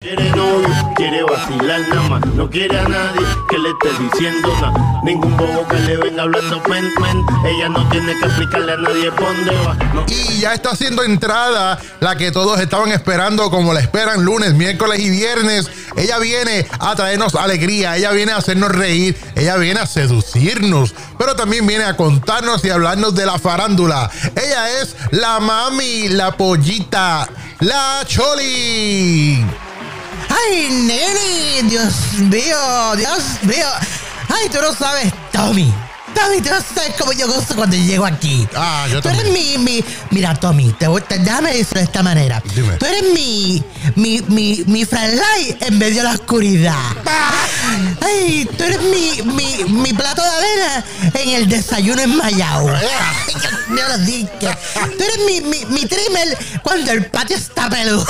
Quiere novio, quiere vacilar nada más, no quiere a nadie que le esté diciendo nada. Ningún bobo que le venga hablando men, men. Ella no tiene que explicarle a nadie dónde va. Y ya está haciendo entrada la que todos estaban esperando, como la esperan lunes, miércoles y viernes. Ella viene a traernos alegría, ella viene a hacernos reír, ella viene a seducirnos, pero también viene a contarnos y hablarnos de la farándula. Ella es la mami, la pollita, la choli. ¡Ay, nene! ¡Dios mío! ¡Dios mío! ¡Ay, tú no sabes, Tommy! Tommy, tú no sabes cómo yo gozo cuando llego aquí. Ah, yo Tú eres también. mi, mi... Mira, Tommy, te, voy- te- déjame decirlo de esta manera. Dime. Tú eres mi... Mi, mi, mi flashlight en medio de la oscuridad. ¡Ay, tú eres mi, mi, mi plato de avena en el desayuno en Mayao! ¡Ay, Dios mío, lo dije! Tú eres mi, mi, mi trimmer cuando el patio está peludo.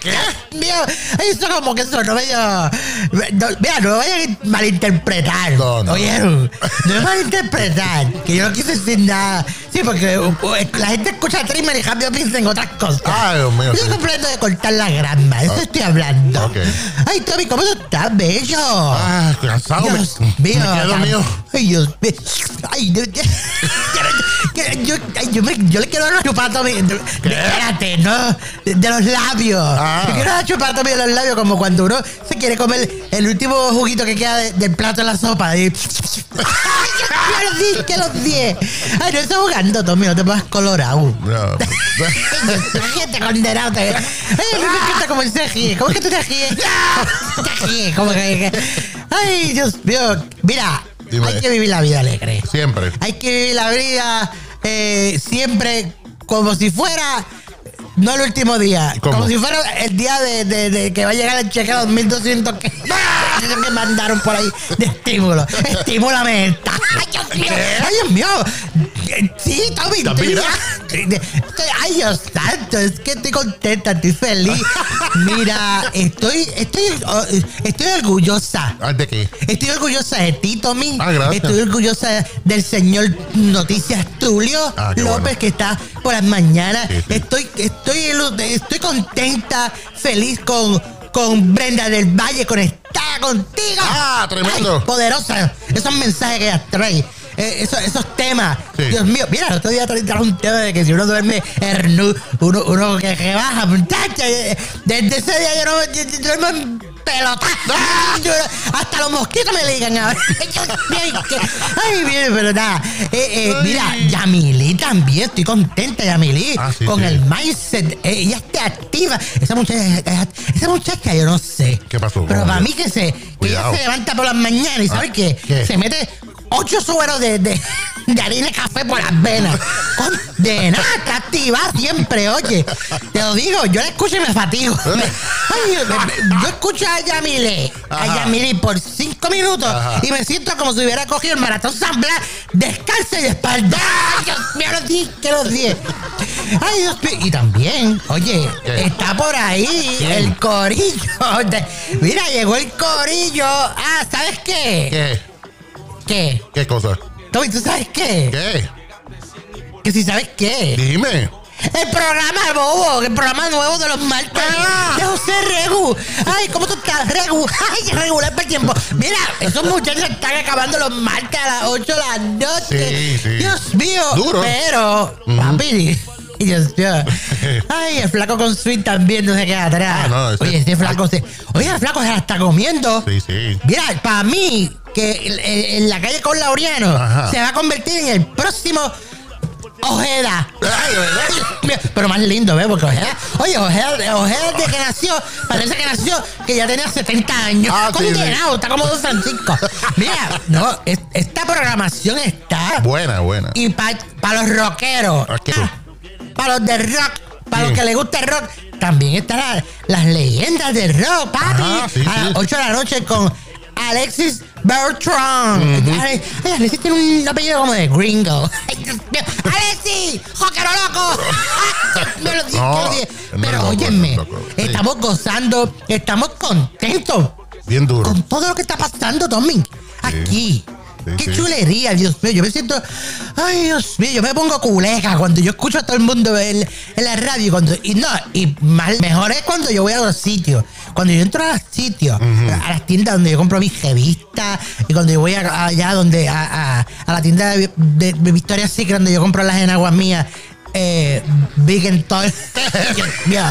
¿Qué? Mío, eso como que eso no medio. No, mira, no me vayan a malinterpretar. No, no. Oyeron, no me malinterpretar. Que yo no quise decir nada. Sí, porque uh, uh, la gente escucha Trimmer y cambio piensa en otras cosas. Ay, Dios mío, Yo completo de cortar la grama, eso estoy hablando. Ay, Tommy, ¿cómo tú estás, bello? Ah, cansado. me- Dios me, mío. quedo tan- mío. Ay, Dios mío. Ay, yo, yo, yo, yo me- yo le quiero dar una chupada a Tommy. de- Espérate, ¿no? De, de los labios. Ah. Yo quiero dar una chupada a Tommy de los labios como cuando uno se quiere comer el último juguito que queda de- del plato de la sopa. Y, ay, yo los di, que los di. Ay, no estás jugando, Tommy, no te pongas colorado. No. Gente condenado. Te... Ay, mí me se ríe. ¿Cómo es que tú te ríes? Te ríes, como que... Ay, Dios mío. Mira, Dime. hay que vivir la vida alegre. Siempre. Hay que vivir la vida eh, siempre como si fuera... No el último día, ¿Cómo? como si fuera el día de, de- de que va a llegar el cheque a 2200 que, que mandaron por ahí de estímulo. Estímulame esta. Ay, Dios mío. Ay, Dios mío. Sí, Tommy. Ay, Dios santo, es que estoy contenta, estoy feliz. Mira, estoy, estoy, oh, estoy orgullosa. Ah, ¿De qué? Estoy orgullosa de ti, Tommy. Ah, gracias. Estoy orgullosa del señor Noticias Tulio Ah, López, bueno. que está por las mañanas. Sí, sí. Estoy, estoy, ilu- estoy contenta, feliz con, con Brenda del Valle, conectada contigo. Ah, tremendo. Ay, poderosa. Esos mensajes que ella trae. eh, esos, esos temas. Sí. Dios mío, mira, el otro día trae un tema de que si uno duerme hernu, uno, uno que, que baja, muchacha. eh, Desde ese día yo no yo- yo duermo en pelota. Yo- hasta los mosquitos me ligan ahora. Ay, bien, pero nada. Eh, eh, mira, Yamili también, estoy contenta, Yamili. Ah, sí, con sí. el mindset. eh, ella está activa. Esa muchacha, esa muchacha, yo no sé. ¿Qué pasó? Pero ¿Cómo para mí que se, que ella se levanta por las mañanas y ¿sabe Ah, qué? ¿qué? Se mete ocho sueros de, de, de harina de café por las venas. De nada, está activa siempre, oye. Te lo digo, yo la escucho y me fatigo. Ay, me- me- yo escucho a Yamile, a. Yamile por cinco minutos Ajá. y me siento como si hubiera cogido el maratón San Blas descalza y de espalda. Ay, Dios mío, los di, que los di. Ay, Dios mío. Y también, oye, ¿Qué? está por ahí ¿Quién? el corillo. de- Mira, llegó el corillo. Ah, ¿sabes qué? ¿Qué? ¿Qué? ¿Qué cosa? Tommy, ¿tú sabes qué? ¿Qué? Que si sabes qué. Dime. El programa bobo, el programa nuevo de los martes Ah. de José Regu. Ay, ¿cómo tú estás? Regu. Ay, regular para el tiempo. Mira, esos muchachos están acabando los martes a las 8 de la noche. Sí, sí. Dios mío. Duro. Pero, papi. Dios mío. Ay, el flaco con swing también no se queda atrás. Ah, no, ese- Oye, ese flaco se. Oye, el flaco se la está comiendo. Sí, sí. Mira, para mí, que en, la calle con Laureano Ajá. se va a convertir en el próximo Ojeda. Ay, ¿verdad? Mira, Pero más lindo, ¿ves? Porque Ojeda, oye, Ojeda, Ojeda de que nació, parece que nació que ya tenía 70 años. Ah, sí, Condenado, está como Don Francisco. Mira, no, es- esta programación está. Buena, buena. Y para los rockeros. ¿A qué? Para los de rock. Para los que les gusta el rock. También están la- las leyendas del rock, papi. Ajá, sí, a las sí. 8 de la noche con Alexis Bertrand. Ay, ay, Alexis tiene un apellido como de gringo. Ay, Dios mío. ¡Alexis! ¡Joquero loco! Me lo dije, No, lo dije. no es Pero loco, óyeme, no es loco. Sí. estamos gozando, estamos contentos Bien duro. con todo lo que está pasando, Tommy. Aquí. Qué chulería, Dios mío. Yo me siento. Ay, Dios mío, yo me pongo culeca cuando yo escucho a todo el mundo en, en la radio. Cuando, y no, y mal, mejor es cuando yo voy a los sitios. Cuando yo entro a los sitios, a las tiendas donde yo compro mis revistas, y cuando yo voy a- allá donde, a, a- a la tienda de, de, de Victoria's Secret, donde yo compro las enaguas mías. Eh, Big. Dios mío.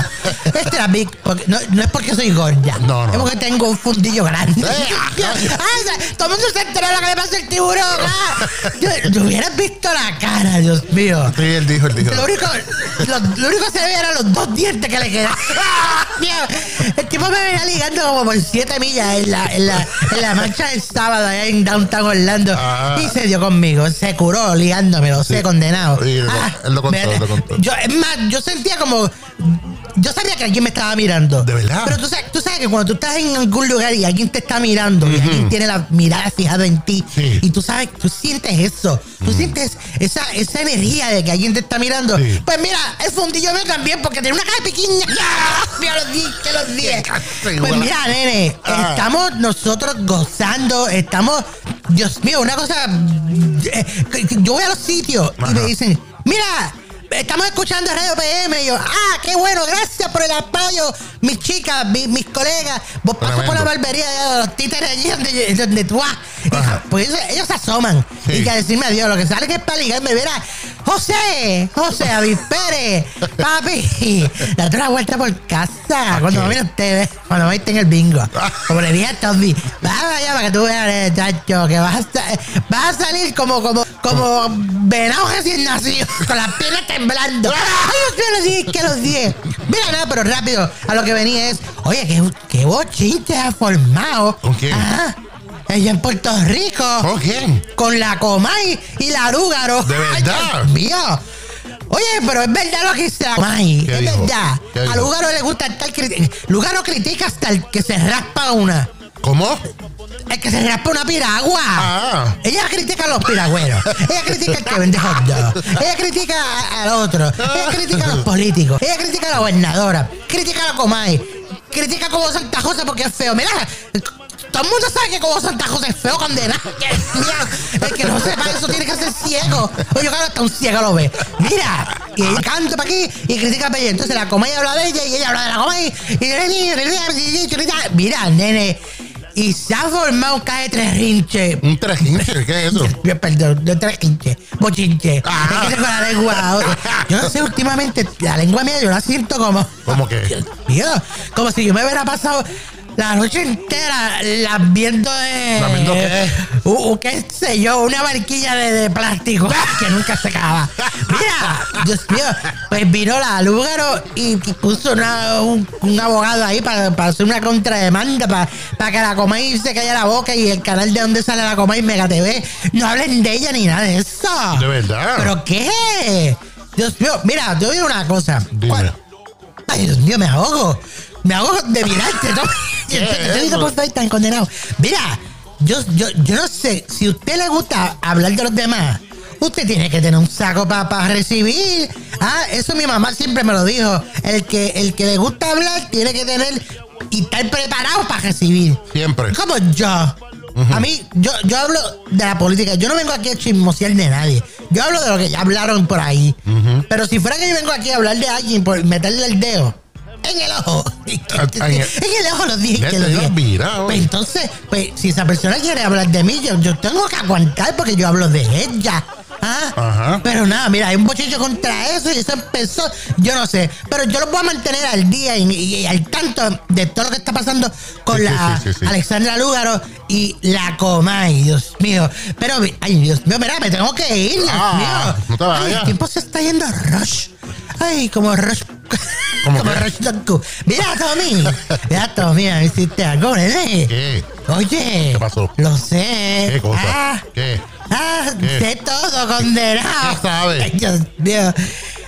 Este era Big. porque- no, no es porque soy gorda. No, no. Es porque tengo un fundillo grande. Eh, ah, sea, todo el mundo se enteró de lo que le pasó al tiburón. Ah, Yo- Tú hubieras visto la cara, Dios mío. Sí, él dijo, él dijo. Lo único, lo, lo único que se veía eran los dos dientes que le quedaban. El tipo me venía ligando como por siete millas en la, en la, en la marcha del sábado allá en Downtown Orlando. Ah. Y se dio conmigo. Se curó ligándome, lo sé, Sí. condenado. Sí, él lo- él lo contó, me- contó. Yo, es más, yo sentía como. Yo sabía que alguien me estaba mirando. ¿De verdad? Pero tú sabes, tú sabes que cuando tú estás en algún lugar y alguien te está mirando y alguien tiene la mirada fijada en ti Sí. y tú sabes, tú sientes eso. Tú sientes esa, esa energía de que alguien te está mirando. Sí. Pues mira, el fundillo mío también porque tiene una cara de piquiña. Mira los di, que los di. Pues igual. mira, nene, Ah. estamos nosotros gozando, estamos. Dios mío, una cosa. eh, yo voy a los sitios y me dicen, mira. Estamos escuchando Radio PM y yo, ah, qué bueno, gracias por el apoyo, mis chicas, mi- mis colegas. Vos pasas por la Tremendo. barbería de los títeres allí donde, donde tú vas. Y, pues ellos, se asoman Sí. y que a decirme adiós, lo que sale que es para ligarme, verá, José, José, David Pérez, papi, date una vuelta por casa cuando no esté, ¿ves? cuando esté en el bingo. Como le dije a Tommy, vamos allá para que tú veas, eh, chacho, que vas a, sa- vas a salir como, como, como venado recién nacido, con las piernas temblando. Ay, mío, los dije, que los dije. Mira, nada, pero rápido, a lo que venía es, oye, qué, qué bochinche ha formado. ¿Con quién? Ajá. Ella en Puerto Rico ¿Con quién? con la Comay y la Lúgaro. ¿De Ay, verdad? Dios mío. Oye, pero es verdad lo que dice la Comay. ¿Qué Es dijo? verdad. ¿Qué A? Lúgaro le gusta estar cri- Lúgaro critica hasta el que se raspa una. ¿Cómo? El que se raspa una piragua. Ah. Ella critica a los piragüeros. Ella critica al que vende hot dog. Ella critica al otro. Ella critica a los políticos. Ella critica a la gobernadora. Critica a la Comay. Critica a Cobo Santa José porque es feo. Mira, todo el mundo sabe que Cobo Santa José es feo, condena. Mira, el que no sepa eso tiene que ser ciego. Oye, claro, hasta un ciego lo ve. Mira, y ella canta para aquí y critica para allá. Entonces la Comay habla de ella y ella habla de la Comay. Y mira, nene. Y se ha formado un cae tres rinches. Un trajinche, ¿qué es eso? Yo, Perdón, de tres quinche, bochinche. Ah. Es que con la lengua. Yo no sé, últimamente, la lengua mía yo la siento como. ¿Cómo que? Mío, como si yo me hubiera pasado la noche entera lambiendo de. ¿Lambiendo qué? Uh, uh, qué sé yo, una barquilla de, de plástico que nunca se acaba. Mira, Dios mío, pues vino la Lúgaro y puso una- un, un abogado ahí para, para hacer una contrademanda, para, para que la Comay se calle la boca y el canal de donde sale la Comay Mega TV no hablen de ella ni nada de eso. ¿De verdad? ¿Pero qué? Dios mío, mira, te voy a decir una cosa. Dime. ¿Cuál- Ay, Dios mío, me ahogo. Me ahogo de mirarte. ¿no? ¿Qué Te- es te digo por favor, tan condenado. Mira, yo, yo, yo no sé, si a usted le gusta hablar de los demás, usted tiene que tener un saco para recibir. Ah, eso mi mamá siempre me lo dijo. El que, el que le gusta hablar tiene que tener y estar preparado para recibir. Siempre. Como yo. A mí, yo, yo hablo de la política. Yo no vengo aquí a chismosear de nadie. Yo hablo de lo que ya hablaron por ahí. Pero si fuera que yo vengo aquí a hablar de alguien por meterle el dedo en el ojo. en en el- ojo lo dije Ya que te lo dio dije. virado. Pues entonces, pues si esa persona quiere hablar de mí, yo, yo tengo que aguantar porque yo hablo de ella. ¿Ah? Ajá. Pero nada, mira, hay un bochicho contra eso y eso empezó, yo no sé. Pero yo lo voy a mantener al día y, y al tanto de todo lo que está pasando con Sí, la sí, sí. Alexandra Lúgaro y la Comay, Dios mío. Pero, ay, Dios mío, mira, me tengo que ir, Dios Ah, mío. no te vayas. Ay, el tiempo se está yendo a Rush. Ay, como Rush. ¿Cómo como? Rush Doku. Mira, Tommy. Mira, Tommy, me hiciste algo, nene. ¿Qué? Oye. ¿Qué pasó? Lo sé. ¿Qué cosa? Ah, ¿Qué? Ah, sé todo, condenado. ¿Qué sabe? Dios mío.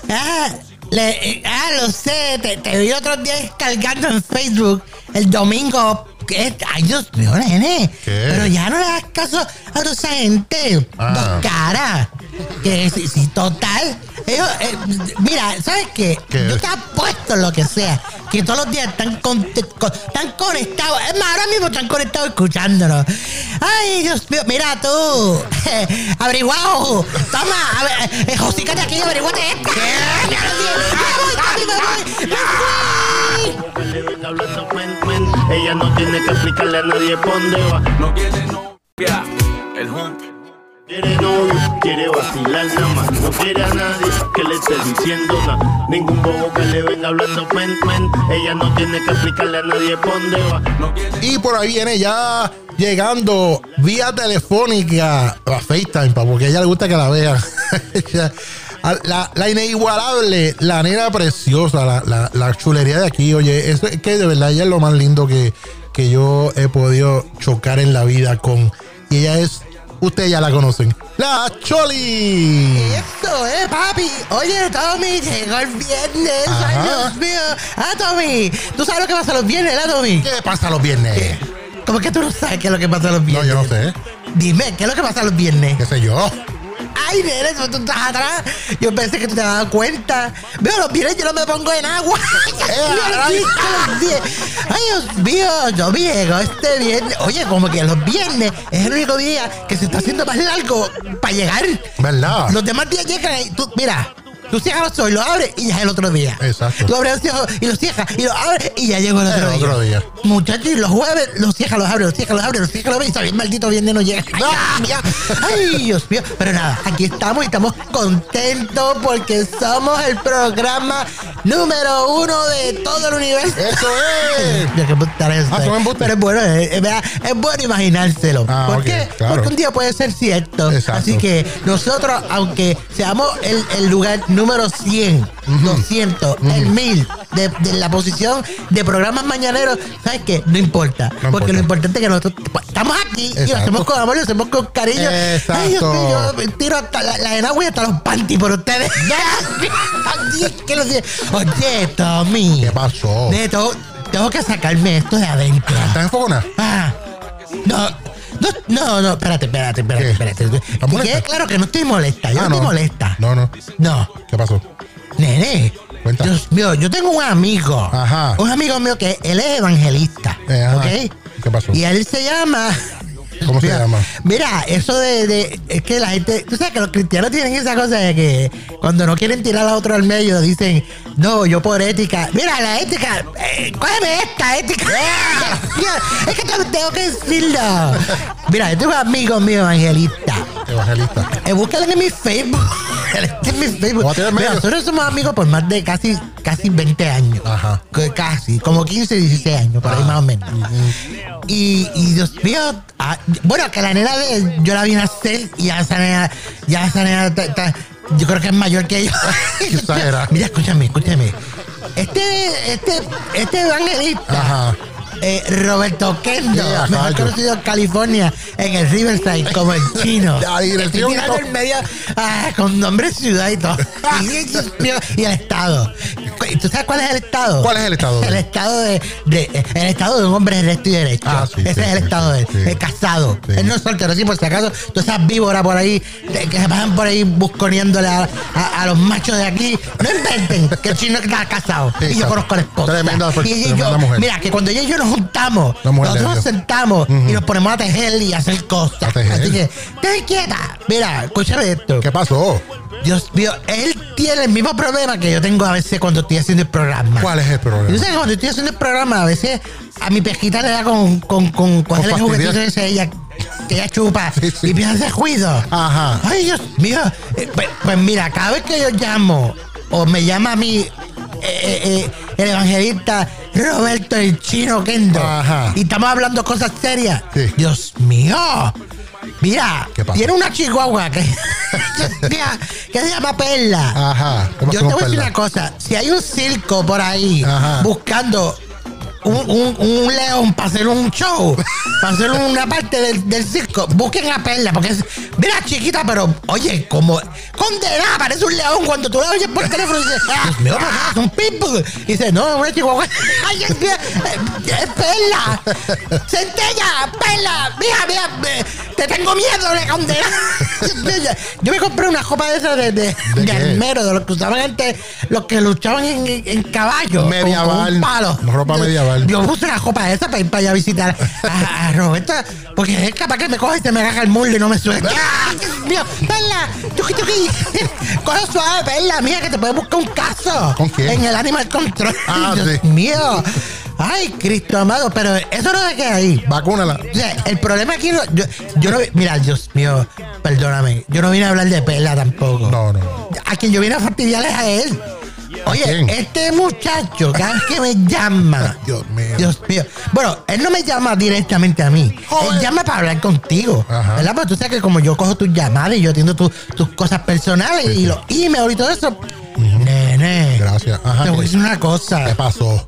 Ah, le- ah, lo sé. Te, te vi otros días descargando en Facebook el domingo. ¿Qué? Ay, Dios mío, nene. ¿Qué? Pero ya no le das caso a toda esa gente. Ah. Dos caras. Que sí, sí, total. Ellos, eh, mira, ¿sabes qué? ¿Qué? Yo te apuesto lo que sea, que todos los días están, con- con- están conectados. Es más, ahora mismo están conectados escuchándonos. Ay, Dios mío, mira tú, averiguado. Toma, a ver, eh, josícate aquí, averiguate esta. Me voy, papi, me voy, me fui. Ella no tiene que explicarle a nadie dónde va. No quiere novia, el hump. Quiere novio, quiere vacilar nada más. No quiere a nadie que le esté diciendo nada. Ningún bobo que le venga hablando men, men. Ella no tiene que explicarle a nadie dónde va. No quiere Y por ahí viene ya llegando vía telefónica a FaceTime, pa, porque a ella le gusta que la vean. La, la inigualable, la nena preciosa, la, la- la chulería de aquí, oye, es que de verdad ella es lo más lindo que, que yo he podido chocar en la vida con. Y ella es, ustedes ya la conocen, la Choli. Eso, eh, papi. Oye, Tommy, llegó el viernes. Ay. Dios mío. Ah, Tommy, ¿tú sabes lo que pasa los viernes, ¿verdad, Tommy? ¿Qué pasa los viernes? ¿Cómo que tú no sabes qué es lo que pasa los No, viernes? yo no sé. Dime, ¿qué es lo que pasa los viernes? ¿Qué sé yo? Ay, tú estás atrás. Yo pensé que tú te dabas cuenta. Veo los viernes, yo no me pongo en agua. ay. Ay, Dios mío, yo llego este viernes. Oye, como que los viernes es el único día que se está haciendo más largo para llegar. ¿Verdad? Los demás días llegan y tú, mira, tú cierras los ojos y lo abres y ya es el otro día. Exacto. Tú abres y los cierras y los abres y ya llegó el otro, El día. otro día. Muchachos, y los jueves los cierras, los abres, los cierras, los abres, los cierras, los abres y todavía el maldito viernes no llega. Dios mío. Ay, Dios mío. Pero nada, aquí estamos y estamos contentos porque somos el programa número uno de todo el universo. ¡Eso es! Ya que eso, Ah. Pero es bueno, es, es verdad, es bueno imaginárselo. Ah, ¿Por qué? claro. Porque un día puede ser cierto. Exacto. Así que nosotros, aunque seamos el, el lugar número 100, 200, el 1000 de, de la posición de programas mañaneros, ¿sabes qué? No importa. No porque importa. lo importante es que nosotros estamos aquí y lo Exacto. hacemos con amor, lo hacemos con cariño. Exacto. Ay, Dios mío, yo tiro hasta la, la enagua y hasta los panties por ustedes. Ay, que lo sé. Oye, Tommy. ¿Qué pasó? Neto, tengo que sacarme esto de adentro. ¿Estás enfocada? Ah, no, no, no, no, espérate, espérate, espérate, ¿Qué? espérate. ¿Estás Que quede claro que no estoy molesta, yo Ah, no estoy molesta. No, no. No, ¿Qué pasó? nene. Cuenta. Dios mío, yo tengo un amigo. Ajá. Un amigo mío que él es evangelista. Eh, ajá. ¿Ok? ¿Qué pasó? Y él se llama. ¿Cómo se Mira, llama? Mira, eso de, de- Es que la gente. Tú sabes que los cristianos tienen esa cosa de que cuando no quieren tirar a otro al medio dicen, no, yo por ética. Mira, la ética. Eh, cógeme esta ética. Es que tengo, que decirlo. Mira, yo tengo un amigo mío evangelista. Evangelista. Eh, búscalo en mi Facebook. En mi Facebook. Mira, nosotros somos amigos por más de casi, casi 20 años. Ajá. Casi, como 15, 16 años, por ahí más o menos. Y, y Dios mío, ah, bueno, que la nena de yo la vi nacer y ya esa nena, ya esa nena, ta- ta- yo creo que es mayor que yo. Mira, escúchame, escúchame. Este, este, este evangelista, Ajá. Eh, Roberto Kendo, Yeah, mejor conocido en California, en el Riverside, como el chino. La dirección Estoy medio, ah, con nombre ciudad y todo. y, el estado. ¿Tú sabes cuál es el estado? ¿Cuál es el estado de El estado de, de- el estado de un hombre recto y derecho. Ah, sí, Ese sí, es el sí, estado de él. El casado. Él no es soltero, sí, por si acaso, todas esas víboras por ahí que se pasan por ahí busconeándole a, a- a los machos de aquí. No inventen que el chino está casado. Y yo conozco a la esposa. Tremenda y tremenda yo, mujer. mira, que cuando ella y yo nos juntamos, mujer de nosotros nos sentamos y nos ponemos a tejer y a hacer cosas. A. Así que, quédate quieta. Mira, escúchame esto. ¿Qué pasó? Dios mío, él tiene el mismo problema que yo tengo a veces cuando estoy haciendo el programa. ¿Cuál es el Yo problema? sé que cuando estoy haciendo el programa, a veces a mi pesquita le da con, con, con coger el juguetito ese ella, que ella chupa Sí, sí. y empieza a hacer ruido. Ajá. Ay, Dios mío. Eh, Pues, pues mira, cada vez que yo llamo o me llama a mí eh, eh, el evangelista Roberto el Chino Kendo Ajá. y estamos hablando cosas serias, Sí. Dios mío. Mira, tiene una chihuahua que, mira, que se llama Perla. Ajá. ¿Qué pasó Yo te voy a decir una cosa. Si hay un circo por ahí Ajá. buscando un, un- un león para hacer un show, para hacer una parte del, del circo, busquen a Perla, porque es, mira chiquita, pero oye, como condenada, parece un león cuando tú la oyes por teléfono y dices, Dios mío, es un pitbull. Y dice, no, es una chihuahua. Ay, es, que- es, Perla. Centella, Perla, mira, mira, eh, te tengo miedo de condenar. Yo me compré una copa de esas de, de, ¿De armero, de los que usaban antes, los que luchaban en, en- caballo. con- con Medieval. un palo. Ropa medieval. Yo puse una copa esa para ir para allá a visitar a, a Roberto, porque es capaz que me coge y se me agarra el muslo y no me suelta. ¡Ah, Dios mío! ¡Perla! ¡Tuki, tuki! Coge suave, Perla, mira que te puedes buscar un caso. ¿Con quién? En el Animal Control. Ah, Dios sí. mío. Ay, Cristo amado, pero eso no se queda ahí. Vacúnala. O sea, el problema aquí, no, yo, yo no, mira, Dios mío, perdóname, yo no vine a hablar de Perla tampoco. No, no. A quien yo vine a fastidiar es a él. Oye, quién? este muchacho, cada vez que me llama. Dios mío. Dios mío. Bueno, él no me llama directamente a mí. Joder. Él llama para hablar contigo. Ajá. ¿Verdad? Porque tú sabes que como yo cojo tus llamadas y yo atiendo tu- tus cosas personales y los emails y todo eso. Nene. Gracias. Ajá. Te voy a decir una ¿Qué cosa. pasó?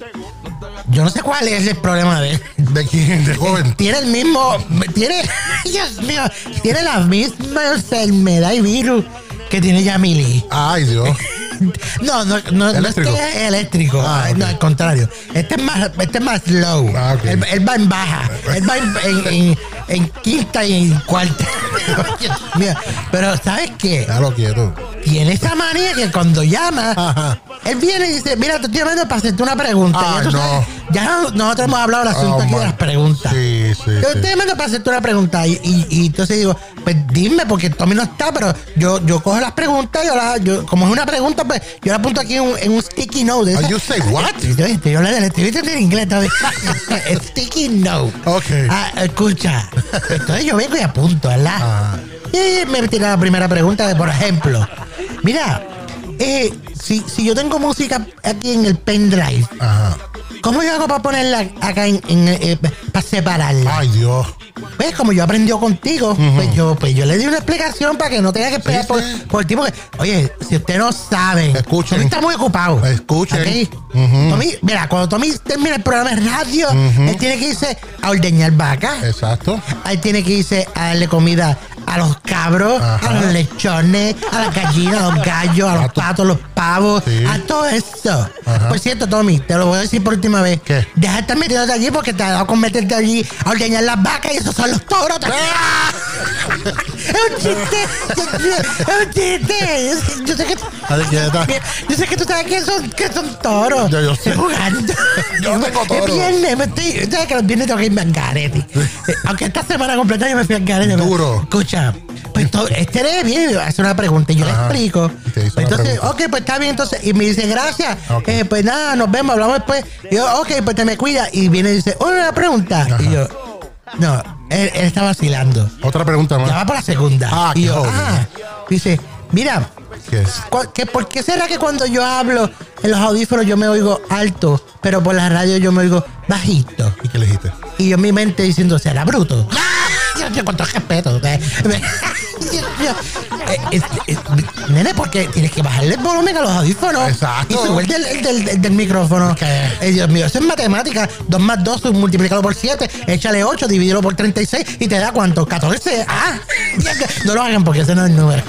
Yo no sé cuál es el problema de él. ¿De quién? ¿De joven? Tiene el mismo. Tiene. Dios mío. Tiene la misma enfermedad y virus que tiene Yamili. Ay, Dios. No, no, no, no es ¿Eléctrico? que es eléctrico. Ah. No, al contrario. Este es más, este es más slow. Ah, él, él va en baja. Él va en, en- en- en quinta y en cuarta. Mío. Pero, ¿sabes qué? Ya lo quiero. Tiene esa manía que cuando llama, Ajá. él viene y dice, mira, te estoy llamando para hacerte una pregunta. Ay, ya, no. sabes, ya nosotros hemos hablado del asunto Oh, aquí de las preguntas. Sí, sí, Yo estoy llamando para hacerte una pregunta y, y- y entonces digo, pues dime, porque Tommy no está, pero yo, yo cojo las preguntas, yo la, yo, como es una pregunta, yo la apunto aquí en un, en un sticky note. You say what? Hablando, estoy diciendo en inglés todavía. sticky note. Ok. Ah, escucha. Entonces yo vengo y apunto, ¿verdad? Y me tira la primera pregunta de, por ejemplo, mira, eh, si, si yo tengo música aquí en el pendrive, Ajá. ¿Cómo yo hago para ponerla acá en, en, eh, para separarla? Ay, Dios. Pues como yo aprendió contigo, pues yo pues yo le di una explicación para que no tenga que esperar Sí, por, sí. por ti. porque, oye, si usted no sabe, Escuchen. Tommy está muy ocupado. Escuchen. ¿ok? Ujú. Tommy, mira, cuando Tommy termina el programa de radio, él tiene que irse a ordeñar vacas. Exacto. Él tiene que irse a darle comida a los cabros, Ajá. a los lechones, a las gallinas, a los gallos, a los Pato. patos, los pavos, Sí. a todo eso. Ajá. Por cierto, Tommy, te lo voy a decir por última vez. ¿Qué? Deja de estar metiéndote allí porque te ha dado con meterte allí a ordeñar las vacas y esos son los toros. ¡Ah! es un chiste. Es un chiste. Yo- sé que. Yo sé que tú sabes que son, que son toros. Yo- yo sé. Estoy jugando. Yo tengo Es toros. viernes, me estoy. ¿Sabes que los viernes tengo que irme al garete? Aunque esta semana completa yo me fui al garete. Duro. Escucha, pues to- este le viene a hacer una pregunta y yo Ajá. le explico. Y te hizo una entonces, pregunta. ok, pues está bien, entonces. Y me dice, gracias. Ok. Eh, pues nada, nos vemos, hablamos después. Y yo, ok, pues te me cuida. Y viene y dice, una pregunta. Y yo, no, él, él está vacilando. Otra pregunta Ya más. va por la segunda. Ah, y qué yo, joven. ah, dice, mira, ¿Qué? cu- que ¿por qué será que cuando yo hablo en los audífonos yo me oigo alto, pero por la radio yo me oigo bajito? ¿Y qué le dijiste? Y yo en mi mente diciendo, será bruto. Yo, yo con todo respeto. eh, eh, eh, Nene, porque tienes que bajarle el volumen a los audífonos. Exacto. Y subir del, del, del- del micrófono. Eh, Dios mío, eso es matemática. 2 más 2, multiplícalo por 7, échale 8, divídelo por 36 y te da cuánto? 14. Ah, no lo hagan porque ese no es el número.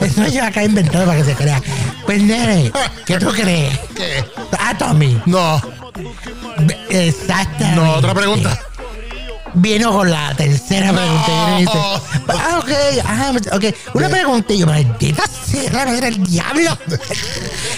Eso yo acá inventado para que se crea. Pues nene, ¿qué tú crees? ¿Qué? Ah, Tommy. No. Exactamente. No, otra pregunta. Vino con la tercera pregunta. y dice, ah, ok, ah, ok. Una pregunta y yo, maldita sea la madre del diablo.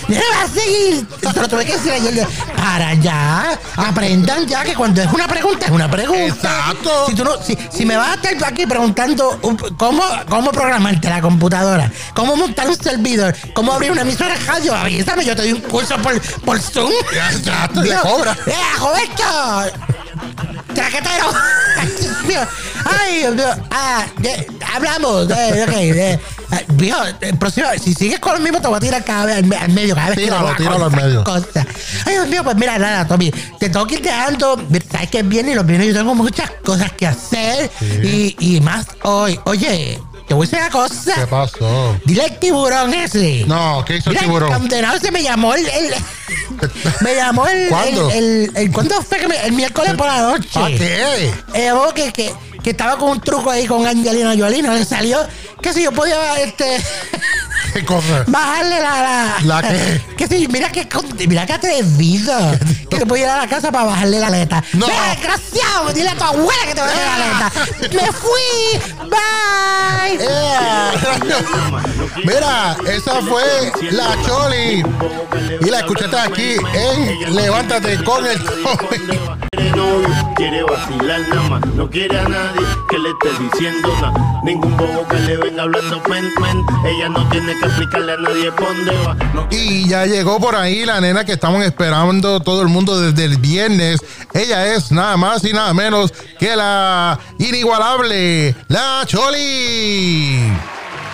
No va a seguir. Se lo tuve que decir ayer. Para ya. Aprendan ya que cuando es una pregunta, es una pregunta. Exacto. Si, tú no, si, si me vas a estar aquí preguntando um, cómo, cómo programarte la computadora, cómo montar un servidor, cómo abrir una emisora de radio, avísame, yo te doy un curso por, por Zoom. Exacto, Dios. cobra. ¡Eh, Roberto! ¡Traquetero! ¡Ay! Ah, de- hablamos. Ok, viejo, el próximo, si sigues con lo mismo, te voy a tirar cada vez al, me- al medio, cada vez que Tíralo, le tíralo al medio. Ay, Dios mío, pues mira, nada, Tommy, te tengo que ir dejando. Sabes que es viernes y los viernes yo tengo muchas cosas que hacer y, y más hoy. Oye, te voy a decir una cosa. ¿Qué pasó? Dile al tiburón ese. No, ¿qué hizo el tiburón? condenado se me llamó el, el, Me llamó el. ¿Cuándo? El, el- el- ¿Cuándo fue que me- El miércoles por la noche. ¿Para qué? Llamó que, que, que estaba con un truco ahí con Angelina Jolie. No le salió que si yo podía este, ¿Qué cosa? bajarle la. ¿La, ¿La qué? Que si, mira que, mira que atrevido. que se puede ir a la casa para bajarle la aleta. No. Mira, desgraciado, dile a tu abuela que te baje la aleta. Me fui. Bye. Mira, esa fue la Choli. Y la escuchaste aquí en Levántate con el Tommy. Y ya llegó por ahí la nena que estamos esperando todo el mundo desde el viernes. Ella es nada más y nada menos que la inigualable, la Choli.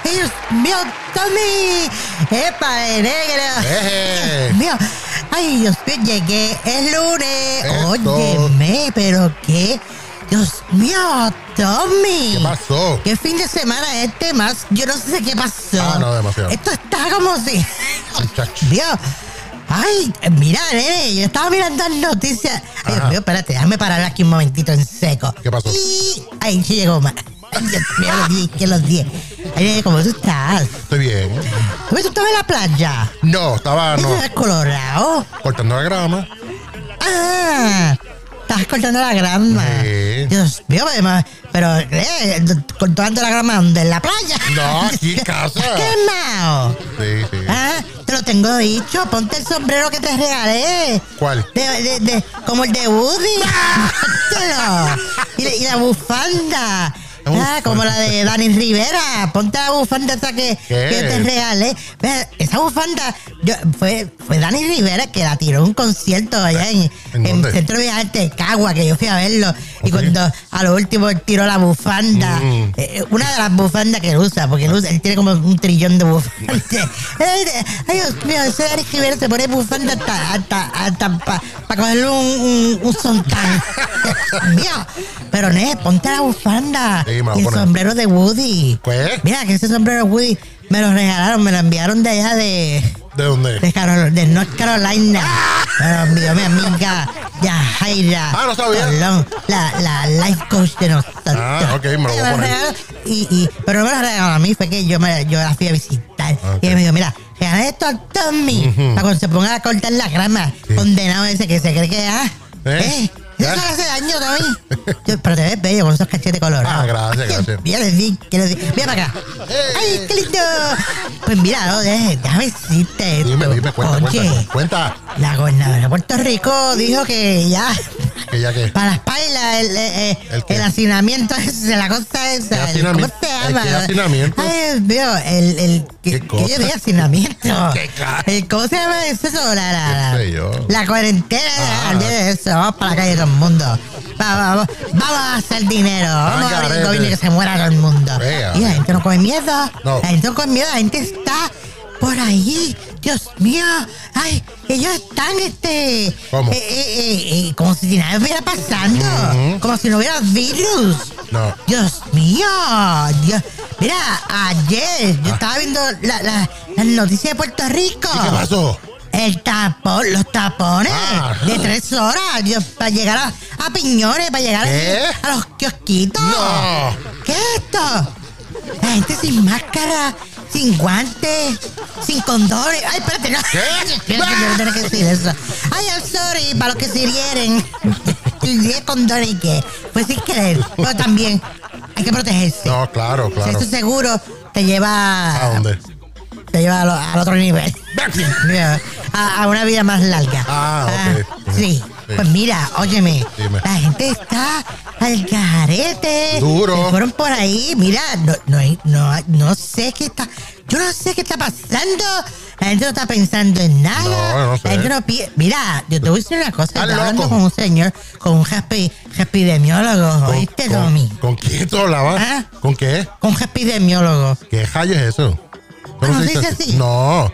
¡Ay, Dios mío, Tommy! ¡Epa, de! Eje. Dios mío. Ay, Dios mío, llegué el lunes. Esto. Óyeme, pero qué. Dios mío, Tommy. ¿Qué pasó? ¿Qué fin de semana este más? Yo no sé qué pasó. Ah, no, demasiado. Esto está como si. Muchacho. Dios. Ay, mira, nene, yo estaba mirando las noticias. Ay, Dios mío, espérate, déjame parar aquí un momentito en seco. ¿Qué pasó? Y... Ay, sí llegó más. Mío, los 10, que los 10. Ay, nene, ¿cómo tú estás? Estoy bien. ¿Tú estabas en la playa? No, estaba no, ¿Eso es colorado? cortando la grama. Ah, estás cortando la grama. Sí. Dios mío, además, pero, eh, cortando la grama, ¿dónde? ¿En la playa? No, aquí en casa. ¿Qué mao? Sí, sí. Ah, te lo tengo dicho, ponte el sombrero que te regalé. ¿Cuál? De, de, de- como el de Woody. Póntelo. y, la- y la bufanda. Ah, como la de Dani Rivera. Ponte la bufanda esa que, que te regalé. Esa bufanda yo- fue, fue Dani Rivera que la tiró en un concierto allá en, ¿En en dónde? Centro de Artes de Cagua, que yo fui a verlo. Y Ok. cuando a lo último él tiró la bufanda, Mm. eh, una de las bufandas que él usa, porque él, usa- él tiene como un trillón de bufandas. Ay, Dios mío, ese Dani Rivera se pone bufanda hasta, hasta, hasta para cogerle un, un, un sontán. Mío. Pero, ne, ponte la bufanda. Sí, y el sombrero de Woody. ¿Qué? Mira, que ese sombrero de Woody me lo regalaron, me lo enviaron de allá de, ¿De dónde? de, Carol- de North Carolina. Lo envió mi amiga Yajaira. Ah, no sabía. Colón, la, la life coach de nosotros. Ah, ok, me lo voy a poner. Y, y, pero no me lo regaló a mí, fue que yo, me, yo la fui a visitar. Ok. Y ella me dijo, mira, regala esto a Tommy, para cuando se ponga a cortar la grama. Sí. Condenado ese que se cree que, ah, ¿Eh? eh, eso ¿Ya? le hace daño. Yo, pero te ves bello con esos cachetes colorados. Ah, gracias, gracias. Mira, les di, que les di. Mira para acá. Eh. ¡Ay, qué lindo! Pues mira, no, déjame decirte esto. Dime, dime, cuenta, Oye, cuenta. Cuenta. la gobernadora de Puerto Rico dijo que ya ¿Que ya qué? para la espalda el, eh, eh, ¿El el hacinamiento ese, la cosa esa. ¿Qué el-? ¿Cómo se ¿El llama? qué hacinamiento? Ay, mío, el, el ¿Qué que, cosa? que yo dije hacinamiento. ¿Qué El- ¿Cómo se llama eso? La, la, la, ¿Qué sé yo? la cuarentena, Ah. de eso, vamos para la calle el mundo. Vamos, vamos, a hacer dinero, vamos a abrir el garete. gobierno y que se muera todo el mundo. Y la gente no come miedo, No. la gente no come miedo, la gente está por ahí, Dios mío, ay, ellos están este, ¿Cómo? eh, eh, eh, como si nada estuviera pasando, Ujú. como si no hubiera virus. No. Dios mío, Dios. Mira, ayer yo estaba viendo la, la, las noticias de Puerto Rico. Ah. ¿Y qué pasó? El tapón, los tapones de tres horas Dios, para llegar a, a Piñones, para llegar a, a los kiosquitos. No. ¿Qué es esto? La gente sin máscara, sin guantes, sin condones. Ay, espérate, no. ¿Qué? Espérate, yo no tengo que decir eso. Ay, I'm sorry, para los que se hieren. ¿Qué condones y qué? Pues sin querer. Pero también hay que protegerse. No, claro, Si claro. esto seguro te lleva ¿A dónde? Te lleva lo- al otro nivel. A, a una vida más larga. Ah, ok. sí. Sí. Pues mira, óyeme, Dime. la gente está al garete. Duro. Se fueron por ahí, mira, no, no, hay- no, no sé qué está, yo no sé qué está pasando. La gente no está pensando en nada. No, no sé. La gente no pi- Mira, yo te voy a decir una cosa. Estaba hablando con un señor, con un epidemiólogo, ¿Con, ¿oíste, Tommy? ¿Con quién tú hablabas? ¿Ah? ¿Con qué? Con un epidemiólogo. ¿Qué rayo es eso? ¿No se dice así? No,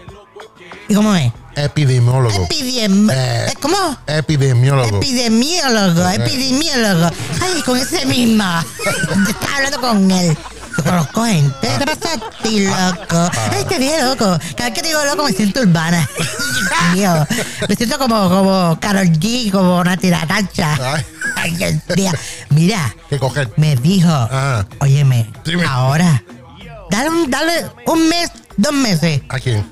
¿Y cómo es? epidemiólogo. Epidem... Eh. ¿Cómo? Epidemiólogo. Epidemiólogo, epidemiólogo. Ay, con ese mismo. Yo estaba hablando con él. Conozco gente. ¿Qué te pasa a ti, loco? Ay, te vi loco. Cada vez que te digo loco me siento urbana. Dios. Me siento como, como Karol G, como una tiracancha. Ay. Ay, Dios mío. Mira, Que coger. me dijo, Ah. óyeme, Dime. ahora, dale un, dale un mes, dos meses, ¿A quién?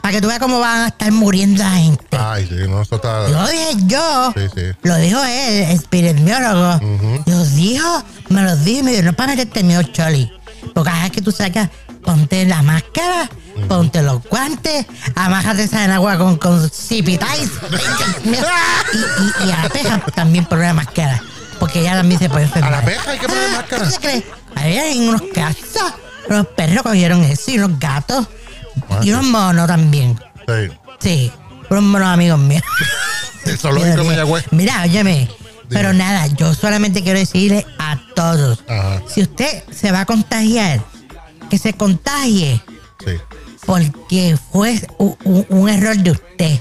para que tú veas cómo van a estar muriendo la gente. Ay, sí, no, eso está. Lo dije yo. Sí, sí. Lo dijo él, espirituólogo. Lo dijo, me lo dijo y me dijo, no para meterte miedo, Choli. Porque cada vez que tú sacas, ponte la máscara, ponte los guantes, amájate esa en agua con, con zipitais. y, y, y a la peja también por una máscara. Porque ella también se puede enfermar. ¿A la peja hay que poner máscara? ¿qué se cree? Ahí hay unos casos. Unos perros cogieron eso y unos gatos. Ah, y unos monos también. Sí. Sí, unos monos amigos míos. El zoológico de Mira, óyeme. Pero nada, yo solamente quiero decirle a todos, Ajá. si usted se va a contagiar, que se contagie, Sí. porque fue un, error de usted.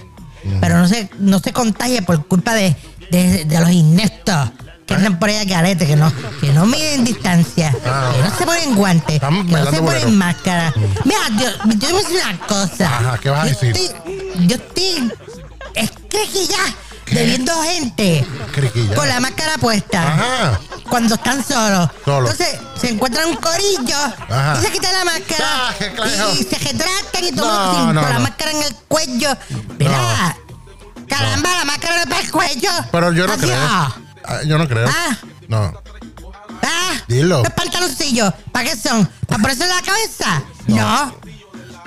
Pero no se, no se contagie por culpa de, de- de los ineptos que andan por ahí a carete, que no, que no miden distancia, Ah. que no se ponen guantes, Están que no se ponen máscara. Mira, yo, yo te voy a decir una cosa. Ajá, ¿qué vas a Yo decir? Estoy, yo estoy, es que ya, de viendo gente Criquilla. con la máscara puesta Ajá. cuando están solos. Solos. Entonces se encuentran un corillo Ajá. y se quitan la máscara Ah, qué claro. y, y se retractan y todo No, sin- no, con la no. máscara en el cuello. Mira, caramba, la máscara no es para el cuello. Pero yo no Así, creo. ah, Ah, Yo no creo. Ah. No. ah, Dilo. Los pantaloncillos, ¿para qué son? ¿Para ponerse en la cabeza? No.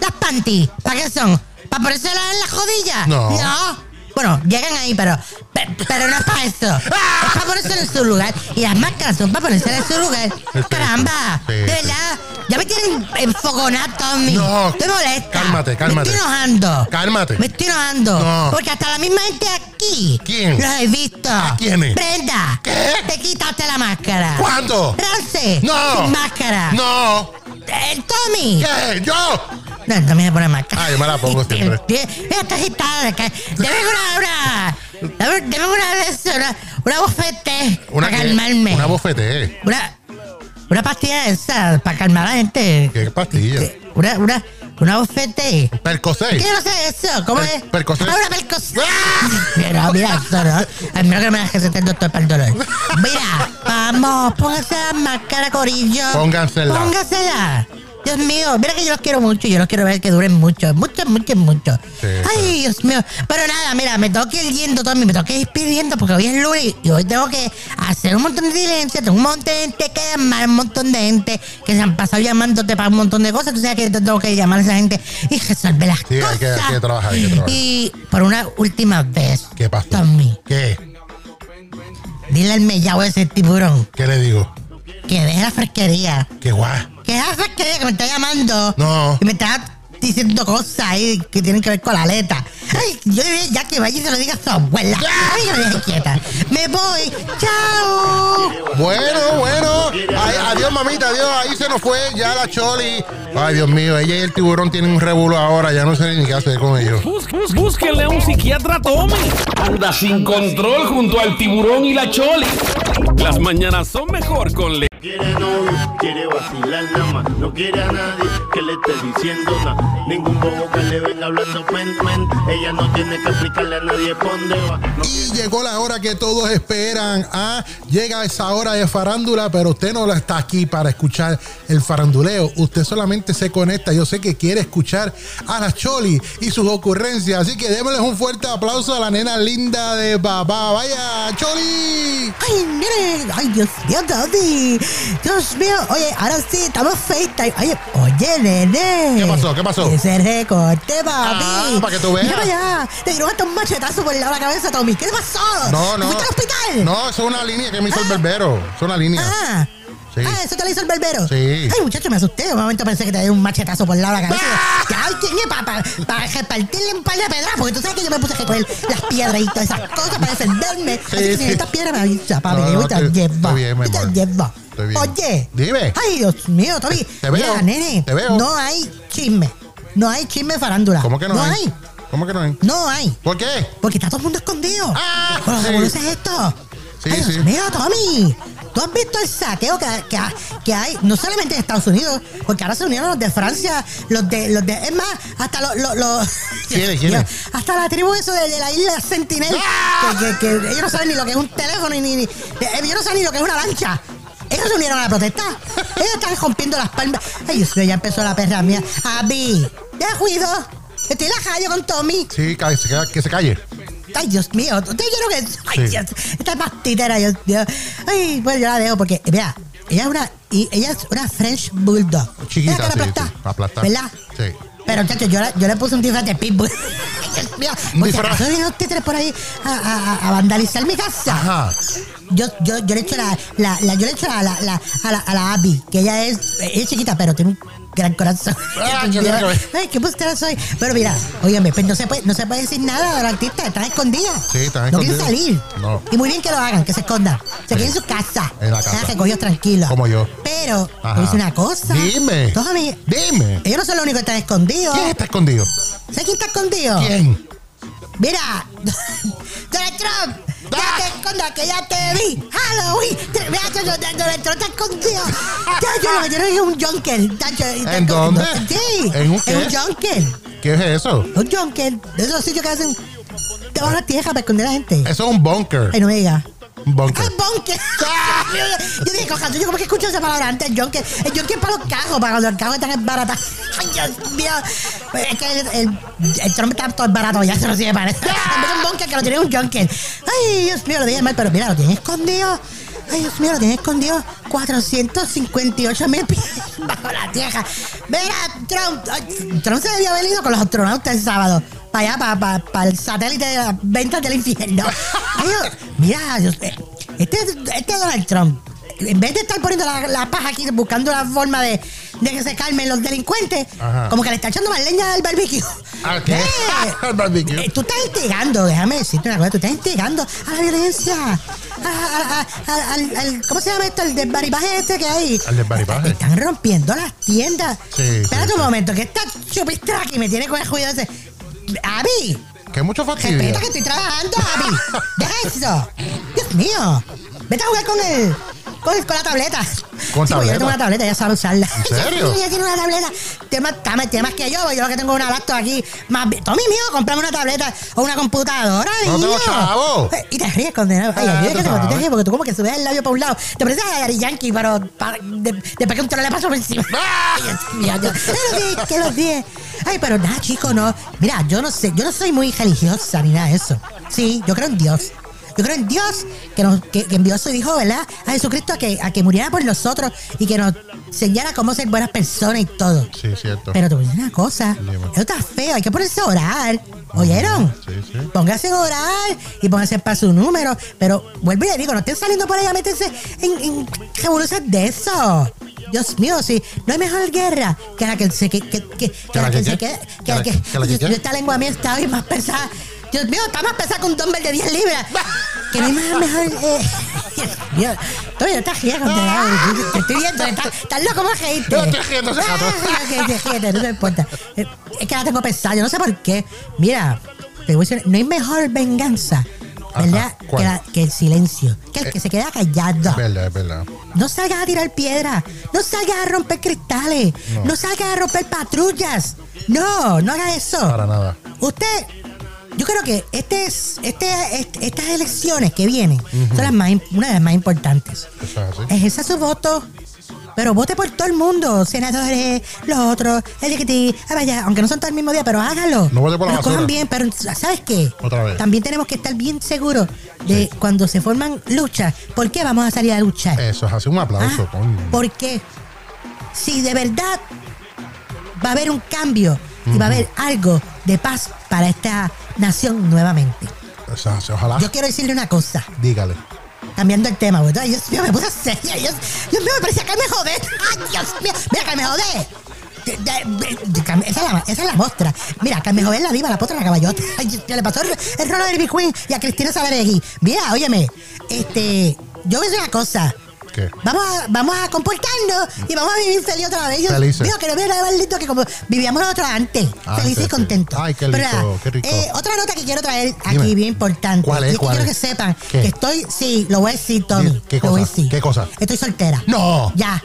Las panties, ¿para qué son? ¿Para ponerse en la rodilla? No. Bueno, llegan ahí, pero, pe- pero no es para eso. Es para ponerse en su lugar. Y las máscaras son para ponerse en su lugar. Caramba, de verdad. Ya me tienen enfogonado, Tommy. No. Te molesta. Cálmate, cálmate. Me estoy enojando. Cálmate. Me estoy enojando. No. Porque hasta la misma gente aquí. ¿Quién? Los he visto. ¿A quiénes? Brenda. ¿Qué? Te quitaste la máscara. ¿Cuándo? Rance. No. Sin máscara. No. Eh, Tommy. ¿Qué? ¿Yo? No, Tommy se pone máscara. Ah, yo me la pongo siempre. Mira, está agitada. de que- Deme una, una, deme, una una, una bofete para calmarme. Una bofete. Una, una pastilla de esa para calmar a la gente. ¿Qué pastilla? Una, una, una bofete. Percocet. ¿Qué no sé eso? ¿Cómo es? Percocet. Ah, una percocet. Mira, mira eso, ¿no? Al menos que me la recete el doctor para el dolor. Mira, vamos, póngase la máscara, corillo. Póngansela. Póngasela. Dios mío, mira que yo los quiero mucho, yo los quiero ver que duren mucho, mucho, mucho, mucho. Sí, Ay, Dios mío. Pero nada, mira, me tengo que ir yendo, Tommy, me tengo que ir pidiendo porque hoy es lunes y hoy tengo que hacer un montón de diligencias, tengo un montón de gente que llamar, un montón de gente que se han pasado llamándote para un montón de cosas. Tú sabes que te tengo que llamar a esa gente y resolver las Sí, hay cosas. que- hay que trabajar, hay que trabajar. Y por una última vez, ¿Qué pasó? Tommy, ¿Qué? dile al mellao ese tiburón ¿Qué le digo? Que deje la fresquería. ¿Qué guay? Que es esa que me está llamando. No. Y me está diciendo cosas ahí que tienen que ver con la aleta. Ay, yo diría ya que vaya y se lo diga a su abuela. Ay, que me deje quieta. Me voy. Chao. Bueno, bueno. Ay, adiós, mamita, adiós. Ahí se nos fue ya la Choli. Ay, Dios mío, ella y el tiburón tienen un revuelo ahora. Ya no sé ni qué hacer con ellos. Bus- bus- Búsquenle a un psiquiatra, Tommy. Anda sin control junto al tiburón y la choli. Las mañanas son mejor con Le. Quiere novio, quiere vacilar nada más. No quiere a nadie que le esté diciendo nada. Ningún bobo que le venga hablando pen, pen. Ella no tiene que explicarle a nadie por dónde va. No Y llegó la hora que todos esperan. Ah, llega esa hora de farándula, pero usted no está aquí para escuchar el faranduleo. Usted solamente se conecta. Yo sé que quiere escuchar a la Choli y sus ocurrencias. Así que démosles un fuerte aplauso a la nena linda de papá. Vaya, Choli. Ay, mire. Ay, Dios mío, Tommy. Dios mío. Oye, ahora sí, estamos FaceTime. Oye, oye, nene. ¿Qué pasó? ¿Qué pasó? Ese recorte, papi. Ah, para que tú veas. Mira allá. Te dieron hasta un machetazo por la cabeza, Tommy. ¿Qué te pasó? No, no. ¿Fuiste al hospital? No, eso es una línea que me hizo el berbero. Es una línea. Ah. Sí. Ah, eso te lo hizo el barbero. Sí. Ay, muchacho, me asusté. Un momento pensé que te dio un machetazo por el lado de la cabeza. ¡Ah! Ya, tiene para repartirle un par de pedras, porque tú sabes que yo me puse a recoger las piedras y todas esas cosas para defenderme. Así que si sí. necesitas piedras, me avisa, papi. No, no, te llevo. estoy bien, te llevo. Estoy bien. Oye. Dime. Ay, Dios mío, Toby. Te veo, Mira, nene. te veo. No hay chisme. No hay chisme farándula. ¿Cómo que no, No hay? hay. ¿Cómo que no hay? No hay. ¿Por qué? Porque está todo el mundo escondido. Ah, Bueno, sí. ¿Conoces esto? Sí, Ay, Dios sí. mío, Tommy. ¿Tú has visto el saqueo que, que, que hay, no solamente en Estados Unidos, porque ahora se unieron los de Francia, los de, los de, es más, hasta los, los, los- ¿Quiénes, quiénes? hasta la tribu eso de, de la isla Sentinel, que, que- que ellos no saben ni lo que es un teléfono, ni, ni, ni- ellos no saben ni lo que es una lancha. Ellos se unieron a la protesta. Ellos están rompiendo las palmas. Ay, Dios mío, ya empezó la perra mía. Abby, ya cuido. Estoy la calle con Tommy. Sí, que se, que se calle. Ay, Dios mío, usted quiero que. Ay, Sí. Dios, esta pastitera, Dios mío. Ay, bueno, yo la dejo porque, mira, ella es una, y ella es una French Bulldog. Chiquita, sí, la aplasta, sí, aplasta. ¿Verdad? Sí. Pero, chacho, yo, le- yo le puse un disfraz de pitbull. Dios mío, Un por si disfraz. acaso vienen los títeres por ahí a, a- a- vandalizar mi casa. Ajá. Yo, yo, yo le echo la, la, la- yo le echo la, la, la- a la, a la Abby, que ella es, es chiquita, pero tiene un gran corazón. Ah, qué. Ay, qué bustera soy. Pero mira, óyeme, pues no se puede, no se puede decir nada de los artistas, están escondidas. Sí, están No quieren escondidas. salir. No. Y muy bien que lo hagan, que se escondan. Se queden en su casa. En la casa. Sean recogidos tranquilos. Como yo. Pero, te decir una cosa. Dime. Todos a mí, Dime. ellos no son los únicos que están escondidos. ¿Quién está escondido? ¿Sabes quién está escondido? ¿Quién? Mira, Donald Trump, ya Ah. te escondas que ya te vi. Halloween, Te- mira, Donald Trump está escondido. Yo lo metieron en un junker. ¿En dónde? Sí, ¿En un qué? En un junker. ¿Qué es eso? Un junker. Esos sitios que hacen debajo de la tierra para esconder a la gente. Eso es un bunker. Ay, no me digas. Un bunker. ¡Ah, bunker! yo dije, coja, yo como que escucho esa palabra antes, junker. El junker es para los cajos, para cuando el cajo está barato. Ay, Dios mío. Es que el, el, el Trump está todo barato, ya se lo sigue parece. En vez un bunker, que lo tiene un junker. Ay, Dios mío, lo dije mal, pero mira, lo tienen escondido. Ay, Dios mío, lo tienen escondido 458 mil pies bajo la tierra. Mira, Trump, Trump se debió haber ido con los astronautas el sábado. Para allá, para, para, el satélite de las ventas del infierno. Mira, este, este Donald Trump, en vez de estar poniendo la, la paja aquí, buscando la forma de, de que se calmen los delincuentes, Ajá. como que le está echando más leña al barbecue. ¿A qué? Al barbecue. eh, tú estás instigando, déjame decirte una cosa, tú estás instigando a la violencia. A, a- a- a- al, al- ¿Cómo se llama esto? El desbaribaje este que hay. Al desbaribaje. Están rompiendo las tiendas. Sí, Espérate sí, un sí. momento, que esta chupistra aquí me tiene con el juicio ese. Abby, Que mucho fastidio. respeta que estoy trabajando, Abby. Deja eso. Dios mío. Vete a jugar con el. Con, con la tableta. ¿Con sí, porque tableta? Yo tengo una tableta, ya sabe usarla. ¿En serio? Ella tiene una tableta. Tiene más, tiene más- que yo. Yo lo que tengo es una laptop aquí. Más, Tommy mío, comprame una tableta o una computadora, No tengo niño. chavo. Eh, Y te ríes, condenado. Ay, Ah, tú que te- te ríes porque tú como que subes el labio para un lado. Te pareces a Gary Yankee, pero de- después que un toro le pasó por encima. Ay, Dios mío, yo- que los dije, que los dije. Ay, pero nada, chico, no. Mira, yo no sé, yo no soy muy religiosa ni nada de eso. Sí, yo creo en Dios. Yo creo en Dios que, nos, que, que envió a su Hijo, ¿verdad? A Jesucristo a que, a que muriera por nosotros y que nos enseñara cómo ser buenas personas y todo. Sí, cierto. Pero te voy a decir una cosa. Eso está feo. Hay que ponerse a orar. ¿Oyeron? Sí, sí. Póngase a orar y póngase para su número. Pero vuelvo y le digo, no estén saliendo por ahí a meterse en, en revoluciones de eso. Dios mío, sí. No hay mejor guerra que la que se que, que, que, que la que se quede. Que la que. esta lengua mía está hoy más pesada. Dios mío, está más pesada que un dumbbell de 10 libras. Que no hay más mejor. Eh, Dios mío. Todavía estás riendo. Te, estoy viendo. Estás, loco por reírte. No, estoy riendo, ese gato. Ah, no te importa. Eh, Es que la tengo pesada, yo no sé por qué. Mira, te voy a decir, no hay mejor venganza, ¿verdad? Que, la- que el silencio. Que el que se queda callado. Es verdad, es verdad. No salgas a tirar piedras. No salgas a romper cristales. No. No, salgas a romper patrullas. No, no haga eso. Para nada. Usted, yo creo que este es, este, este- estas elecciones que vienen son las más, una de las más importantes. Eso es así. Ejerza su voto, pero vote por todo el mundo, senadores, los otros, LGBT, ah, vaya, aunque no son todo el mismo día, pero hágalo. No vote por la Pero cojan bien, pero ¿sabes qué? Otra vez. También tenemos que estar bien seguros de cuando se forman luchas, ¿por qué vamos a salir a luchar? Eso es así. Un aplauso, Ah. Porque si de verdad va a haber un cambio y va a haber algo de paz para esta nación nuevamente. Ojalá. Yo quiero decirle una cosa, Dígale. cambiando el tema, güey. Ay, Dios mío, me puse seria. Dios, Dios mío, me parecía que me jodé. Ay, Dios mío, mira, que me jodé. Esa, es la, esa es la mostra. Mira, Carmen Joven la diva, la potra, la caballota. Le pasó el, el rolo de Ivy Queen y a Cristina Sabaregui. Mira, óyeme, este, yo voy a decir una cosa. ¿Qué? Vamos a, vamos a comportarnos y vamos a vivir feliz otra vez. Yo Felices. digo que no viene nada maldito que como vivíamos nosotros antes. Felices sí, y sí. contentos. Ay, qué rico, nada, qué rico. eh, otra nota que quiero traer Dime. aquí, bien importante. ¿Cuál es, Y es que cuál quiero es? que sepan ¿Qué? que estoy, sí, lo voy a decir, Tommy. ¿Qué Lo voy a cosa? decir. ¿Qué cosa? Estoy soltera. No. Ya.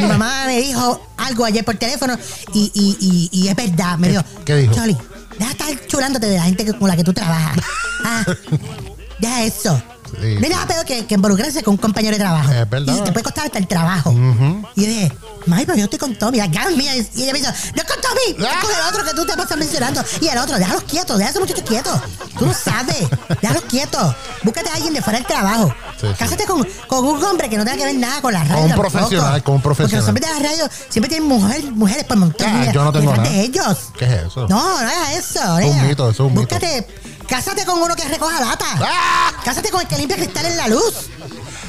Mi mamá me dijo algo ayer por teléfono y, y, y, y es verdad. Me ¿Qué- dijo, qué dijo? Choli, deja de estar chulándote de la gente con la que tú trabajas. Ah, deja eso. Nada peor que, que involucrarse con un compañero de trabajo. Es verdad. Y te puede costar hasta el trabajo. Y yo dije, Mami, pero yo estoy con Tommy, la gang mía. Y ella me dice, no es con Tommy, es con el otro que tú te pasas mencionando. Y el otro, déjalos quietos, deja a ese muchacho quieto. Tú no sabes, déjalos quietos. Búscate a alguien de fuera del trabajo. Sí, sí. Cásate con, con un hombre que no tenga que ver nada con la radio. un tampoco. profesional, con un profesional. Porque los hombres de la radio siempre tienen mujer- mujeres por montón. Ah, mira, yo no tengo nada. de ellos. ¿Qué es eso? No, no hagas eso. Es un mito, eso es un mito. Búscate, cásate con uno que recoja lata. ¡Ah! Cásate con el que limpia cristal en la luz.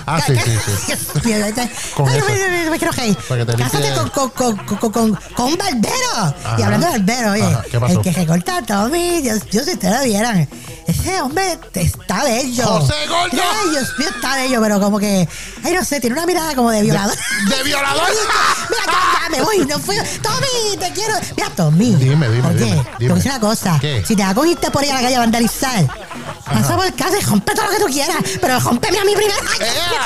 Ah, sí, sí, sí. Con eso. Cásate con, con, con, con, con, con un barbero. Ajá. Y hablando de barbero, oye, Ajá, ¿qué pasó? el que recorta a Tommy, Dios, Dios, si ustedes lo vieran, ese hombre está bello. ¡José Gordo! Ay, Dios mío, está bello, pero como que, ay, no sé, tiene una mirada como de violador. ¡De violador! Mira, ya, me voy, no fui. Tommy, te quiero. Mira, Tommy. Dime, dime, Oye, dime, te voy a una cosa. ¿Qué? Si te vas a cogerte por ir a la calle a vandalizar, pasa por casa y rompe todo lo que tú quieras. Pero rompeme a mí primero. ¡Ay, ¡Eh,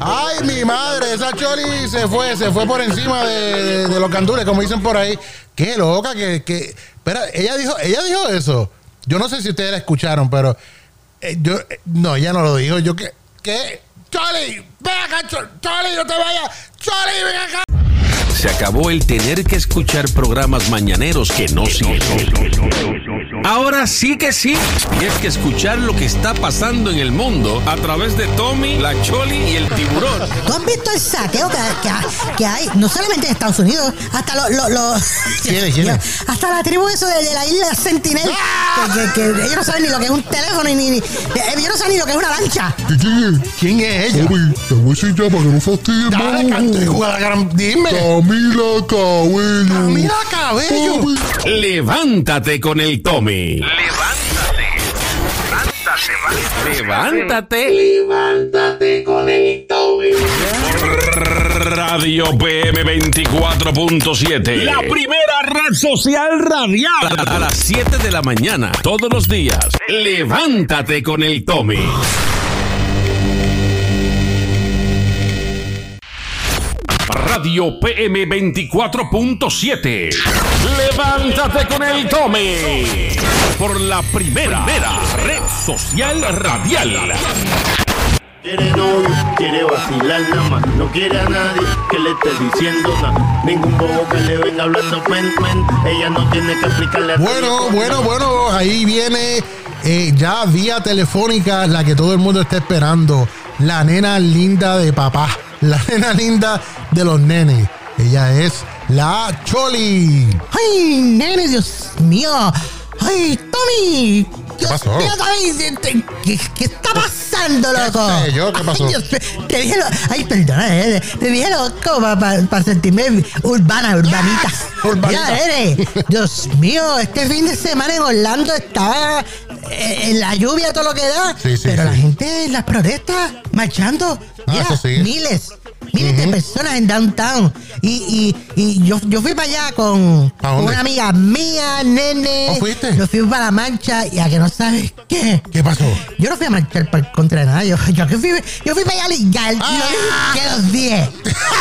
Ay, mi madre, esa Choli se fue, se fue por encima de, de los candules, como dicen por ahí. Qué loca que, que. Espera, ella dijo, ella dijo eso. Yo no sé si ustedes la escucharon, pero eh, yo eh, no, ella no lo dijo. Yo que, que, Choli, ven acá, Cho- Choli, no te vayas, Choli, ven acá. Se acabó el tener que escuchar programas mañaneros que no sirven. Ahora sí que sí. Tienes que escuchar lo que está pasando en el mundo a través de Tommy, la Choli y el tiburón. ¿Tú has visto el saqueo que, que- que hay, no solamente en Estados Unidos, hasta los. Lo, lo- ¿Quién es, quién es? Hasta la tribu eso de, de la isla Sentinel, que, que- que ellos no saben ni lo que es un teléfono, ni, ni- eh, ellos no saben ni lo que es una lancha. ¿Quién es ella? Obi, te voy a decir ya para que no fastidies Dale, cante, juega, dime. Camila Cabello. Mira cabello. Obi, Levántate con el Tommy. Levántate. Levántate con el Tommy. Radio PM 24.7. La primera red social radial. A las 7 de la mañana, todos los días. Levántate con el Tommy. Radio PM 24.7. Levántate con el Tommy. Por la primera, red social radial. Quiere novio, quiere vacilar nada más. No quiere a nadie que le esté diciendo nada. Ningún bobo que le venga hablando pen, pen. Ella no tiene que explicarle Bueno, bueno, nada. bueno, ahí viene eh, ya vía telefónica la que todo el mundo está esperando. La nena linda de papá. La nena linda de los nenes. Ella es la Choli. ¡Ay, nene, Dios mío! ¡Ay, Tommy! Dios pasó? mío, ¿qué, qué, qué está pasando, loco? yo? ¿Qué pasó? Ay, Dios mío, te dije, lo- ay, perdona, eh, te dije loco para sentirme urbana, urbanita. Urbanita. Mira, Dios mío, este fin de semana en Orlando estaba eh, en la lluvia, todo lo que da. Sí, sí, pero la gente en las protestas, marchando. Ah, Mira, eso miles. De personas en downtown. Y, y, y yo, yo fui para allá con, una amiga mía, nene. ¿Oh, fuiste? Yo fui para la mancha y a que no sabes qué. ¿Qué pasó? Yo no fui a marchar para contra de nada. Yo, yo, fui, yo fui para allá a ligar. Ah. Y yo que los 10.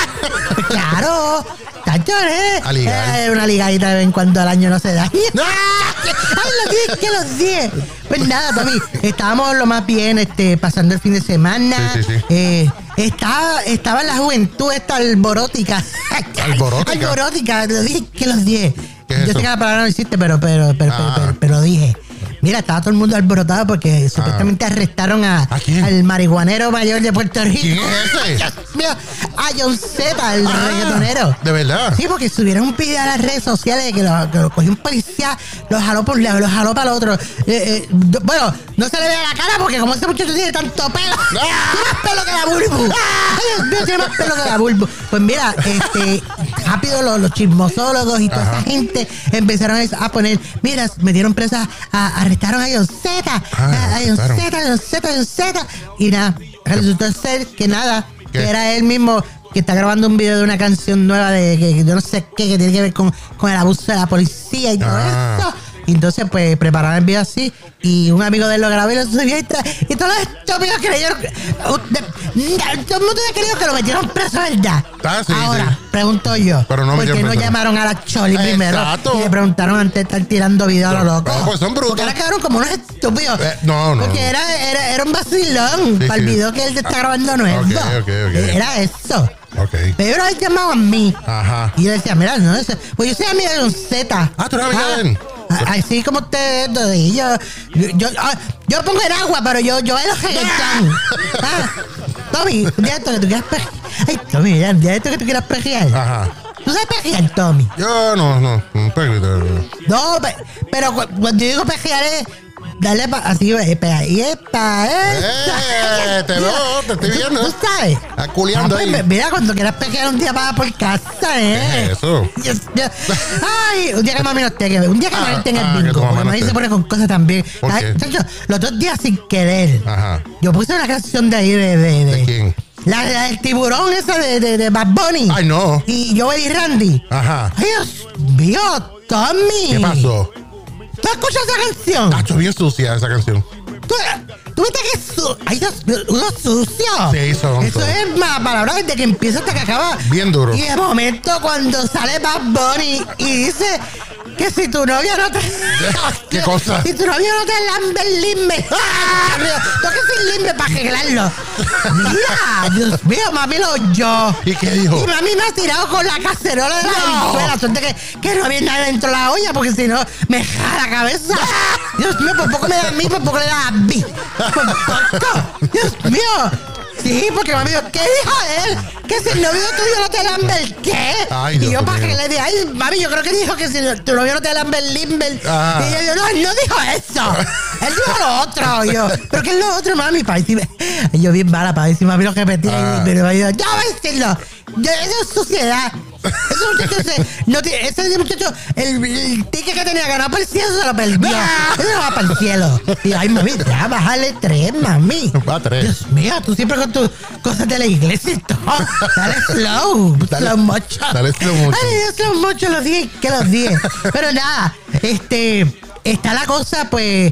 claro. Tacho, ¿eh? A ligar. Eh, una ligadita de vez en cuando al año no se da. ¡Ah! Ay, los 10, que los 10. Pues nada, Tommy, estábamos lo más bien este, pasando el fin de semana. Sí, sí, sí. Eh, estaba, estaba la juventud esta alborótica. ¿Alborótica? Alborótica, lo dije que los 10. ¿Qué es Yo eso? sé que la palabra no existe, pero, pero, pero, Ah. pero, pero, pero dije. Mira, estaba todo el mundo alborotado porque supuestamente arrestaron a, ¿A al marihuanero mayor de Puerto Rico. ¿Quién es ese? Mío, a John Z, el Ah, reggaetonero. ¿De verdad? Sí, porque subieron un video a las redes sociales de que lo, que lo cogió un policía, lo jaló por un lado, lo jaló para el otro. Eh, eh, bueno, no se le ve la cara porque como ese muchacho tiene tanto pelo, tiene más pelo que la bulbu. Ay, Dios mío, tiene más pelo que la bulbu. Pues mira, este, rápido los, los chismosólogos y toda esa gente empezaron a a poner, mira, metieron presa, a- arrestaron a John Z, a, a John. Z, a John Z, a John Z, y nada. resultó ser que nada, ¿Qué? que era él mismo que está grabando un video de una canción nueva de que, que yo no sé qué, que tiene que ver con, con el abuso de la policía y todo Ah. eso. Y entonces, pues, prepararon el video así y un amigo de él lo grabó y lo subió y, y todos los estúpidos creyeron... todo el mundo ha creído que lo metieron preso, ¿verdad? Ah, sí, Ahora, sí. pregunto yo. Pero no ¿Por qué metieron no llamaron a la Choli primero? Exacto. Y le preguntaron antes de estar tirando video a lo loco. No, pues son brutos. Porque ahora quedaron como unos estúpidos. Eh, no, no. Porque era, era, era un vacilón Sí, para el video que él te está grabando nuevo. Ok, ok, ok. Era eso. Ok. Pero él llamado a mí. Ajá. Y yo decía, mira, no, eso. Pues yo soy amiga de un Z. Ah, ¿tú eres amiga de él? Ah, Así como ustedes, y yo, yo, yo, ah, yo pongo el agua, pero yo, yo bailo reggaetón. Ah, Tommy, un día esto que tú quieras pejear. Ay, Tommy, mira, un día esto que tú quieras pejear. Ajá. ¿Tú sabes pejear, Tommy? Yo no, no. poquito. No, pe- pero cu- cuando yo digo pejear es darle pa, así, epa, y epa, Eh, te veo, te estoy ¿Tú- viendo. ¿Tú sabes? Estás culeando pues, ahí. Mira, cuando quieras pejear un día para por casa, ¿eh? Eso. Ay, un día que mami no esté, que- un día que Ah, mami esté en el ah, tu bingo, porque mami se pone con cosas también. ¿Por Ay, qué? chacho, los dos días sin querer. Ajá. Yo puse una canción de ahí de. ¿De, ¿De quién? La, la del tiburón esa de, de, de Bad Bunny. Ay, no. Y yo y Randy. Ajá. Ay, Dios mío, Tommy. ¿Qué pasó? ¿Tú escuchas esa canción? Ah, bien sucia esa canción. ¿Tú, tú viste que su Ay, Dios uno sucio? Sí, sonso. Eso es mala palabra desde que empieza hasta que acaba. Bien duro. Y de momento cuando sale Bad Bunny y dice que si tu novio no te... ¿Qué cosa? Si tu novio no te lambe el limbe. ¡Ah! Tengo que decir limbe para arreglarlo. Mira, Dios mío, mami lo oyó. ¿Y qué dijo? Y mami me ha tirado con la cacerola de la No. Suerte que, que no había nada dentro de la olla, porque si no, me jala la cabeza. Dios mío, por poco me da a mí, por poco le da a mí. Dios mío. Sí, porque mami dijo, ¿qué dijo él? Que si el novio tuyo no te lambe el qué. Ay, y yo para que le diga, ay, mami, yo creo que dijo que si tu novio no te lambe el limber. Ah. Y ella dijo, no, él no dijo eso. Él dijo lo otro. Y yo, ¿pero qué es lo otro, mami? Decirme, y yo bien mala, para decir, mami, lo que metí. Ah. Pero yo, ya voy a decirlo. Yo, eso es suciedad. Ese muchacho, se, no, tiene- ese muchacho, el, el ticket que tenía ganado para el cielo se lo perdió. Ese no va para el cielo. Y ay, mami, ya, bájale tres, mami. Va tres. Dios mío, tú siempre con tus cosas de la iglesia y todo. Dale slow, Dale- slow mucho. dale slow motion. Dale slow mucho los 10, que los 10. Pero nada, este, está la cosa, pues,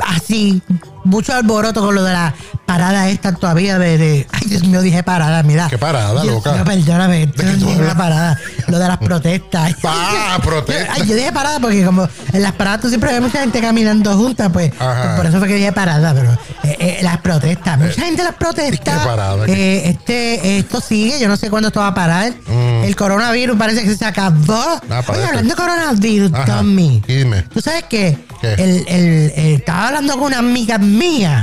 así, mucho alboroto con lo de la parada esta todavía de, de- ay Dios mío, dije parada, mira. ¿Qué parada, Dios loca? mío, perdóname, yo una parada, lo de las protestas. Ah, protestas. Ay, yo dije parada porque como en las paradas tú siempre ves mucha gente caminando juntas, pues, Ajá. pues por eso fue que dije parada, pero eh, eh, las protestas, mucha gente las protestas. ¿qué parada? eh, este, esto sigue, yo no sé cuándo esto va a parar. Mm. El coronavirus parece que se acabó. Ah, Oye, hablando de coronavirus. Tommy. Dime. ¿Tú sabes qué? ¿Qué? El, el- el- estaba hablando con una amiga mía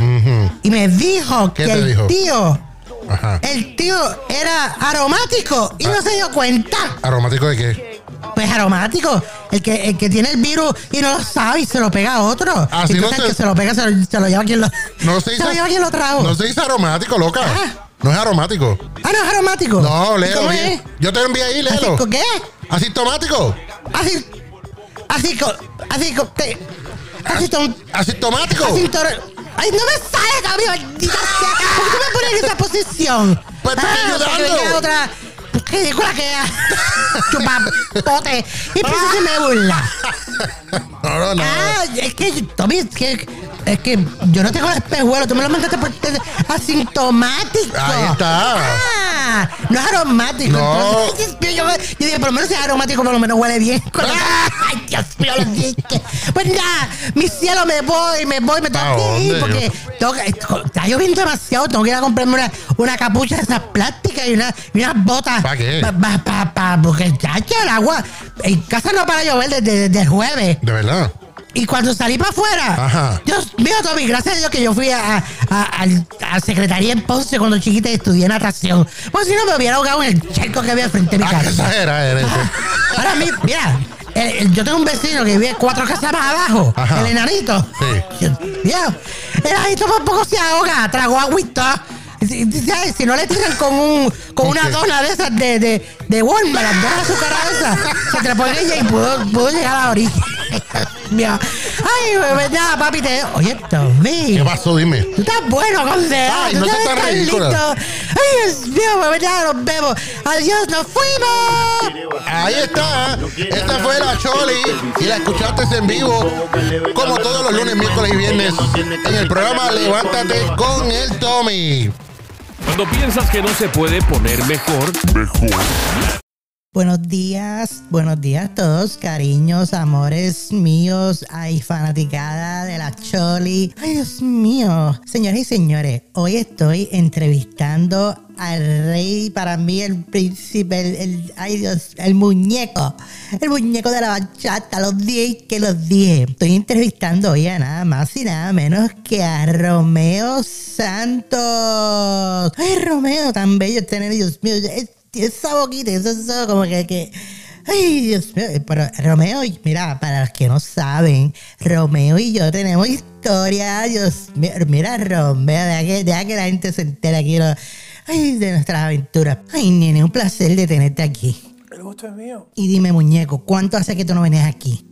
Ujú. y me dijo ¿Qué que el dijo? tío, Ajá. el tío era aromático y no se dio cuenta. ¿Aromático de qué? Pues aromático, el que, el que tiene el virus y no lo sabe y se lo pega a otro. Así Entonces no el que se lo pega se lo, se lo lleva quien lo, No se lo lleva quien lo trajo. No se dice aromático, loca. Ah. No es aromático. Ah, no es aromático. No, ¿Y léelo ¿Cómo es? Yo te lo envié ahí, ¿Así léelo. con qué? ¿Asintomático? Así, con, ¿Asintomático? Ay, no me sale, cabrón, maldita sea. ¿Por qué me pones en esa posición? Pues estoy Ah, porque ayudando. venga otra ridícula que chupapote. Y por eso se me burla. No, no, no. Ah, es que, Tommy, es que, es que yo no tengo el espejuelo, tú me lo mandaste por asintomático. Ahí está. Ah, no es aromático. No. Entonces, yo, yo dije, por lo menos es aromático, por lo menos huele bien. Ay, Dios mío, lo dije. Pues nada, mi cielo, me voy, me voy, me tengo ¿A que ir porque tengo que- está lloviendo demasiado, tengo que ir a comprarme una, una capucha de esas plásticas y, una, y unas botas. ¿Pa qué? Pa, pa, pa, porque ya el agua, en casa no para llover desde, desde el jueves. De verdad. Y cuando salí para afuera, Ajá. Dios mío, Tommy, gracias a Dios que yo fui a, a, a- Secretaría en Ponce cuando chiquita y estudié natación. Pues si no me hubiera ahogado en el charco que había frente a mi Ah, casa. exagera eres. Ahora mi, mira, el- el- yo tengo un vecino que vive cuatro casas más abajo, Ajá. el enanito. Sí. Mío, el enanito por poco se ahoga, tragó agüita. Si, no le tiran con un con ¿Con una dona de esas de, de, de Walmart, las donas azucaradas esas, se te la pone ella y pudo, pudo llegar a la orilla. mío. Ay, pues nada, papi, te. Oye, Tommy. ¿Qué pasó? Dime. Tú estás bueno con Leo. Ay, no estás tan ridícula. lindo. Ay, Dios mío, pues ya nos vemos. Adiós, nos fuimos. Ahí está. Esta fue la Choli. Y la escuchaste en vivo. Como todos los lunes, miércoles y viernes. En el programa Levántate con el Tommy. Cuando piensas que no se puede poner mejor, Buenos días, buenos días a todos, cariños, amores míos, ay, fanaticada de la Choli. Ay, Dios mío. Señoras y señores, hoy estoy entrevistando al rey, para mí el príncipe, el, el- ay Dios, el muñeco, el muñeco de la bachata, los 10 que los 10. Estoy entrevistando hoy a nada más y nada menos que a Romeo Santos. Ay, Romeo, tan bello tener, Dios mío, es- esa boquita, eso, eso como que, que- Ay, Dios mío, pero Romeo, y- mira, para los que no saben, Romeo y yo tenemos historia, Dios mío, mira, Romeo, deja que, deja que la gente se entere aquí, lo- ay, de nuestras aventuras. Ay, nene, un placer de tenerte aquí. El gusto es mío. Y dime, muñeco, ¿cuánto hace que tú no venías aquí?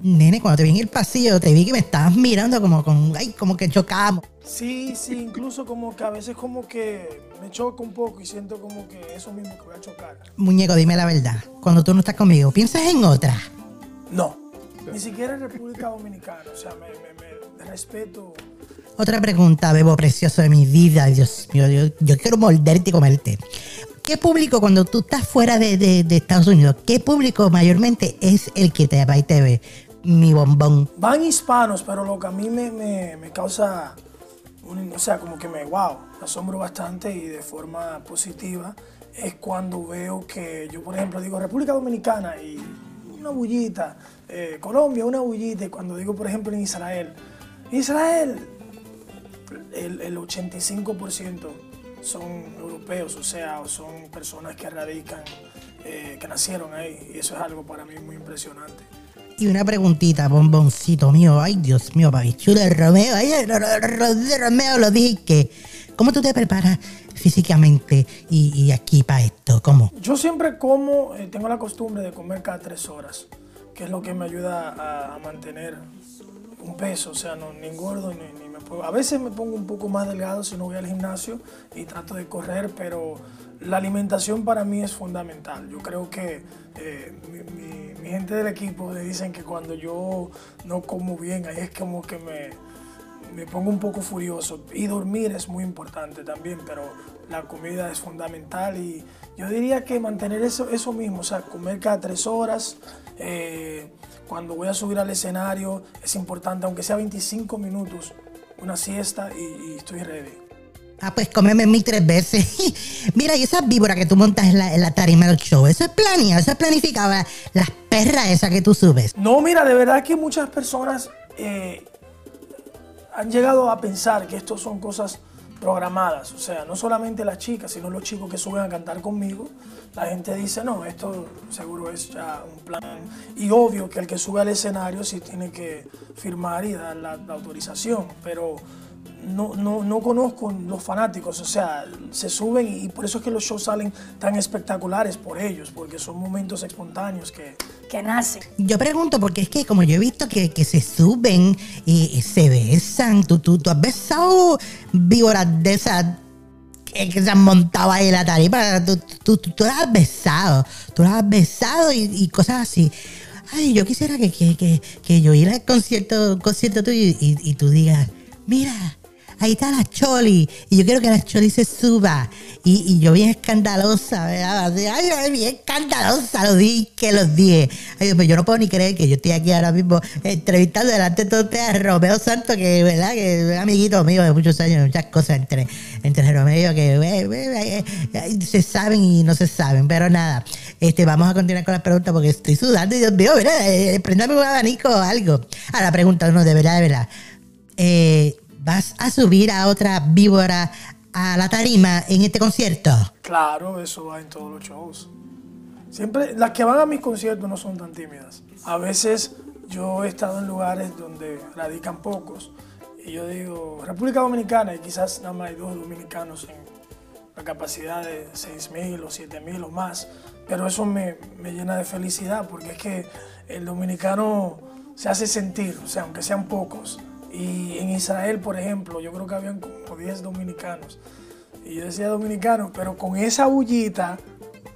Nene, cuando te vi en el pasillo, te vi que me estabas mirando como con, ay, como que chocamos. Sí, sí, incluso como que a veces como que me choca un poco y siento como que eso mismo que voy a chocar. Muñeco, dime la verdad. Cuando tú no estás conmigo, ¿piensas en otra? No, ni siquiera en República Dominicana, o sea, me, me- me respeto. Otra pregunta, bebo precioso de mi vida. Dios mío, yo, yo quiero morderte y comerte. ¿Qué público, cuando tú estás fuera de, de- de Estados Unidos, qué público mayormente es el que te va y te ve? Mi. Van hispanos, pero lo que a mí me, me- me causa, o sea, como que me, wow, asombro bastante y de forma positiva, es cuando veo que yo, por ejemplo, digo República Dominicana y una bullita, eh, Colombia, una bullita, y cuando digo, por ejemplo, en Israel, Israel, el, el 85% son europeos, o sea, son personas que radican, eh, que nacieron ahí, y eso es algo para mí muy impresionante. Y una preguntita, bomboncito mío. Ay, Dios mío, papi chulo, Romeo. Ay, Ro- Romeo, lo dije. ¿Cómo tú te preparas físicamente y, y aquí para esto? ¿Cómo? Yo siempre como, eh, tengo la costumbre de comer cada tres horas, que es lo que me ayuda a, mantener un peso, o sea, no, ni engordo ni, ni me puedo. A veces me pongo un poco más delgado si no voy al gimnasio y trato de correr, pero la alimentación para mí es fundamental. Yo creo que eh, mi, gente del equipo me dicen que cuando yo no como bien, ahí es como que me, me pongo un poco furioso. Y dormir es muy importante también, pero la comida es fundamental y yo diría que mantener eso, eso mismo, o sea, comer cada tres horas. eh, cuando voy a subir al escenario es importante, aunque sea 25 minutos, una siesta y, y estoy ready. Ah, pues cómeme mi tres veces. Mira, y esa víbora que tú montas en la, en tarima del show, eso es planeado, eso es planificado. la- Las perras esas que tú subes. No, mira, de verdad que muchas personas eh, han llegado a pensar que esto son cosas programadas. O sea, no solamente las chicas, sino los chicos que suben a cantar conmigo. La gente dice, no, esto seguro es ya un plan. Y obvio que el que sube al escenario sí tiene que firmar y dar la, la autorización. Pero no, no, no conozco los fanáticos, o sea, se suben y por eso es que los shows salen tan espectaculares por ellos, porque son momentos espontáneos que, que nacen. Yo pregunto porque es que como yo he visto que, que se suben y, y se besan, tú, tú, tú has besado víboras de esas que, que se han montado ahí en la tarima, tú, tú, tú, tú las has besado, tú las has besado y, y cosas así. Ay, yo quisiera que, que, que, yo ir al concierto, concierto tuyo y- y tú digas, mira, ahí está la Choli, y yo quiero que la Choli se suba. Y, yo bien escandalosa, ¿verdad? Ay, bien escandalosa, lo dije, los dije. Ay, pues yo no puedo ni creer que yo estoy aquí ahora mismo entrevistando delante de todos ustedes a Romeo Santos, que, ¿verdad? Que es amiguito mío de muchos años, muchas cosas entre, entre Romeo que eh, eh, eh, se saben y no se saben. Pero nada, este, vamos a continuar con las preguntas porque estoy sudando y Dios mío, mira, eh, prendame un abanico o algo. Ahora pregunta uno, de verdad, de verdad. Eh, ¿Vas a subir a otra víbora a la tarima en este concierto? Claro, eso va en todos los shows. Siempre, las que van a mis conciertos no son tan tímidas. A veces yo he estado en lugares donde radican pocos y yo digo, República Dominicana, y quizás nada más hay dos dominicanos en la capacidad de 6.000 o 7.000 o más. Pero eso me, me llena de felicidad porque es que el dominicano se hace sentir, o sea, aunque sean pocos. Y en Israel, por ejemplo, yo creo que habían como 10 dominicanos. Y yo decía dominicanos, pero con esa bullita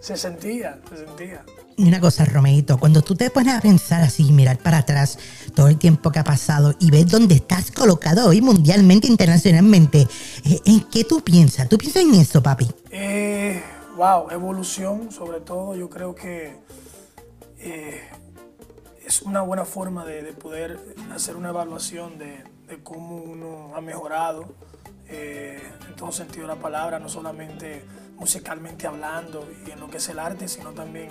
se sentía, se sentía. Y una cosa, Romeito, cuando tú te pones a pensar así, mirar para atrás todo el tiempo que ha pasado y ves dónde estás colocado hoy mundialmente, internacionalmente, eh, ¿en qué tú piensas? ¿Tú piensas en eso, papi? Eh, wow, evolución sobre todo. Yo creo que eh, es una buena forma de, de poder hacer una evaluación de, de cómo uno ha mejorado eh, en todo sentido de la palabra, no solamente musicalmente hablando y en lo que es el arte, sino también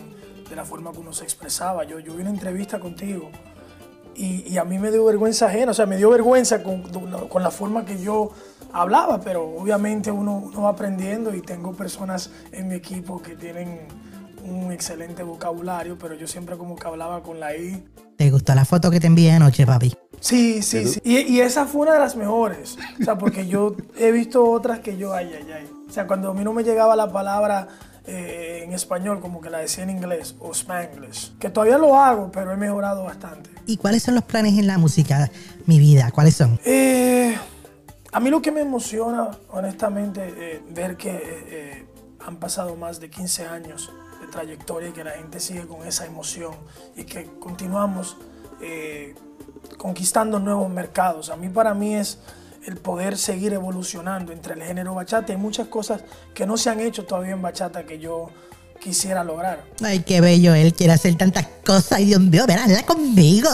de la forma que uno se expresaba. Yo, yo vi una entrevista contigo y, y a mí me dio vergüenza ajena, o sea, me dio vergüenza con, con la forma que yo hablaba, pero obviamente uno, uno va aprendiendo y tengo personas en mi equipo que tienen un excelente vocabulario, pero yo siempre como que hablaba con la I. ¿Te gustó la foto que te envié anoche, papi? Sí, sí, sí. Y, y esa fue una de las mejores. O sea, porque yo he visto otras que yo, ay, ay, ay. O sea, cuando a mí no me llegaba la palabra eh, en español, como que la decía en inglés o spanglish. Que todavía lo hago, pero he mejorado bastante. ¿Y cuáles son los planes en la música, mi vida? ¿Cuáles son? Eh, a mí lo que me emociona, honestamente, eh, ver que eh, eh, han pasado más de 15 años trayectoria y que la gente sigue con esa emoción y que continuamos eh, conquistando nuevos mercados. A mí para mí es el poder seguir evolucionando entre el género bachata. Hay muchas cosas que no se han hecho todavía en bachata que yo quisiera lograr. Ay, qué bello, él quiere hacer tantas cosas. Ay, Dios mío, ven, habla conmigo.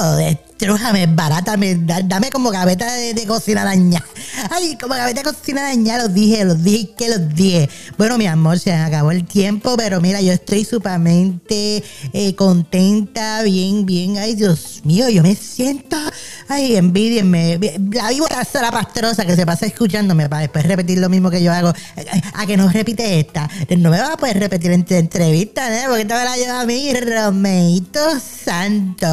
Destrújame, barátame, da- dame como gaveta de, cocina daña. Ay, como gaveta de cocina daña, los dije, los dije, que los dije. Bueno, mi amor, se acabó el tiempo, pero mira, yo estoy sumamente eh, contenta, bien, bien. Ay, Dios mío, yo me siento. Ay, envidienme. La víbora la pastrosa que se pasa escuchándome para después repetir lo mismo que yo hago. A que no repite esta. No me vas a poder repetir en entrevista, ¿eh? Porque te me la lleva a mí, Romeito Santo.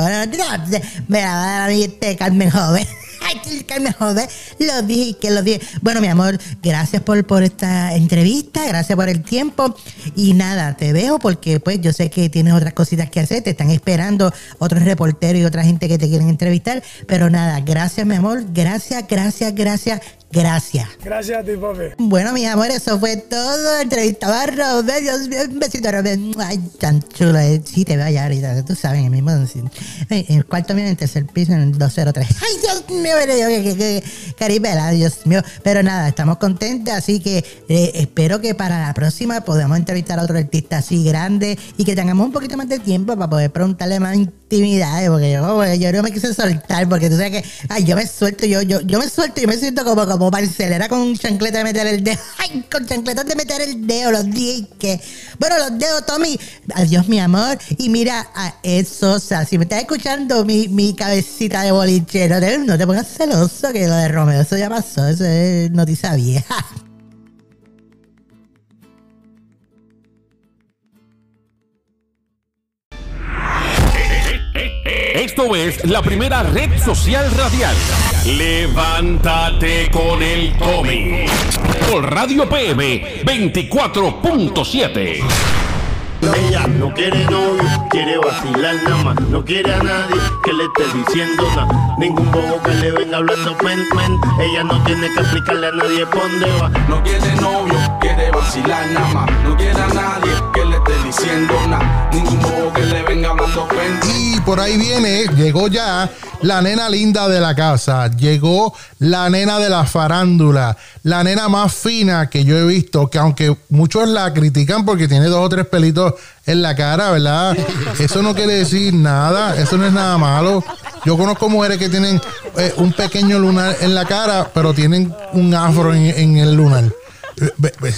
Me la va a dar Carmen Joven. Ay, Carmen Joven, lo dije, que lo dije. Bueno, mi amor, gracias por, por esta entrevista, gracias por el tiempo. Y nada, te dejo porque pues yo sé que tienes otras cositas que hacer, te están esperando otros reporteros y otra gente que te quieren entrevistar. Pero nada, gracias, mi amor, gracias, gracias, gracias, gracias. Gracias a ti, papi. Bueno, mi amor, eso fue todo. Entrevistaba a Robert. Dios mío, un besito, Robert. Ay, tan chulo. eh. Sí, te veo allá ahorita. Tú sabes, en el mismo. En el cuarto mío, en el tercer piso, en el 203. Ay, Dios mío, mire yo, que, que, caribela, Dios mío. Pero nada, estamos contentos. Así que eh, espero que para la próxima podamos entrevistar a otro artista así grande y que tengamos un poquito más de tiempo para poder preguntarle más intimidades. Porque yo, porque yo no me quise soltar. Porque tú sabes que, ay, yo me suelto, yo, yo, yo me suelto, yo me siento como, como parcelera con chancleta de meter el dedo. Ay, con chancletas de meter el dedo, los que Bueno, los dedos, Tommy. Adiós, mi amor. Y mira a eso, o sea, si me estás escuchando mi, mi cabecita de boliche, no te, no te pongas celoso que lo de Romeo, eso ya pasó, eso es noticia vieja. Esto es la primera red social radial. Levántate con el Tommy. Por Radio PM 24.7. Ella no quiere novio, quiere vacilar nada más. No quiere a nadie que le esté diciendo nada. Ningún bobo que le venga hablando pen, pen. Ella no tiene que explicarle a nadie por dónde va. No quiere novio, quiere vacilar nada más. No quiere a nadie que le diciendo nada. Ningún bobo que le venga hablando frente. Y por ahí viene, llegó ya la nena linda de la casa, llegó la nena de la farándula, la nena más fina que yo he visto, que aunque muchos la critican porque tiene dos o tres pelitos en la cara, ¿verdad? Eso no quiere decir nada, eso no es nada malo. Yo conozco mujeres que tienen eh, un pequeño lunar en la cara, pero tienen un afro en, en el lunar.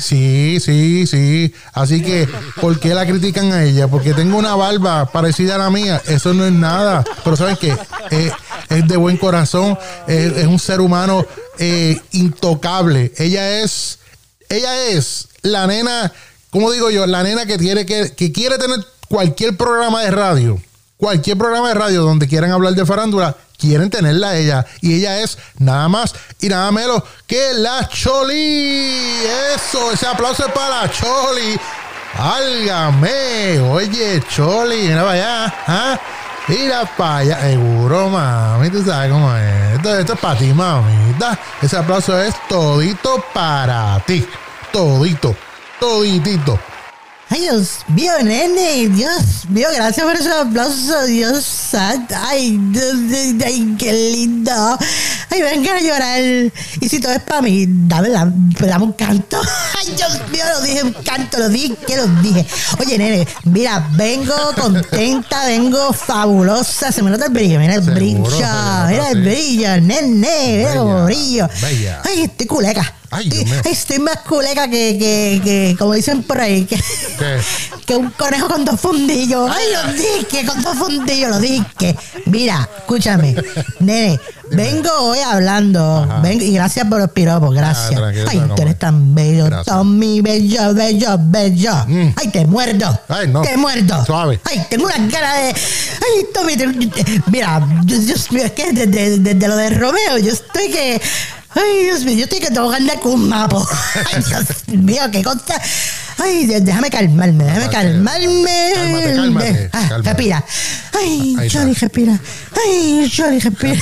Sí, sí, sí. Así que, ¿por qué la critican a ella? Porque tengo una barba parecida a la mía. Eso no es nada. Pero ¿saben qué? Eh, es de buen corazón. Es, es un ser humano eh, intocable. Ella es, ella es la nena, ¿cómo digo yo? La nena que, tiene que, que quiere tener cualquier programa de radio. Cualquier programa de radio donde quieran hablar de farándula, quieren tenerla ella. Y ella es nada más y nada menos que la Choli. Eso, ese aplauso es para la Choli. Álgame, oye, Choli, mira para allá, ¿ah? Mira para allá, seguro, mami, tú sabes cómo es. Esto, esto es para ti, mamita. Ese aplauso es todito para ti. Todito, toditito. Ay, Dios mío, nene, Dios mío, gracias por ese aplauso, Dios santo. Ay, Dios, ay, qué lindo. Ay, venga a llorar. Y si todo es para mí, dame, la- dame un canto. Ay, Dios mío, lo dije, un canto, lo dije, que lo dije. Oye, nene, mira, vengo contenta, vengo fabulosa. Se me nota el brillo, mira el Seguro, brillo. Mira el brillo, nene, mira Bella, brillo. Ay, estoy culeca. Ay, Dios estoy, mío. ay, estoy más culeca que, que, que, como dicen por ahí, que, que un conejo con dos fundillos. Ay, lo dije, con dos fundillos, lo dije. Mira, escúchame, nene, vengo hoy hablando, vengo, y gracias por los piropos, gracias. Ah, Ay, tú eres tan bello, Gracias. Tommy, bello, bello, bello. Mm. Ay, te muerdo. Ay, no. Te muerdo. Suave. Ay, tengo una cara de. Ay, Tommy, te- mira, Dios mío, es que desde, desde lo de Romeo, yo estoy que. Ay, Dios mío, yo estoy que tengo que andar con un mapo. Ay, Dios mío, qué cosa. Ay, déjame calmarme, déjame calmarme. Cálmate, cálmate, Ah, cálmate. respira. Ay. Johnny, respira. Ay, Johnny, respira.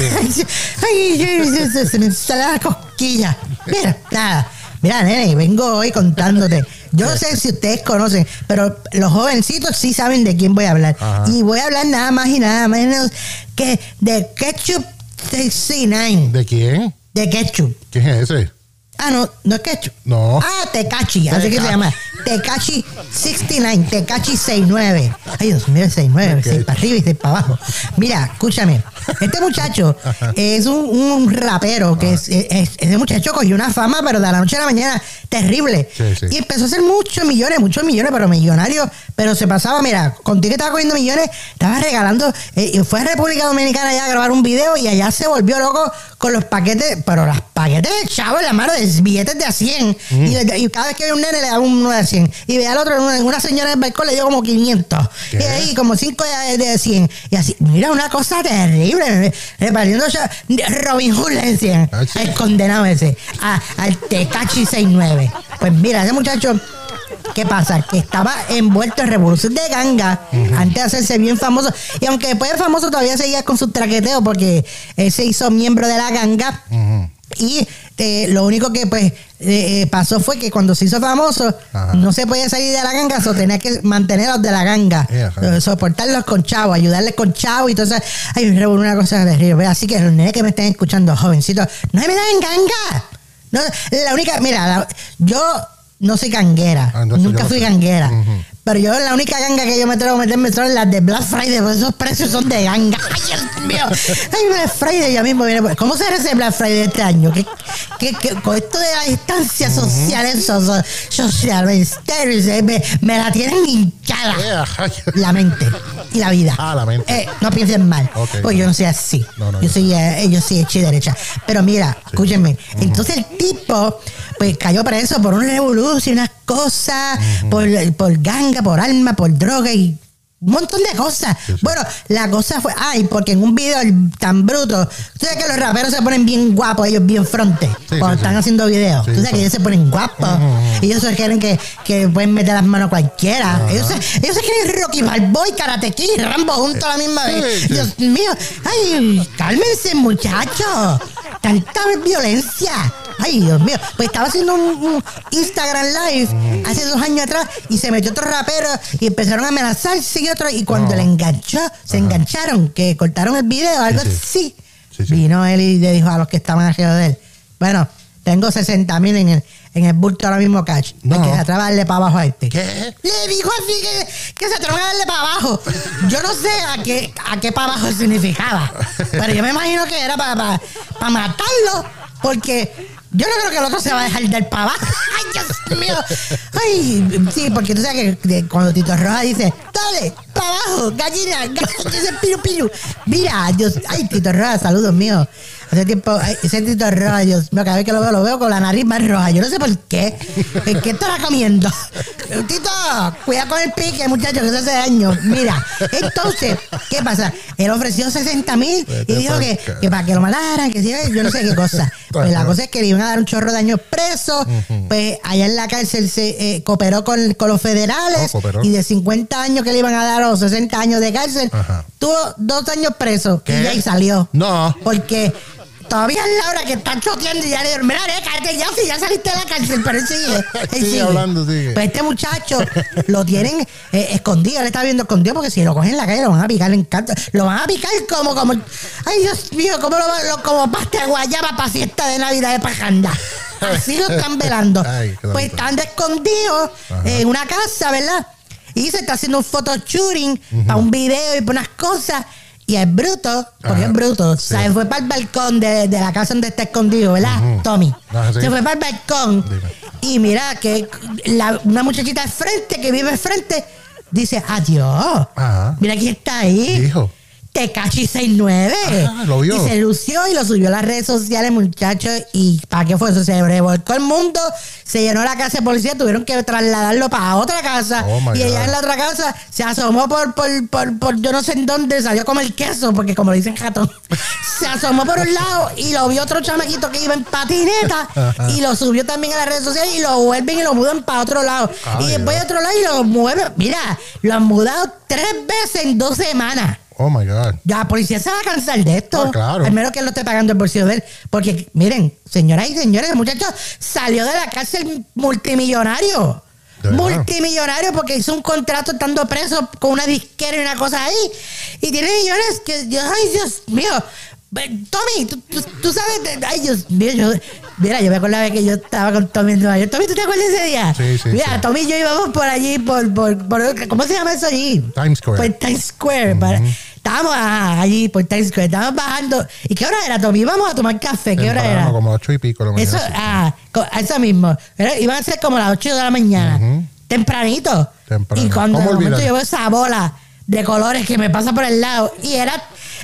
Ay, se- se me sale la cosquilla. Mira, nada. Mira, nene, vengo hoy contándote. Yo no sé si ustedes conocen, pero los jovencitos sí saben de quién voy a hablar. Ajá. Y voy a hablar nada más y nada menos que de Ketchup 69. ¿De quién? De Ketchup. ¿Quién es ese? Ah, no, no es Ketchup. No. Ah, Tecachi, así que se llama. Tecachi 69, Tecachi 69. Ay, Dios mío, 69, Ok. 6 para arriba y 6 para abajo. Mira, escúchame. Este muchacho es un, un rapero que es, es- ese muchacho cogió una fama, pero de la noche a la mañana, terrible. Sí, sí. Y empezó a hacer muchos millones, muchos millones, pero millonario. Pero se pasaba, mira, contigo que estaba cogiendo millones, estaba regalando. eh, y fue a República Dominicana ya a grabar un video y allá se volvió loco con los paquetes, pero los paquetes de chavo en la mano, de billetes de a 100. Mm. Y, le- y cada vez que ve un nene le daba uno de 100. Y ve al otro, una, una señora en el balcón le dio como 500. ¿Qué? Y ahí como 5 de, de 100. Y así, mira, una cosa terrible. Repartiendo ya- Robin Hood le decían. Ah. El condenado ese. A, al Tecachi 69. Pues mira, ese muchacho. ¿Qué pasa? Que estaba envuelto en revolución de ganga antes de hacerse bien famoso. Y aunque después de famoso todavía seguía con su traqueteo porque él se hizo miembro de la ganga. Y eh, lo único que pues eh, eh, pasó fue que cuando se hizo famoso Ajá. no se podía salir de la ganga, so tenía que mantenerlos de la ganga, soportarlos con chavo, ayudarles con chavo y entonces hay una cosa terrible. Así que los nenes que me estén escuchando, jovencitos, no metan en ganga. No, la única, mira, la- yo no soy ganguera, Ah, entonces nunca yo no fui sé. ganguera. Ujú. Pero yo la única ganga que yo me atrevo a meterme son las de Black Friday, porque esos precios son de ganga. Ay, Dios mío. Ay, Black Friday ya mismo viene. ¿Cómo será ese Black Friday este año? ¿Qué, qué- qué- con esto de la distancia social, eso, so- social, me, me, me la tienen hinchada. Eh. La mente y la vida. Ah, la mente. Eh, no piensen mal. Ok. Pues yo no soy así. No, no, yo yo soy, eh, yo soy hecha y derecha. Pero mira, escúchenme. Entonces el tipo, pues cayó preso por una revolución, unas cosas, por, por ganga, por alma, por droga y un montón de cosas. Sí, sí. Bueno, la cosa fue, ay, porque en un video tan bruto, tú sabes que los raperos se ponen bien guapos, ellos bien fronte, Sí, cuando están haciendo videos. Tú sabes que ellos se ponen guapos. Y ellos se creen que, que pueden meter las manos a cualquiera. Ellos se, ellos se creen Rocky Balboa y Karate Kid y Rambo juntos a la misma vez. Dios mío, ay, cálmense, muchachos. Tanta violencia. Ay, Dios mío. Pues estaba haciendo un, un Instagram Live hace dos años atrás y se metió otro rapero y empezaron a amenazarse y otro. Y cuando No. le enganchó, se engancharon, que cortaron el video, algo Sí, sí. así. Sí, sí. Vino él y le dijo a los que estaban alrededor de él: Bueno, tengo 60 mil en el, en el bulto ahora mismo, cash. No. Que atrás darle para abajo a este. ¿Qué? Le dijo así que, que se atrevan a darle para abajo. Yo no sé a qué, a qué para abajo significaba. Pero yo me imagino que era para, para, para matarlo. Porque yo no creo que el otro se va a dejar dar para abajo. Ay, Dios mío. Ay, sí, porque tú sabes que cuando Tito Roja dice, dale, para abajo, gallina, gallina, piru piru. Mira, Dios, ay, Tito Roja, saludos míos. Hace tiempo, ay, ese tito mío, cada vez que lo veo, lo veo con la nariz más roja. Yo no sé por qué. ¿En qué estará comiendo? Tito, cuida con el pique, muchacho, que eso hace daño. Mira, entonces, ¿qué pasa? Él ofreció 60 mil y dijo que, que para que lo mataran, que sí, yo no sé qué cosa. Pues la cosa es que le iban a dar un chorro de años preso. Pues allá en la cárcel se eh, cooperó con, con los federales Oh, y de 50 años que le iban a dar o 60 años de cárcel, Ajá. tuvo dos años preso ¿Qué? y ahí salió. No. Porque todavía es la hora que están choteando y ya le dijeron, mira, eh, cállate ya, si ya saliste de la cárcel, pero él sigue. él Sigue hablando, sigue. Pues este muchacho lo tienen eh, escondido, él está viendo escondido porque si lo cogen en la calle lo van a picar, le encanta. Lo van a picar como, como, ay Dios mío, como, lo, lo- como pasta de guayaba para fiesta de Navidad de Pajanda. Así lo están velando. Ay, pues están escondidos en una casa, ¿verdad? Y se está haciendo un photoshooting para un video y para unas cosas. Y el bruto, porque es bruto, sí. o sea, fue para el balcón de, de, la casa donde está escondido, ¿verdad. Tommy? Ah, Se fue para el balcón. Y mira que la, una muchachita al frente, que vive al frente, dice, adiós. Ajá. Mira quién está ahí. Hijo. Tecachi69. Ah, lo vio. Y se lució y lo subió a las redes sociales, muchachos. ¿Y para qué fue eso? Se revolcó el mundo, se llenó la casa de policía, tuvieron que trasladarlo para otra casa. Oh, y ella en la otra casa se asomó por, por, por, por, yo no sé en dónde, salió a el queso, porque como dicen ratón, se asomó por un lado y lo vio otro chamaquito que iba en patineta y lo subió también a las redes sociales y lo vuelven y lo mudan para otro lado. Y después de otro lado y lo mueven. Mira, lo han mudado tres veces en dos semanas. Oh my God. La policía se va a cansar de esto. Ah, claro. Al menos que él lo esté pagando el bolsillo de él. Porque, miren, señoras y señores, el muchacho salió de la cárcel multimillonario. Multimillonario porque hizo un contrato estando preso con una disquera y una cosa ahí. Y tiene millones que, Dios, ay, Dios mío. Tommy, tú, tú- tú sabes, de- ay Dios mío, yo, mira, yo me acordaba que yo estaba con Tommy en Nueva York. Tommy, ¿tú te acuerdas de ese día? Sí, sí, Mira, sí. Tommy y yo íbamos por allí, por, por, por- ¿cómo se llama eso allí? Times Square. Por Times Square. para- estábamos ah, allí por Times Square, estábamos bajando. ¿Y qué hora era, Tommy? Íbamos a tomar café, ¿qué hora era? Como ocho y pico la Eso, ah, eso mismo. Era- iban a ser como las 8 de la mañana. Tempranito. Temprano. Y cuando de ¿Cómo momento yo veo esa bola de colores que me pasa por el lado y era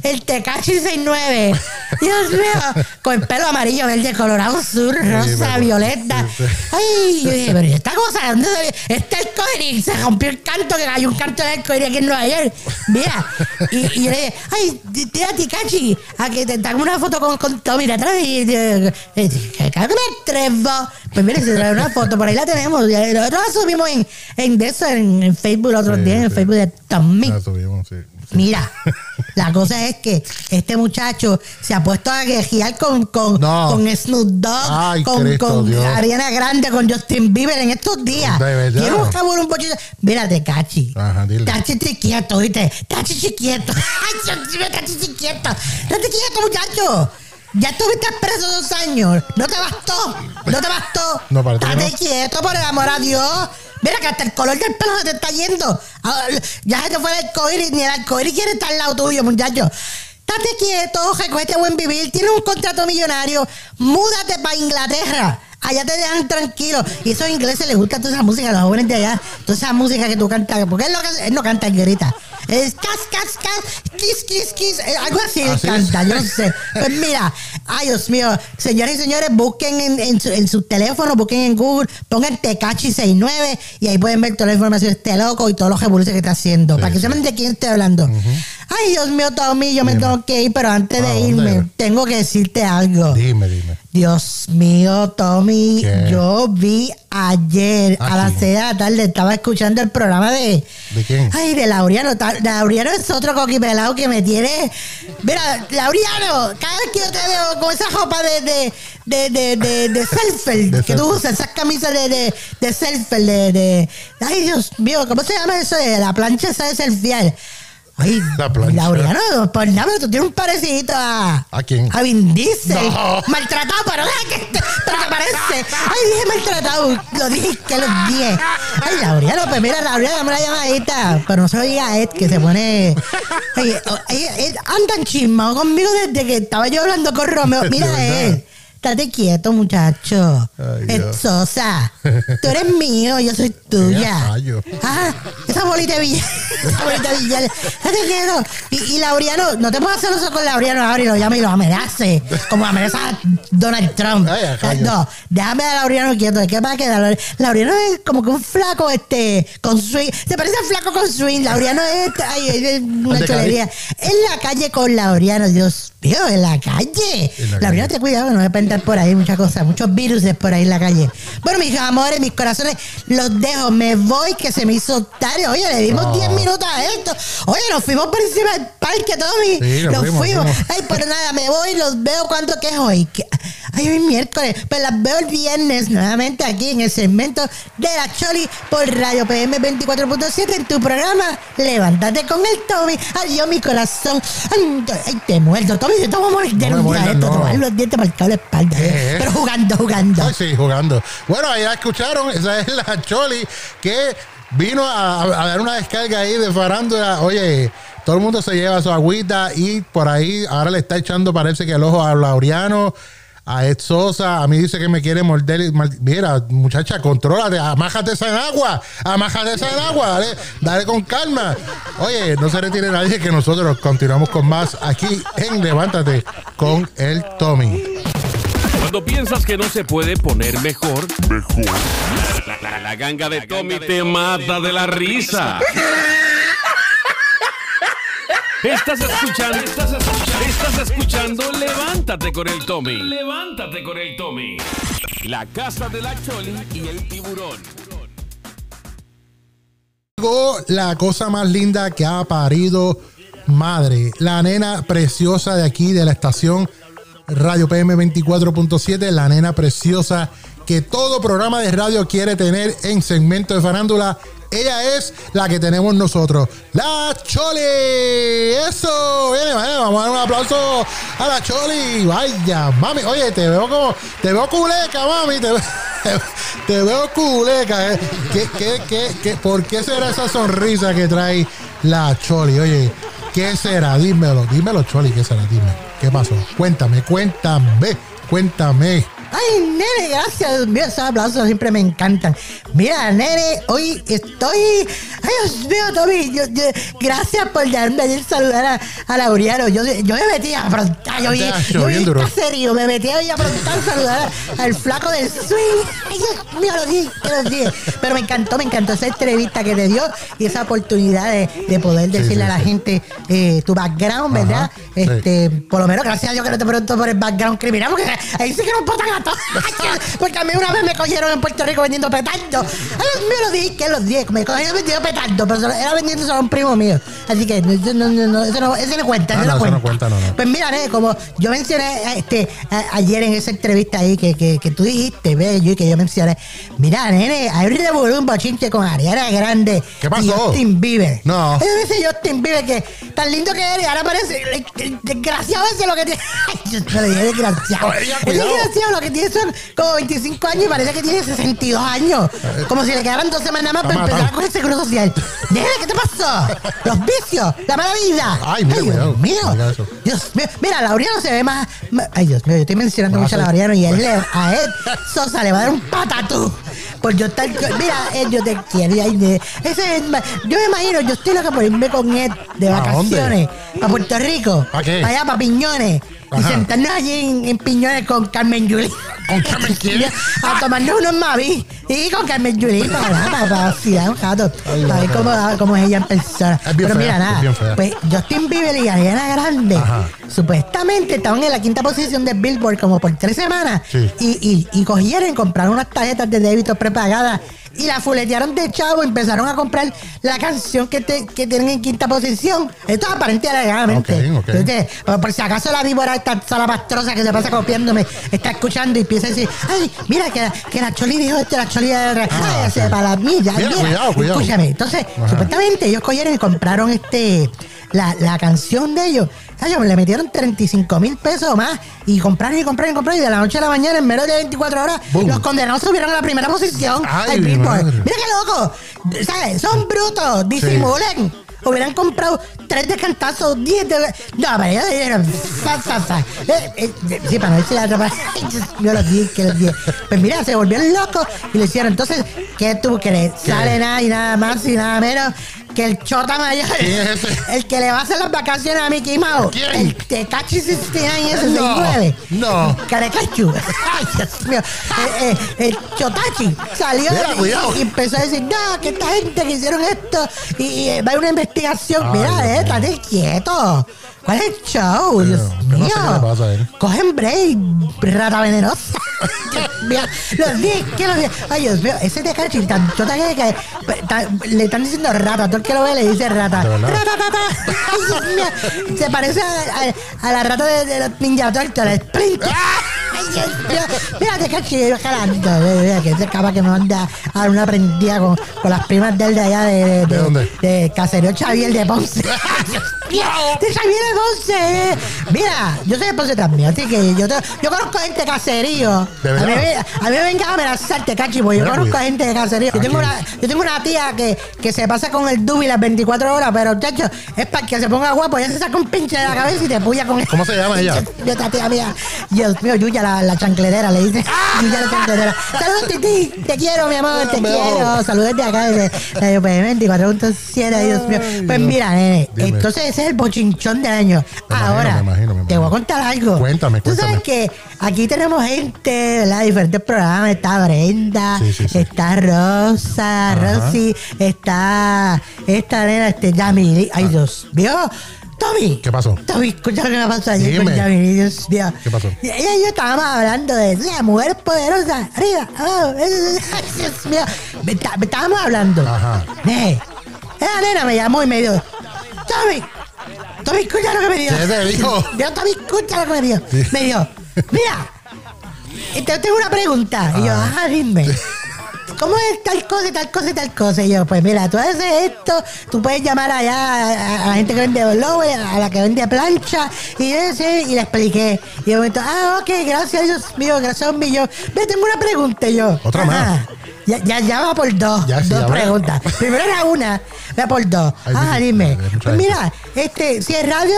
el Tecachi 69. Dios mío, con el pelo amarillo, verde, colorado, azul, rosa, violeta. sí, sí. Ay, yo dije, pero ¿y esta cosa, ¿dónde salió? Este arcoíris, se rompió el canto, que hay un canto de arcoíris aquí en Nueva York. Mira, y, y yo le dije, ay, tira Tecachi, a que te hagan una foto con, con Tommy de atrás y eh, eh, que cago en. Pues mire, se trae una foto, por ahí la tenemos. Nosotros la subimos en, en, eso, en, en Facebook el otro día, en el. Facebook de Tommy. La subimos, sí. Mira, la cosa es que este muchacho se ha puesto a guerrear con, con, No. con Snoop Dogg, Ay, con, Cristo con. Ariana Grande, con Justin Bieber en estos días. De verdad. Quiero jabón, un poquito. Mírate, Cachi. Ajá, dile. Tachi quieto, ¿viste? Tachi quieto. Ay, Dios mío, Tachi quieto. Estate quieto, muchacho. Ya estuviste preso dos años. No te bastó. No te bastó. No, Estate no. quieto, por el amor a Dios. Mira que hasta el color del pelo se te está yendo. Ah, Ya se te fue el arcoíris, ni el arcoíris quiere estar al lado tuyo, muchacho. Estate quieto, recogete buen vivir, tienes un contrato millonario, múdate para Inglaterra. Allá te dejan tranquilo. Y esos ingleses les gusta toda esa música, a los jóvenes de allá. Toda esa música que tú cantas. Porque él, que- él no canta, él grita. Es cas, cas, cas, kiss, kiss, kiss. Algo así él es. canta, yo no sé. Pues mira, ay Dios mío, señoras y señores, busquen en, en su, en su teléfono, busquen en Google, pongan Tecachi 69 y ahí pueden ver toda la información de este loco y todos los revoluciones que está haciendo. para que sí. sepan de quién estoy hablando. Ay, Dios mío, Tommy, yo me Dime. tengo que ir, pero antes ¿A de irme, tengo que decirte algo. Dime, dime. Dios mío, Tommy, ¿Qué? yo vi ayer a ¿A las quién? 6 de la tarde, estaba escuchando el programa de. ¿De quién? Ay, de Laureano. Laureano es otro coquipelado que me tiene. Mira, Laureano, cada vez que yo te veo con esa ropa de. de de, de, de, de surfer, que tú usas, esas camisas de, de, de surfer, de, de. Ay, Dios mío, ¿cómo se llama eso? De la plancha esa de surfear. Ay, La plancha. Laureano, por nada, pero tú tienes un parecito a. ¿A quién? A Vin Diesel. No. Maltratado, pero deja que te, parece. Ay, dije maltratado. Lo dije que los dije. Ay, Laureano, pues mira, Laureano, dame una llamadita. Pero no se lo diga a Ed, que se pone. Ay, Ed, andan chismado conmigo desde que estaba yo hablando con Romeo. Mira. Ed. Estate quieto, muchacho. Es Sosa. Tú eres mío, yo soy tuya. Ah, esa bolita de billar. Esa bolita de. Estate quieto. Y, y Laureano, no te puedo celoso con Laureano ahora y lo llama y lo amenace. Como amenaza a Donald Trump. Ay, no, déjame a Laureano quieto. ¿Qué pasa que Laure- Laureano es como que un flaco este con swing? Se parece a flaco con swing. Laureano es, ay, es una chulería. En la calle con Laureano, Dios mío, en la calle. En la Laureano, calle. ten cuidado, no voy por ahí muchas cosas, muchos virus por ahí en la calle. Bueno, mis amores, mis corazones, los dejo, me voy, que se me hizo tarde. Oye, le dimos No. 10 minutos a esto. Oye, nos fuimos por encima del parque, Tommy. Sí, nos fuimos, fuimos. fuimos. Ay, pero nada, me voy, los veo cuánto que es hoy. Ay, hoy es miércoles. Pues las veo el viernes nuevamente aquí en el segmento de la Choli por Radio PM 24.7 en tu programa Levántate con el Tommy. Adiós, mi corazón. Ay, te muerdo, Tommy. Yo te voy a morder No me un día muerdas, esto. no. Dar los dientes la espalda. Eh. Pero jugando, jugando. Ay, sí, jugando. Bueno, ahí la escucharon. Esa es la Choli que vino a, a dar una descarga ahí de farándula. Oye, todo el mundo se lleva su agüita y por ahí ahora le está echando, parece que el ojo a Laureano. A Ed Sosa, a mí dice que me quiere morder. y mal- Mira, muchacha, contrólate, amájate esa en agua, amájate esa en agua, dale, dale con calma. Oye, no se retire nadie que nosotros continuamos con más aquí en Levántate con el Tommy. Cuando piensas que no se puede poner mejor, mejor. La, la- la ganga de Tommy te mata de la risa. Estás escuchando, estás escuchando, estás escuchando Levántate con el Tommy. Levántate con el Tommy. La casa de la Choli y el tiburón. Llegó la cosa más linda que ha parido madre, la nena preciosa de aquí de la estación Radio PM 24.7, la nena preciosa que todo programa de radio quiere tener en segmento de farándula. Ella es la que tenemos nosotros, la Choli. Eso, viene, vamos a dar un aplauso a la Choli. Vaya, mami, oye, te veo como, te veo culeca, mami, te veo, te veo culeca. ¿eh? ¿Qué, qué, qué, qué- por qué será esa sonrisa que trae la Choli? Oye, ¿qué será? Dímelo, dímelo, Choli, ¿qué será? Dime, ¿qué pasó? Cuéntame, cuéntame, cuéntame. Ay, nene, gracias. Mío, esos aplausos siempre me encantan. Mira, nene, hoy estoy. Ay, Dios mío, Tommy. yo- yo- gracias por darme ayer saludar a, a Laureano. Yo, yo me metí a aprontar. Yo vi, Ya, yo vi bien duro. serio. Me metí a aprontar a saludar al flaco del swing. Ay, Dios mío, lo dije, lo dije. Pero me encantó, me encantó esa entrevista que te dio y esa oportunidad de, de poder decirle sí, a la sí. gente eh, tu background, ¿verdad? Ajá. Este, por lo menos, gracias a Dios que no te pregunto por el background criminal, porque ahí sí que nos botan a porque a mí una vez me cogieron en Puerto Rico vendiendo petardo. Ay, Dios mío, lo dije, que los dije, me cogieron vendiendo petardo, pero era vendiendo solo a un primo mío. Así que no, no, no, eso, no, eso no cuenta, Ah, eso no, eso cuenta. no. Pues mira, nene, como yo mencioné este, a- ayer en esa entrevista ahí que, que, que tú dijiste, bello, y que yo mencioné, mira, nene, hay un revolú, un bochinche con Ariana Grande ¿Qué pasó? y Justin Bieber. No. Ella dice Justin Bieber que tan lindo que eres, ahora parece eh, eh, desgraciado ese lo que tiene. Yo te lo dije desgraciado. Ese cuidado. desgraciado lo que tiene son como 25 años y parece que tiene 62 años. Como si le quedaran dos semanas más para empezar a coger seguro social. Nene, ¿qué te pasó? Los vicios, la mala vida. Ay, mira, Dios cuidado. mío. Dios mío. Mira, Laureano se ve más, Ay, Dios mío, yo estoy mencionando a mucho a Laureano y él le, a Ed Sosa le va a dar un patatú. Por yo estar. Mira, Ed, yo te quiero. y ay, ese es yo me imagino, yo estoy loca por irme con Ed de ¿A vacaciones para Puerto Rico. ¿Pa qué? Allá, para Piñones. Y sentarnos allí en, en Piñones con Carmen Yuli. ¿Con Carmen quién? A tomarnos unos mavis. Y con Carmen Yuli para, para, para vacilar un rato. Ay, Para ver cómo, cómo es ella en persona. Pero fea, mira, nada. Pues Justin Bieber y Ariana Grande Ajá. supuestamente estaban en la quinta posición de Billboard como por tres semanas Sí. y, y, y cogieron y compraron unas tarjetas de débito prepagadas y la fuletearon de chavo y empezaron a comprar la canción que, te- que tienen en quinta posición. Esto es aparente alegadamente. Ok, ok. Entonces, por, si acaso la víbora esta salapastrosa que se pasa copiándome está escuchando y empieza a decir, ay, mira que, la- que la Choli dijo esto, la Choli de ay, Ah, se ok. para mí, ya, Mira, cuidado, cuidado. Escúchame, entonces, Ajá. supuestamente ellos cogieron y compraron este la, la canción de ellos. Le metieron 35 mil pesos más y compraron y compraron y compraron y de la noche a la mañana en menos de 24 horas Boom. los condenados subieron a la primera posición Ay, al Billboard. madre. Mira qué loco. ¿Sabes? Son brutos, disimulen. hubieran comprado tres de cantazo, diez de. No, pero yo dijeron. Eh, eh, eh, sí, para no decir la otra Yo los di, que los di. Pues mira, se volvieron locos y le hicieron. Entonces, ¿qué tú crees? Sale nada y nada más y nada menos que el chota mayor. ¿Quién es ese? El que le va a hacer las vacaciones a Mickey Mouse. ¿Quién? El Tecachi 69 ese No, 69. no. Carecachu. Ay, Dios mío. Eh, eh, el Chotachi salió Mira, y- y, empezó a decir, no, que esta gente que hicieron esto y, y, eh, va a haber una investigación. Ay, Mira, eh, estate quieto. ¿Cuál es el show? Dios yo no mío. sé qué le pasa a él. Cogen break, rata venenosa. Dios mío, los días que los días. Ay, Dios mío, ese Tecachi tan chota que, que le están diciendo rata. Todo el que lo ve le dice rata. ¿De verdad? Rata, rata. Ay, Dios mío. Se parece a, a- a la rata de, de los Ninja Turtles, Splinter. Ay, Dios mío. Mira, Tecachi, jalando. Mira, que se acaba que me manda a una prendida con, con las primas de él de allá de, de, ¿De dónde? de Caserío Xavier de Ponce. Ay, Dios mío, de Xavier de Ponce. Mira, yo soy de Ponce también, así que yo, te- yo conozco gente de caserío. ¿De a, mí, a mí me venga a amenazarte, cachi, porque yo conozco cuidado. gente de caserío. Yo tengo, una, yo tengo una tía que, que se pasa con el dubi las 24 horas, pero chacho, es para que se ponga guapo, ella se saca un pinche de la cabeza y te puya con ¿Cómo se llama ella? Yo, esta tía mía, Dios mío, Yuya la, la le dice. Yuya la chancletera. Saludos, Titi, te quiero, mi amor, te quiero. Saludos de acá, desde de UPM 24.7, Dios mío. Pues mira, nene, entonces ese es el bochinchón del año. Me imagino, Ahora, me imagino, me te voy a contar algo. Cuéntame, Tú sabes cuéntame. que aquí tenemos gente, ¿verdad? Diferentes programas. Está Brenda, Sí, sí, sí. está Rosa, Rosy, está esta nena, este Yamili. Ay, Dios mío. Tommy. ¿Qué pasó? Tommy, escucha lo que me pasó ayer con Dime. Yamili, Dios mío. ¿Qué pasó? Y Ella y yo estábamos hablando de la mujer poderosa. Arriba, abajo. Ay, Dios mío. Estábamos hablando. Ajá. Eh, esa nena me llamó y me dijo, Tommy, Tommy, escucha lo que me dijo. ¿Qué te dijo? Yo, Tommy, escucha lo que me dijo. Sí. Me dijo, mira, te tengo una pregunta. Y yo, Ah. ajá, dime. ¿Cómo es tal cosa y tal cosa y tal cosa? Y yo, pues mira, tú haces esto, tú puedes llamar allá a, la gente que vende blower, a la que vende plancha, y, ese, y le expliqué. Y de momento, ah, ok, gracias, Dios mío, gracias a un millón. Ve, tengo una pregunta y yo. Otra "Ajá". más. Ya, ya, ya va por dos. Ya, sí, dos ya preguntas. Primero era una, ah, sí, sí, dime. Pues mira, este, si el radio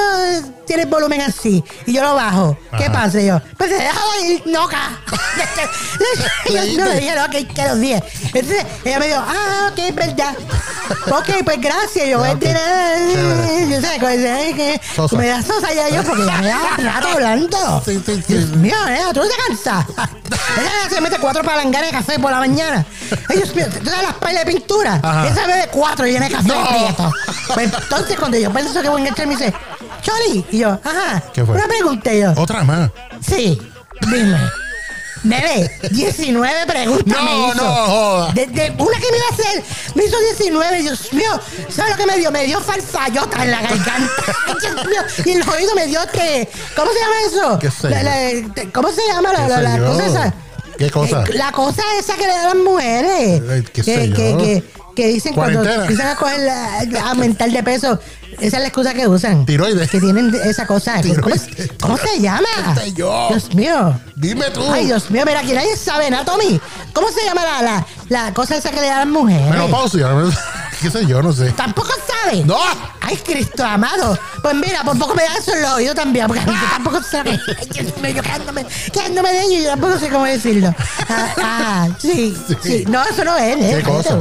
tiene el volumen así y yo lo bajo, ¿qué Ajá. pasa? Y yo, pues se deja ir, noca. yo no le dije, no, que, que los 10. Entonces ella me dijo, ah, ok, es verdad. ok, pues gracias. Yo voy a tirar. Yo sé, pues, eh, que Sosa. me da sosa ya yo porque ya me da rato hablando. Sí, sí, sí. Dios mío, nena, tú no te cansas. Ella se mete cuatro palanganas de café por la mañana. Mío, ¿tú sabes las pailas de pintura? Ajá. Esa bebe cuatro y llena de No. prieto. Pues entonces cuando yo pienso que voy a enganchar me dice, Choli, y yo, ajá, ¿Qué fue? una pregunta y yo, Otra más. sí, dime. Nene, 19 preguntas No, me hizo. no, joda. Desde una que me iba a hacer, me hizo 19, Dios mío. ¿Sabes lo que me dio? Me dio falsayota en la garganta. Ay, Dios mío. Y en los oídos me dio este. ¿Cómo se llama eso? ¿Qué sé La- yo? la- ¿Cómo se llama la, ¿Qué la- sé la yo? cosa esa? ¿Qué cosa? Eh, la cosa esa que le dan las mujeres. Ay, qué que, sé yo. que, que, que dicen cuando Cuarentena. empiezan a coger la- a aumentar de peso. Esa es la excusa que usan. Tiroides. Que tienen esa cosa. ¿Cómo, cómo se llama? ¿Qué sé yo? Dios mío. Dime tú. Ay, Dios mío, mira, aquí nadie sabe nada, Tommy. ¿Cómo se llama la, la, la cosa esa que le dan a las mujeres? Menopausia. ¿Qué sé yo? No sé. Tampoco sabe. ¡No! Ay, Cristo amado. Pues mira, por poco me da eso en los oídos también, porque yo tampoco sé. Ay, Dios mío, yo quedándome, quedándome de ello y yo tampoco sé cómo decirlo. Ah, ah, sí, sí, Sí. No, eso no es, ¿eh? ¿Qué cosa?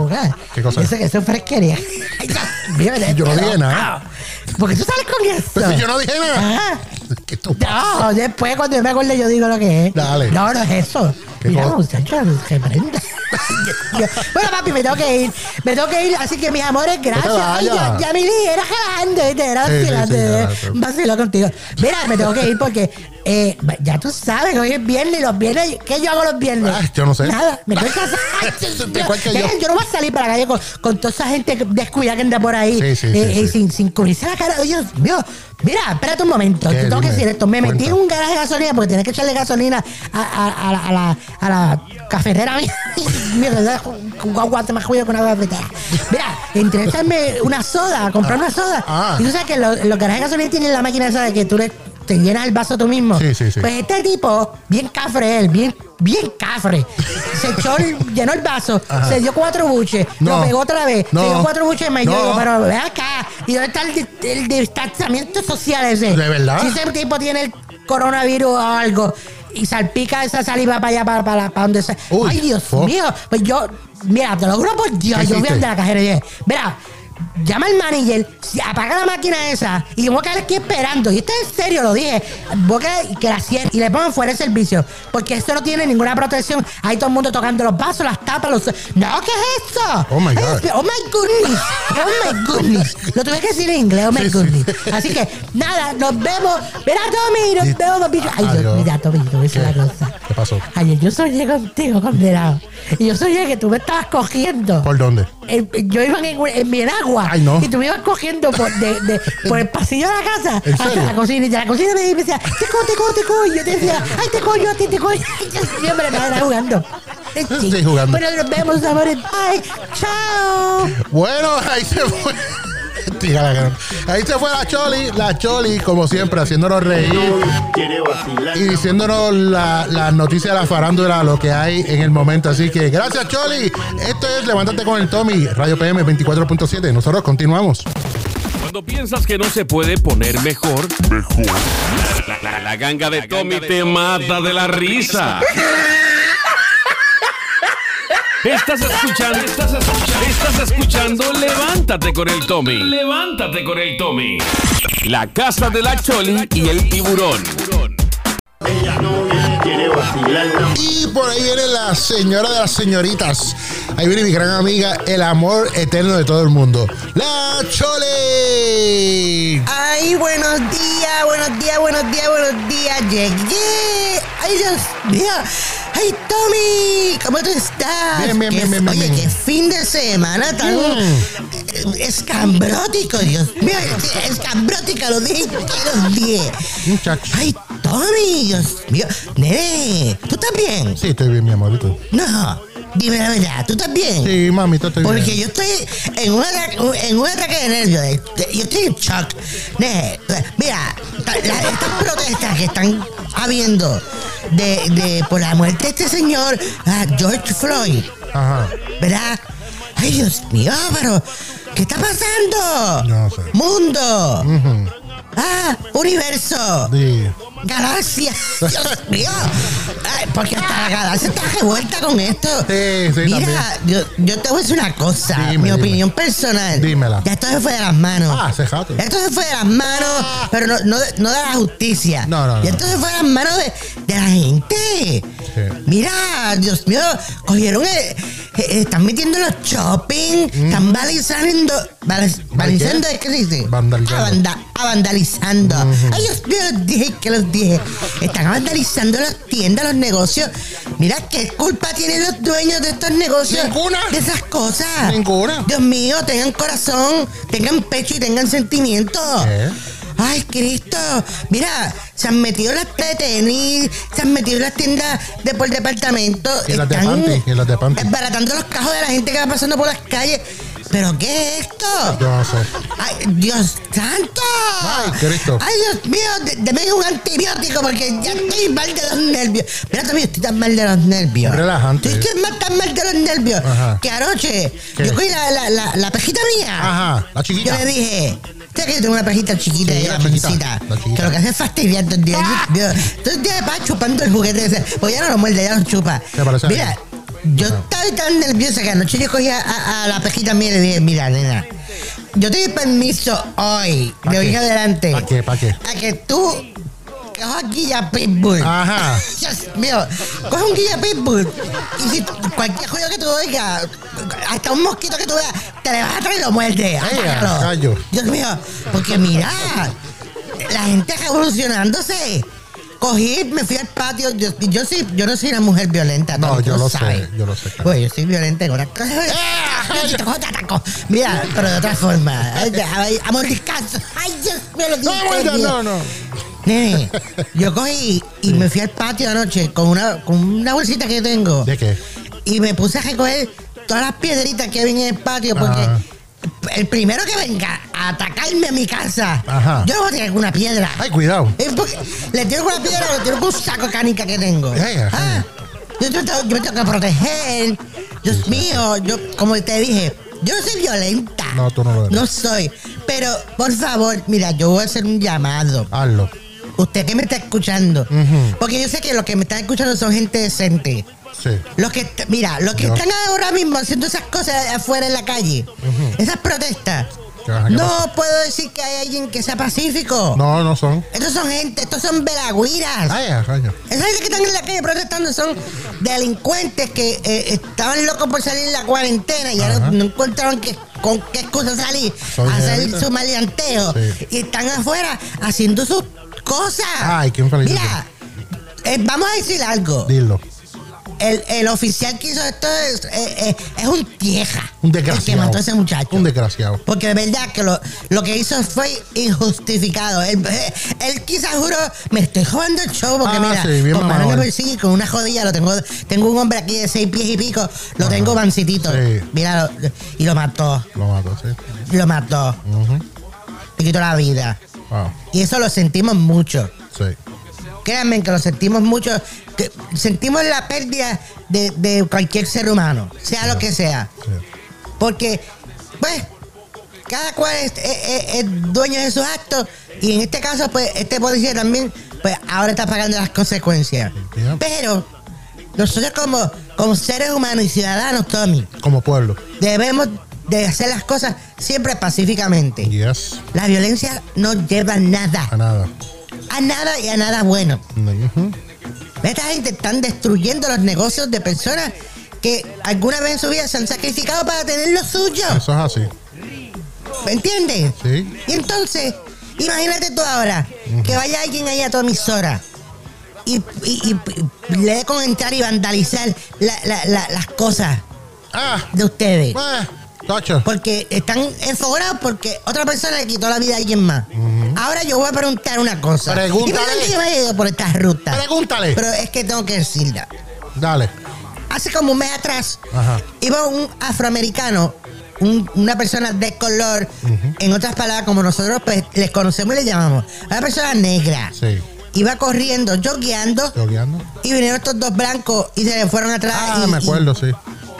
¿Qué cosa? Eso, eso es fresquería. Ay, Dios mío, me Yo no dije nada. Porque tú sales con eso. Pues si yo no dije nada. Ah. ¿Qué tú? No, después cuando yo me acuerde yo digo lo que es. Dale. No, no es eso. ¿Qué Mira, se prenda. bueno, papi, me tengo que ir. Me tengo que ir, así que mis amores, gracias. Ay, ya, ya mi día era jalando, era Sí, sí, sí, contigo. Mira, me tengo que ir porque eh, ya tú sabes hoy es viernes y los viernes, ¿qué yo hago los viernes? Ay, yo no sé. Nada, me. Igual que yo. Yo no voy a salir para la calle con, con toda esa gente descuidada que anda por ahí. Sí, sí, eh, sí, eh. Sin, sin cubrirse la cara. Oye, Dios mira, espérate un momento. Te tengo que decir esto. Me metí en un garaje de gasolina porque tienes que echarle gasolina a, a- a la, a la, a la cafetera mía. Mira, aguante más juego con una cafetera. Mira, echarme una soda, comprar una soda. Ah. Y tú sabes que los, los garajes de gasolina tienen la máquina esa de que tú le te llenas el vaso tú mismo. Sí, sí, sí. Pues este tipo, bien cafre él, bien, bien cafre, se echó, el- llenó el vaso, se dio cuatro buches, No. lo pegó otra vez, No. se dio cuatro buches más. Yo No. digo, pero ve acá, ¿y dónde está el, di- el distanciamiento social ese? ¿De verdad? Si ese tipo tiene el coronavirus o algo y salpica esa saliva para allá, para, para, para donde sea. Uy, Ay, Dios mío. Pues yo, mira, te lo juro por Dios, ¿Qué yo fui hiciste? a la cajera y dije, mira, llama al manager, apaga la máquina esa y voy a quedar aquí esperando. Y esto es en serio, lo dije. Voy a quedar- que la cierren y le pongan fuera de servicio. Porque esto no tiene ninguna protección. Hay todo el mundo tocando los vasos, las tapas, los. No, ¿qué es eso? Oh, my God. Oh my goodness. Oh my goodness. Lo tuve que decir en inglés, oh my Sí, sí. goodness. Así que, nada, nos vemos. Mira, Tommy, nos Y- vemos, papi. Ay, Dios, mira, Tommy, te voy a decir ¿Qué? una cosa. ¿Qué pasó? Ayer yo soñé contigo, condenado. Y yo soñé que tú me estabas cogiendo. ¿Por dónde? El- yo iba en, en mi enagua. Ay, no. Y tú me ibas cogiendo por, de, de- por el pasillo de la casa ¿En hasta serio? la cocina. Y de la cocina me, decía, te cojo, te cojo, te cojo. Y yo te decía, ay, te cojo yo a ti, te cojo. Y yo siempre me era jugando. Sí, jugando. Bueno, nos vemos, amores. Bye. Chao. Bueno, ahí se fue. Ahí se fue la Choli, la Choli, como siempre, haciéndonos reír y diciéndonos la- las noticias de la farándula, lo que hay en el momento. Así que gracias, Choli. Esto es Levántate con el Tommy, Radio PM 24.7. Nosotros continuamos. Cuando piensas que no se puede poner mejor, mejor. La, la- la ganga de Tommy te mata de la risa. Estás escuchando, estás escuchando, estás escuchando Levántate con el Tommy. Levántate con el Tommy. La casa de la Choli y el tiburón. Ella no quiere vacilar. Y por ahí viene la señora de las señoritas. Ahí viene mi gran amiga, el amor eterno de todo el mundo. La Choli. Ay, buenos días, buenos días, buenos días, buenos días. Llegué. Ay, Dios mío. Ay, Tommy, ¿cómo tú estás? Bien, bien, bien, bien, Oye, bien. qué fin de semana tan eh, escambrótico, Dios mío. Escambrótica, lo dije, que los dije. Muchacho. Ay, Tommy, Dios mío. Nene, ¿tú estás bien? Sí, estoy bien, mi amorito. No, dime la verdad, ¿tú estás bien? Sí, mamita, estoy Porque bien. yo estoy en un ataque, en un ataque de nervios. de- Yo estoy en shock. Ne, Mira, estas protestas que están habiendo de, de- por la muerte de este señor ah, George Floyd, Ajá. ¿verdad? Ay, Dios mío, pero ¿qué está pasando? No sé. Mundo. Ujú. Ah, universo. Sí. Galaxia. Dios mío. Ay, porque hasta la galaxia está revuelta con esto. Sí, sí, Mira, yo, yo te voy a decir una cosa. Dime, mi dime. opinión personal. Dímela. Ya esto se fue de las manos. Ah, se jato. Esto se fue de las manos, pero no, no, de, no de la justicia. No, no, no. Y esto se fue de las manos de, de la gente. Mira, Dios mío, cogieron, el- están metiendo los shopping, están vandalizando, vandalizando, qué? ¿qué se dice? Vandalizando. Ah, vanda- ah, vandalizando. Ay, Dios mío, los dije que los dije. Están vandalizando las tiendas, los negocios. Mira, ¿qué culpa tienen los dueños de estos negocios? Ninguna. De esas cosas. Ninguna. Dios mío, tengan corazón, tengan pecho y tengan sentimiento. ¿Qué? Ay, Cristo. Mira, se han metido en las de tenis, se han metido las tiendas de por departamento. Y en las de panty, y en las de panty. Desbaratando los cajos de la gente que va pasando por las calles. ¿Pero qué es esto? Yo no sé. ¡Ay, Dios santo! Ay, Cristo. ¡Ay, Dios mío! de- Deme un antibiótico porque ya estoy mal de los nervios. Mira, también estoy tan mal de los nervios. Relajante. Estoy mal, tan mal de los nervios Ajá. que anoche ¿Qué? yo cogí la, la, la, la pejita mía. Ajá, la chiquita. Yo le dije, ¿sabes que yo tengo una pejita chiquita Sí, y una chiquita. Que lo que hace es fastidiar todo el día. Mío. Todo el día va chupando el juguete ese. Pues ya no lo muerde, ya lo chupa. Mira, yo estaba tan nerviosa que anoche yo cogí a, a- a la pejita mía y le dije, mira, nena, yo te doy permiso hoy, ¿Pa de hoy adelante. ¿Pa qué? ¿Pa qué? A que tú cojas guía pitbull. Ajá. Dios mío, coge un guía pitbull y si cualquier juego que tú oigas, hasta un mosquito que tú veas, te le vas a traer y lo muerde. Gallo. Dios mío, porque mira, la gente revolucionándose. Cogí, me fui al patio. Yo, yo, sí, yo no soy una mujer violenta. No, yo lo sé, yo lo sé. Pues yo soy violenta en una. Mira, pero de otra forma. Ay, ay, A mordiscazo. Ay, Dios mío, lo No, bueno, no, no. Nene, yo cogí y me fui al patio anoche con una, con una bolsita que tengo. ¿De qué? Y me puse a recoger todas las piedritas que había en el patio porque Ajá. el primero que venga a atacarme a mi casa, Ajá. yo le voy a tirar con una piedra. Ay, cuidado. Le tiro con una piedra o le tiro con un saco de canica que tengo. Ay. Ah, yo me tengo que proteger. Dios mío, yo, como te dije, yo no soy violenta. No, tú no lo eres. No soy. Pero, por favor, mira, yo voy a hacer un llamado. Hazlo. Usted que me está escuchando. Porque yo sé que los que me están escuchando son gente decente. Sí. Los que, mira, los que están ahora mismo haciendo esas cosas afuera en la calle, esas protestas, ¿Qué vas a- qué no pasa? puedo decir que hay alguien que sea pacífico. No, no son. Estos son gente, estos son velagüiras. Ay. Esa gente que están en la calle protestando son delincuentes que eh, estaban locos por salir en la cuarentena y ahora no encontraron que, con qué excusa salir a hacer gente. su maleanteo. Sí. Y están afuera haciendo sus cosas. Ay, qué infeliz. Mira, eh, vamos a decir algo. Dilo. El, el oficial que hizo esto es, eh, eh, es un tieja. Un El que desgraciado. mató a ese muchacho. Un desgraciado. Porque de verdad que lo, lo que hizo fue injustificado. Él, él quizás juró, me estoy jugando el show porque Ah, mira, sí, con mano persigue con una jodilla, lo tengo, tengo un hombre aquí de seis pies y pico, lo tengo mancitito. Sí. Mira, lo- y lo mató, Lo mato, sí. lo mató, Ujú. le quitó la vida. Wow. Y eso lo sentimos mucho. Sí. Créanme que lo sentimos mucho, que sentimos la pérdida de, de cualquier ser humano, sea lo que sea. Sí. Porque, pues, cada cual es, es- dueño de sus actos y en este caso, pues, este policía también, pues, ahora está pagando las consecuencias. Pero nosotros como, como seres humanos y ciudadanos, Tommy, Como pueblo. debemos de hacer las cosas siempre pacíficamente. Yes. La violencia no lleva nada, A nada. a nada y a nada bueno. Ujú. Esta gente están destruyendo los negocios de personas que alguna vez en su vida se han sacrificado para tener lo suyo. Eso es así. ¿Me entiendes? Sí. Y entonces, imagínate tú ahora que vaya alguien ahí a tu emisora y, y- y- y le dé con entrar y vandalizar la- la- la- las cosas Ah. de ustedes. Eh. Tacho. Porque están enfogonados porque otra persona le quitó la vida a alguien más. Ahora yo voy a preguntar una cosa. Pregúntale. Y perdón que yo me haya ido por esta ruta. Pregúntale. Pero es que tengo que decirla. Dale. Hace como un mes atrás, Ajá. iba un afroamericano, un- una persona de color, en otras palabras, como nosotros pues, les conocemos y les llamamos, una persona negra. Sí. Iba corriendo, jogueando, ¿Jogueando? y vinieron estos dos blancos y se le fueron atrás. Ah, y, me acuerdo, sí.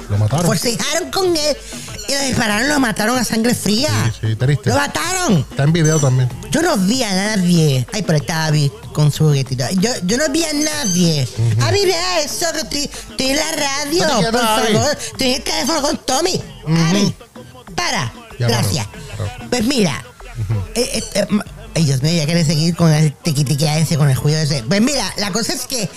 Lo mataron. forcejaron con él y le dispararon, lo mataron a sangre fría. Sí, sí, triste. Lo mataron. Está en video también. Yo no vi a nadie. Ay, pero está Abby con su juguetito. Yo, yo no vi a nadie. Abby, vea eso, que estoy, estoy en la radio. Quieta, por Abby. favor. Estoy en el teléfono con Tommy. Abby, para. Ya, Gracias. paró, paró. Pues mira. eh, eh, eh, ma- ay, Dios mío, ya quiere seguir con el tiquitiquea ese, con el juicio ese. Pues mira, la cosa es que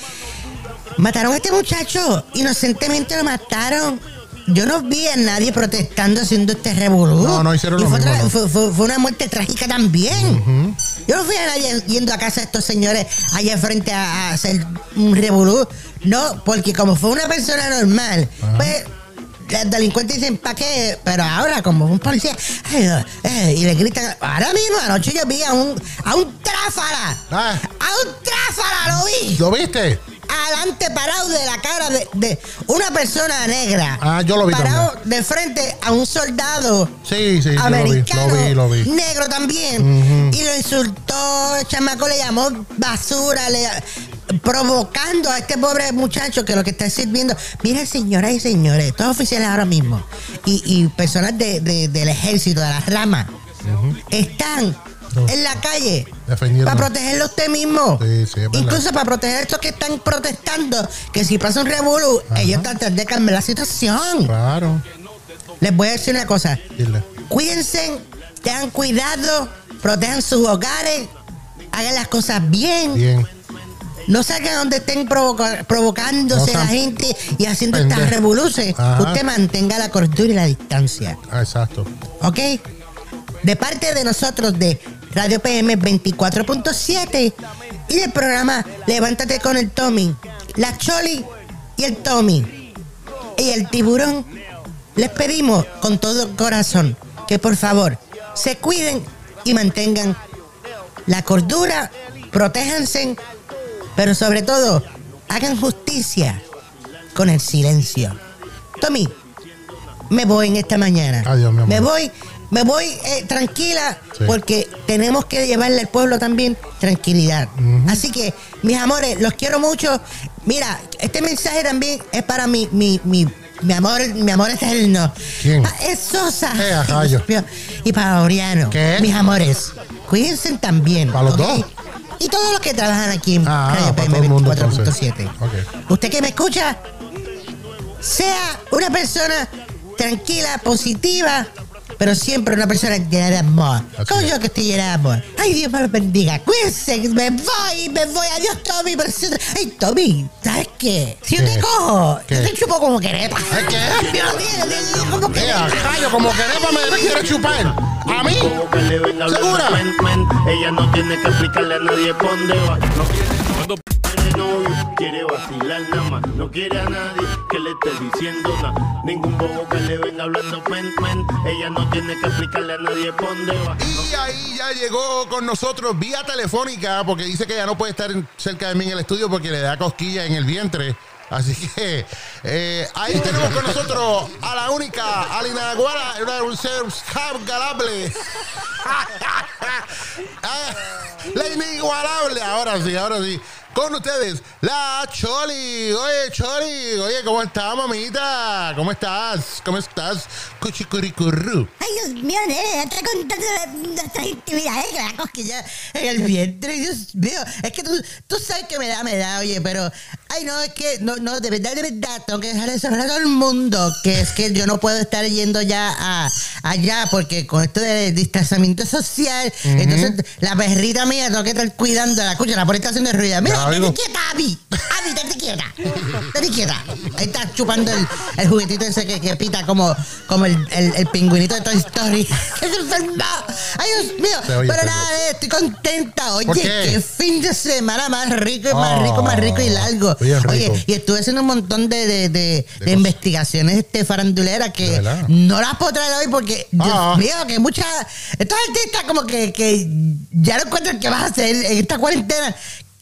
mataron a este muchacho. Inocentemente lo mataron. Yo no vi a nadie protestando haciendo este revolú. No, no hicieron Y lo fue mismo, otra- no. fue, fue- fue una muerte trágica también. Yo no fui a nadie yendo a casa de estos señores allá frente a, a hacer un revolú. No, porque como fue una persona normal, pues los delincuentes dicen, ¿para qué? Pero ahora, como un policía, ay, eh, y le gritan, ahora mismo anoche yo vi a un, a un tráfala. Ah. A un tráfala, lo vi. ¿Lo viste? Adelante parado de la cara de, de una persona negra. Ah, yo lo vi Parado de frente a un soldado Sí, sí, yo lo vi. americano, Lo vi, lo vi. negro también, y lo insultó, el chamaco le llamó basura, le provocando a este pobre muchacho que lo que está sirviendo. Miren, señoras y señores, todos oficiales ahora mismo y, y personas de- de- del ejército, de las ramas, están en la calle Defendiendo. para protegerlo usted mismo. Sí. Incluso para proteger a estos que están protestando, que si pasa un revolú, ellos tratan de calmar la situación. Claro. Les voy a decir una cosa. Dile. Cuídense, tengan cuidado, protejan sus hogares, hagan las cosas bien, Bien. no salgan donde estén provoca- provocándose No la gente y haciendo estas revoluciones. Usted mantenga la cordura y la distancia, Ah, exacto. ¿ok? De parte de nosotros de Radio PM 24.7 y del programa Levántate con el Tommy, la Choli y el Tommy y el tiburón, les pedimos con todo corazón que por favor se cuiden y mantengan la cordura, protéjanse, pero sobre todo hagan justicia con el silencio. Tommy, me voy en esta mañana. Adiós, mi amor. Me voy, me voy eh, tranquila Sí. porque tenemos que llevarle al pueblo también tranquilidad. Así que, mis amores, los quiero mucho. Mira, este mensaje también es para mi, mi, mi, mi amor, mi amor eterno. ¿Quién? Ah, Es Sosa. Eh. Y para Oriano. ¿Qué? Mis amores, cuídense también. ¿Para los dos? Y todos los que trabajan aquí en Ah, Radio para PM todo el mundo, 24.7. entonces. Usted que me escucha, sea una persona tranquila, positiva, pero siempre una persona llena de amor. Así Como es. yo que estoy llena de amor. Ay, Dios me lo bendiga. Cuídense, me voy, me voy. Adiós, Tommy. pero si- Ay, Tommy, ¿sabes qué? Si yo te cojo, ¿Qué? yo te chupo como quereta. ¿Eh, qué? Yo te- como quereta. rayo, como que Nepa me quiere chupar. ¿A mí? ¿Segura? Ella no tiene que explicarle a nadie dónde va. No Y ahí ya llegó con nosotros vía telefónica porque dice que ya no puede estar cerca de mí en el estudio porque le da cosquilla en el vientre. Así que eh, ahí tenemos con nosotros a la única, a la inaguara, una- un ser galable. Ah, la inigualable. Ahora sí, ahora sí. Con ustedes, la Choli. Oye, Choli. Oye, ¿cómo estás, mamita? ¿Cómo estás? ¿Cómo estás? Cuchicuricurru. Ay, Dios mío, nene, está contando nuestras intimidades que me da cosquilla en el vientre. Dios mío, es que tú, tú sabes que me da, me da, oye, pero. Ay, no, es que, no, no, de verdad, de verdad, tengo que dejar eso a todo el mundo, que es que yo no puedo estar yendo ya a, allá, porque con esto de distanciamiento social, entonces la perrita mía tengo que estar cuidando, la escucha, la por está haciendo ruido. Mira, Quieta, Abby. Abby, quieta. Quieta. Ahí está chupando el, el juguetito ese que, que pita como, como el, el, el pingüinito de Toy Story. ¡Ay, Dios mío! Oye Pero nada, estoy contenta. Oye, ¿Por qué? qué fin de semana más rico y más rico, más rico y largo. bien rico. Oye, y estuve haciendo un montón de, de, de- de investigaciones este, faranduleras ¿De que no las puedo traer hoy porque, Dios Ah. mío, que muchas. Estos artistas como que, que ya no encuentran qué vas a hacer en esta cuarentena.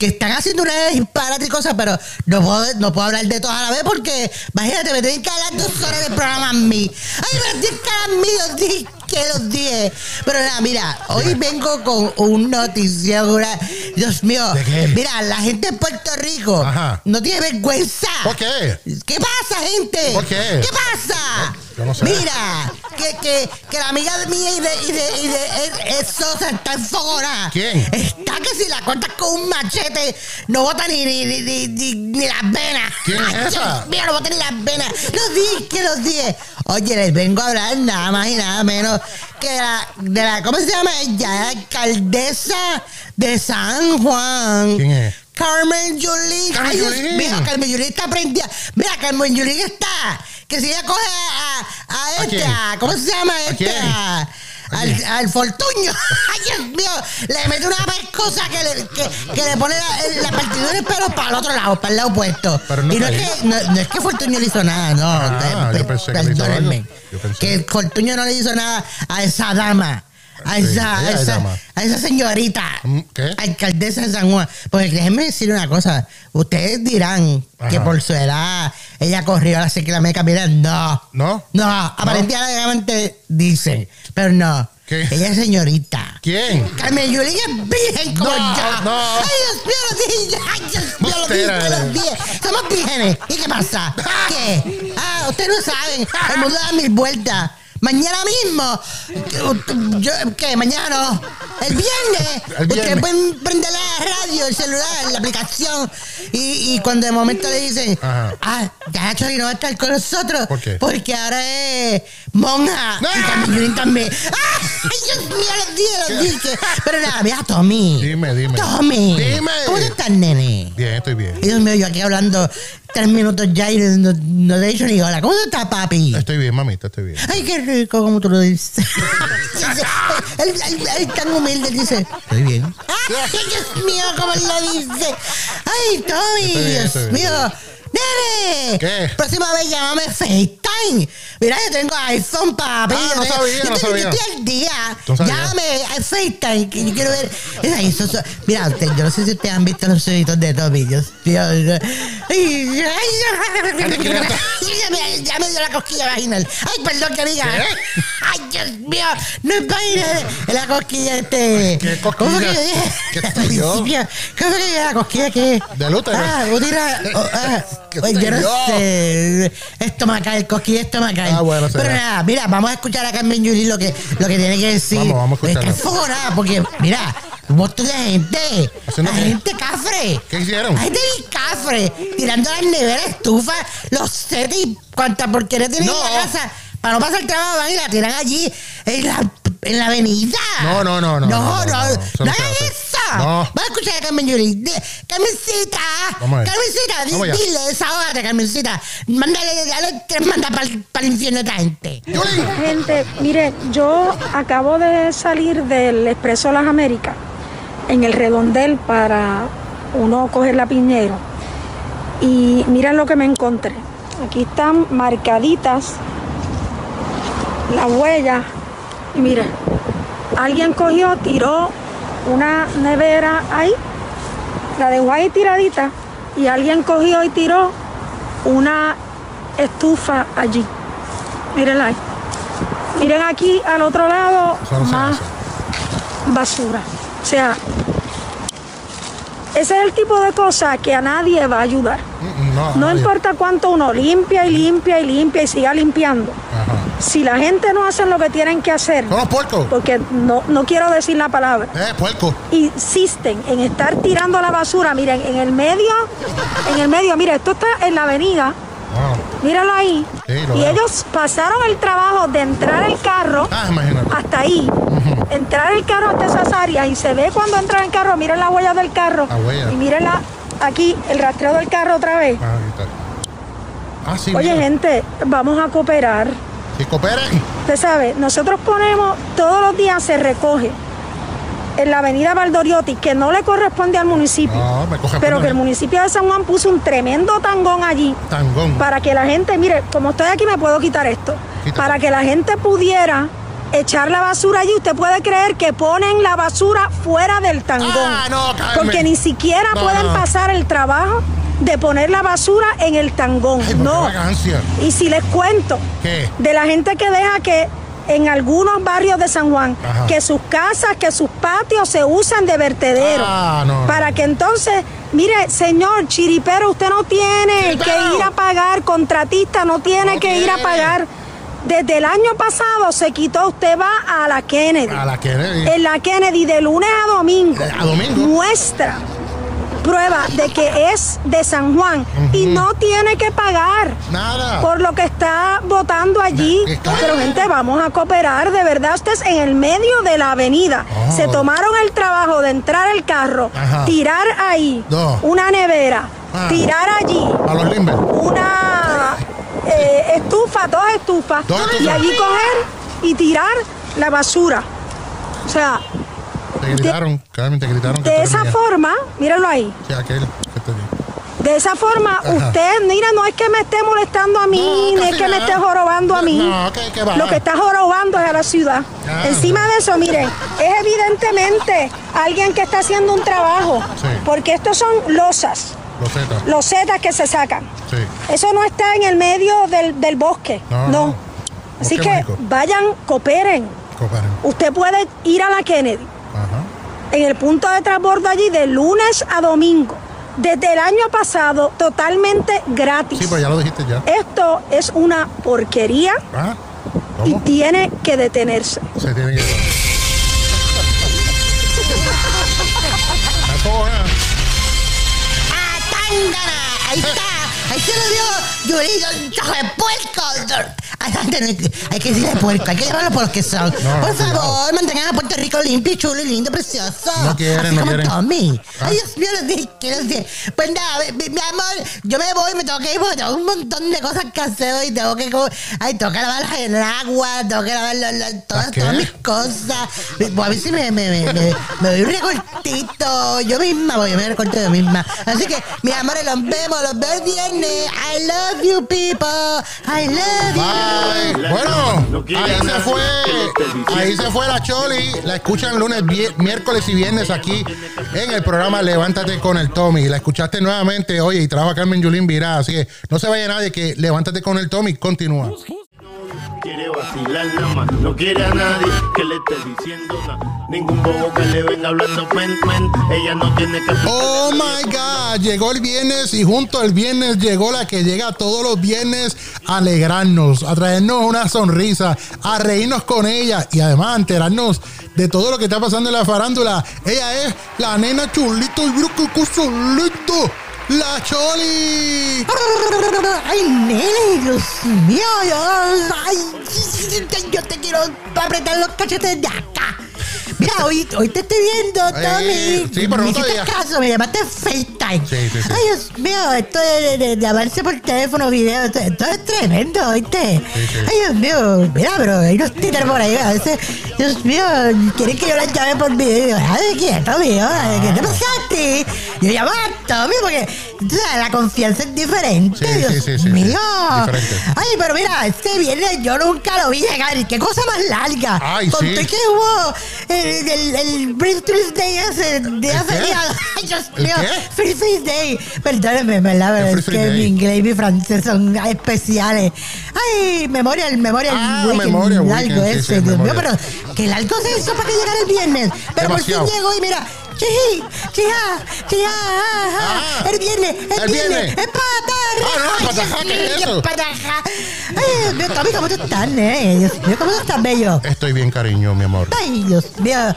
Que están haciendo una disparate y cosas, pero no puedo, no puedo hablar de todos a la vez porque, imagínate, me tienen que hablar dos horas del programa a mí. Ay, pero tienes que hablar a que los dije. Pero nada, mira, hoy vengo con un noticia, una- Dios mío. ¿De qué? Mira, la gente de Puerto Rico Ajá. no tiene vergüenza. ¿Por qué? ¿Qué pasa, gente? ¿Por qué? ¿Qué pasa? Yo no sé. Mira, que, que, que la amiga de mía y de, y de, y de es- es Sosa está enfogona. ¿Quién? Está que si la cortas con un machete, no bota ni, ni, ni, ni, ni- ni las venas. ¿Quién es esa? Mío, no bota ni las venas. Los dije, que los dije. Oye, les vengo a hablar nada más y nada menos que la, de la, ¿cómo se llama ella? Alcaldesa de San Juan. ¿Quién es? Carmen Yulín. Carmen Yulín. mío, Carmen Yulín está prendida. Mira, Carmen Yulín está. Que si ella coge a, a, ¿A este, a- ¿cómo se llama ¿A este? Al, al Fortuño. Ay, Dios mío. Le mete una pescosa que le, que, que le pone la, la partidura pelo para el otro lado, para el lado opuesto. Pero no y no es, que, no, no es que Fortuño le hizo nada, no. Ah, Eh, yo pensé que le hizo perdónenme. algo. Yo pensé. Que Fortuño no le hizo nada a esa dama. A esa, a esa, a esa señorita. Mm, ¿qué? Alcaldesa de San Juan. Porque déjenme decir una cosa. Ustedes dirán que Ajá. por su edad ella corrió a la ciclameca. Mira, no. ¿No? No, aparentemente dicen. Pero no. ¿Qué? Ella es señorita. ¿Quién? Carmen Yulín es virgen como No, yo. no. Ay, Dios mío, lo dije. Ay, Dios mío, lo dije, Bustera lo eres. dije. Somos vírgenes. ¿Y qué pasa? ¿Qué? Ah, ustedes no saben. El mundo da mil vueltas. Mañana mismo. Yo, ¿Qué? Mañana no. El viernes. El viernes. Ustedes pueden prender la radio, el celular, la aplicación. Y, y cuando de momento le dicen, Ajá. ah, ya Chori no va a estar con nosotros. ¿Por qué? Porque ahora es monja. Y ¡Ah! Carmen Yulín también. ¡Ah! ¡Ay, Dios mío, los dije, los dije! Pero nada, mira, Tommy. Dime, dime. Tommy. Dime. ¿Cómo tú estás, nene? Bien, estoy bien. Dios mío, yo aquí hablando tres minutos ya y no, no te he dicho ni hola. ¿Cómo tú estás, papi? Estoy bien, mamita, estoy bien. Ay, qué rico, como tú lo dices. él, tan humilde dice, estoy bien. Ay, Dios mío, cómo él lo dice. Ay, bien, Dios mío. Nene, ¿Qué? próxima vez llámame FaceTime. Mira, yo tengo iPhone, papi. Ah, Yo no sabía, yo no estoy- sabía. Yo estoy al día. No. Llámame al FaceTime, que yo quiero ver. Eso- eso- Mira, usted, yo no sé si ustedes han visto los ojitos de Tommy. Ay, ay. ya, me, dio la cosquilla vaginal. Ay, perdón que diga. Ay, Dios mío. No es vaina. Es la cosquilla este. ¿Qué cosquilla? ¿Cómo que yo dije? ¿Qué sé yo? ¿Cómo que yo dije la cosquilla qué? Del útero. Ah, útero. oh, ah. ¿Qué Ay, sé yo no sé. Estomacal, cosquilla estomacal. Ah, bueno, será. Pero nada, mira, vamos a escuchar a Carmen Yuri lo que, lo que tiene que decir. Vamos, vamos a Está escucharla. enfogonada porque, mira, un montón de gente. ¿Haciendo La qué? gente cafre. ¿Qué hicieron? Hay gente bien cafre. Tirando las neveras, estufas, los sets y cuanta porquería tienen No. en la casa. Para no pasar trabajo, van y la tiran allí en la, en la avenida. No, no, no, no, No, no, no, no, no, no, eso no. Vamos a escuchar a Carmen Yuri. Carmencita. Carmencita, di- Vamos allá. dile, desahógate, Carmencita. Mándale, dale tres mandas para el infierno a esta gente. Gente, mire, yo acabo de salir del Expreso Las Américas en el redondel para uno coger la Piñero. Y miren lo que me encontré. Aquí están marcaditas las huellas. Y miren, alguien cogió, tiró una nevera ahí, la dejó ahí tiradita, y alguien cogió y tiró una estufa allí. Mírenla ahí. Miren aquí al otro lado no más basura. O sea, ese es el tipo de cosas que a nadie va a ayudar. No, No importa cuánto uno limpia y limpia y limpia y siga limpiando. Ajá. Si la gente no hace lo que tienen que hacer, Son los puercos. porque no, no quiero decir la palabra, Eh, puerco. insisten en estar tirando la basura, miren, en el medio, en el medio, mira, esto está en la avenida, Míralo ahí. Sí, lo y veo. ellos pasaron el trabajo de entrar el carro Ah, hasta ahí, entrar el carro hasta esas áreas y se ve cuando entra el carro, miren las huellas del carro La huella. y miren la- aquí el rastreo del carro otra vez. Ah, está. Ah, sí, Oye mira. gente, vamos a cooperar. Si cooperen. Usted sabe, nosotros ponemos, todos los días se recoge en la avenida Valdoriotti, que no le corresponde al municipio, No, me coge pero que el municipio de San Juan puso un tremendo tangón allí Tangón. para que la gente, mire, como estoy aquí me puedo quitar esto, Quítate. para que la gente pudiera echar la basura allí. Usted puede creer que ponen la basura fuera del tangón, Ah, no, porque ni siquiera No, pueden no. pasar el trabajo de poner la basura en el tangón. Ay, ¿por qué no. Y si les cuento ¿Qué? de la gente que deja que en algunos barrios de San Juan, Ajá. que sus casas, que sus patios se usan de vertedero. Ah, no, no. Para que entonces, mire, señor chiripero, usted no tiene Chiripero. que ir a pagar, contratista no tiene No que ir a pagar. Desde el año pasado se quitó, usted va a la Kennedy. A la Kennedy. En la Kennedy de lunes a domingo. Eh, a domingo. Muestra prueba de que es de San Juan y no tiene que pagar Nada. por lo que está votando allí. Pero gente, vamos a cooperar, de verdad, ustedes en el medio de la avenida. Oh. Se tomaron el trabajo de entrar el carro, Ajá. tirar ahí No. una nevera, Ah. tirar allí A los limber. una eh, estufa, dos estufas, Dos estufas. y allí coger y tirar la basura. O sea, Te gritaron, Carmen, te gritaron. de esa mía. forma, mírenlo ahí. Sí, aquel que te. De esa forma, usted, mira, no es que me esté molestando a mí, No, ni es que me esté jorobando a mí. No, que- que va. Lo que está jorobando es a la ciudad. Ah. Encima de eso, miren, es evidentemente alguien que está haciendo un trabajo. Sí. Porque estos son losas, Los Z. losetas que se sacan. Sí. Eso no está en el medio del, del bosque. No, No. no. Así Bosque que mágico. vayan, cooperen. Cooperen. Usted puede ir a la Kennedy Ajá. en el punto de transbordo allí de lunes a domingo. Desde el año pasado, totalmente gratis. Sí, pues ya lo dijiste ya. Esto es una porquería Ah, y tiene que detenerse. Se tiene que ¿eh? ¡Ah! Ahí está. Ahí se lo dio hijo de puerco. Ay, Hay que decirle puerco, hay que llamarlo por lo que son. No, por favor, mantengan a Puerto Rico limpio, y chulo, y lindo, precioso. No quieren, Así no como quieren. Tommy. Ah. Ay, Dios mío, les dije, que les dije. Pues nada, mi, mi amor, yo me voy, me tengo que ir porque tengo un montón de cosas que hacer hoy. Tengo que, co- ay, tengo que lavar el agua, tengo que lavar la- la- todas, todas mis cosas. Pues a ver si me, me, me, me, me doy un recortito. Yo misma voy, yo me recorto yo misma. Así que, mis amores, los vemos, los veo el viernes. I love you, people. I love you. bye. Bueno, ahí se fue. Ahí se fue la Choli. La escuchan lunes, miércoles y viernes aquí en el programa Levántate con el Tommy. La escuchaste nuevamente, oye, y trabaja Carmen Yulín Virá. Así que no se vaya nadie que Levántate con el Tommy continúa. Quiere vacilar nada más, no quiere a nadie que le esté diciendo nada. Ningún bobo que le venga hablando men, men. Ella no tiene que Oh my God, llegó el viernes y junto al viernes llegó la que llega todos los viernes a alegrarnos, a traernos una sonrisa, a reírnos con ella y además a enterarnos de todo lo que está pasando en la farándula. Ella es la nena chulito y cosa lindo, la Choli. Ay, nene, Dios mío, ay, yo te quiero apretar los cachetes de acá. Mira, hoy, hoy te estoy viendo, Tommy. Eh, sí, pero me no hiciste todavía. caso, me llamaste FaceTime. Sí, sí, sí. Ay, Dios mío, esto de, de, de llamarse por teléfono, video, esto, esto es tremendo, ¿oíste? Ay, Dios mío, mira, pero hay unos títeres por ahí, a veces, Dios mío, quieren que yo las llame por video. Y digo, ay, quieto, mío, ¿qué te pasa a ti? Yo llamo a Tommy porque, la confianza es diferente, Dios mío. Diferente. Ay, pero mira, este viernes yo nunca lo vi llegar. Qué cosa más larga. Ay, Conté sí. que hubo el, el, el Free Day ese día qué? feriado. Ay, Dios ¿El mío. qué? Free Freeze Day. Perdóneme, Pero Free es que mi inglés y mi francés son especiales. Ay, Memorial, Memorial Ah, Weekend. Memorial largo Weekend, ese, sí, Dios mío. Memorial. Pero qué largo se hizo para que llegara el viernes. Pero Demasiado. por fin llegó y mira. Chija, chija, ah, ah, Ah. el, El viernes, viernes. es. Ah, no, pataja, ¿qué es eso? Pataja. Ay, Dios mío, ¿cómo tú estás, nene? Dios mío, ¿cómo tú estás, bello? Estoy bien, cariño, mi amor. Ay, Dios mío.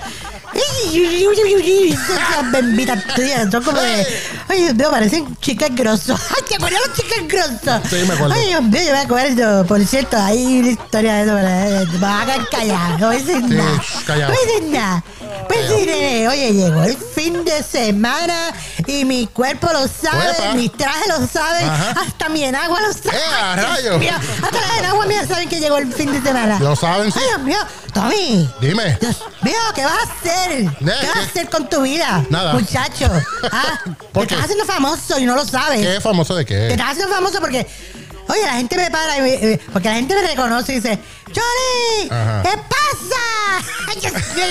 Bembitas tuyas son como de. Ay, Dios mío, parecen chicas grosas. Ay, ¿te acuerdas chicas grosas? Sí, me acuerdo. Ay, Dios mío, yo me acuerdo. Por cierto, hay una historia de eso. ¿verdad? Me van a callado. No Sí, nada. No decir nada. Pues sí, nene, oye, llegó el fin de semana y mi cuerpo lo sabe, Uepa. mis trajes lo saben, Ajá. hasta mi enagua lo sabe. ¡Eh, rayos! Mira, hasta la enagua mía saben que llegó el fin de semana. Lo saben, sí. Ay, Dios mío, Tommy. Dime. Dios mío, ¿qué vas a hacer? ¿Qué vas a ¿qué? hacer con tu vida? Nada. Muchacho. ¿Ah? ¿Por Te qué? estás haciendo famoso y no lo sabes. ¿Qué famoso de Te qué? estás haciendo famoso porque, oye, la gente me para y me- eh, porque la gente me reconoce y dice, ¡Choli! Ajá. ¿Qué pasa? Dios mío,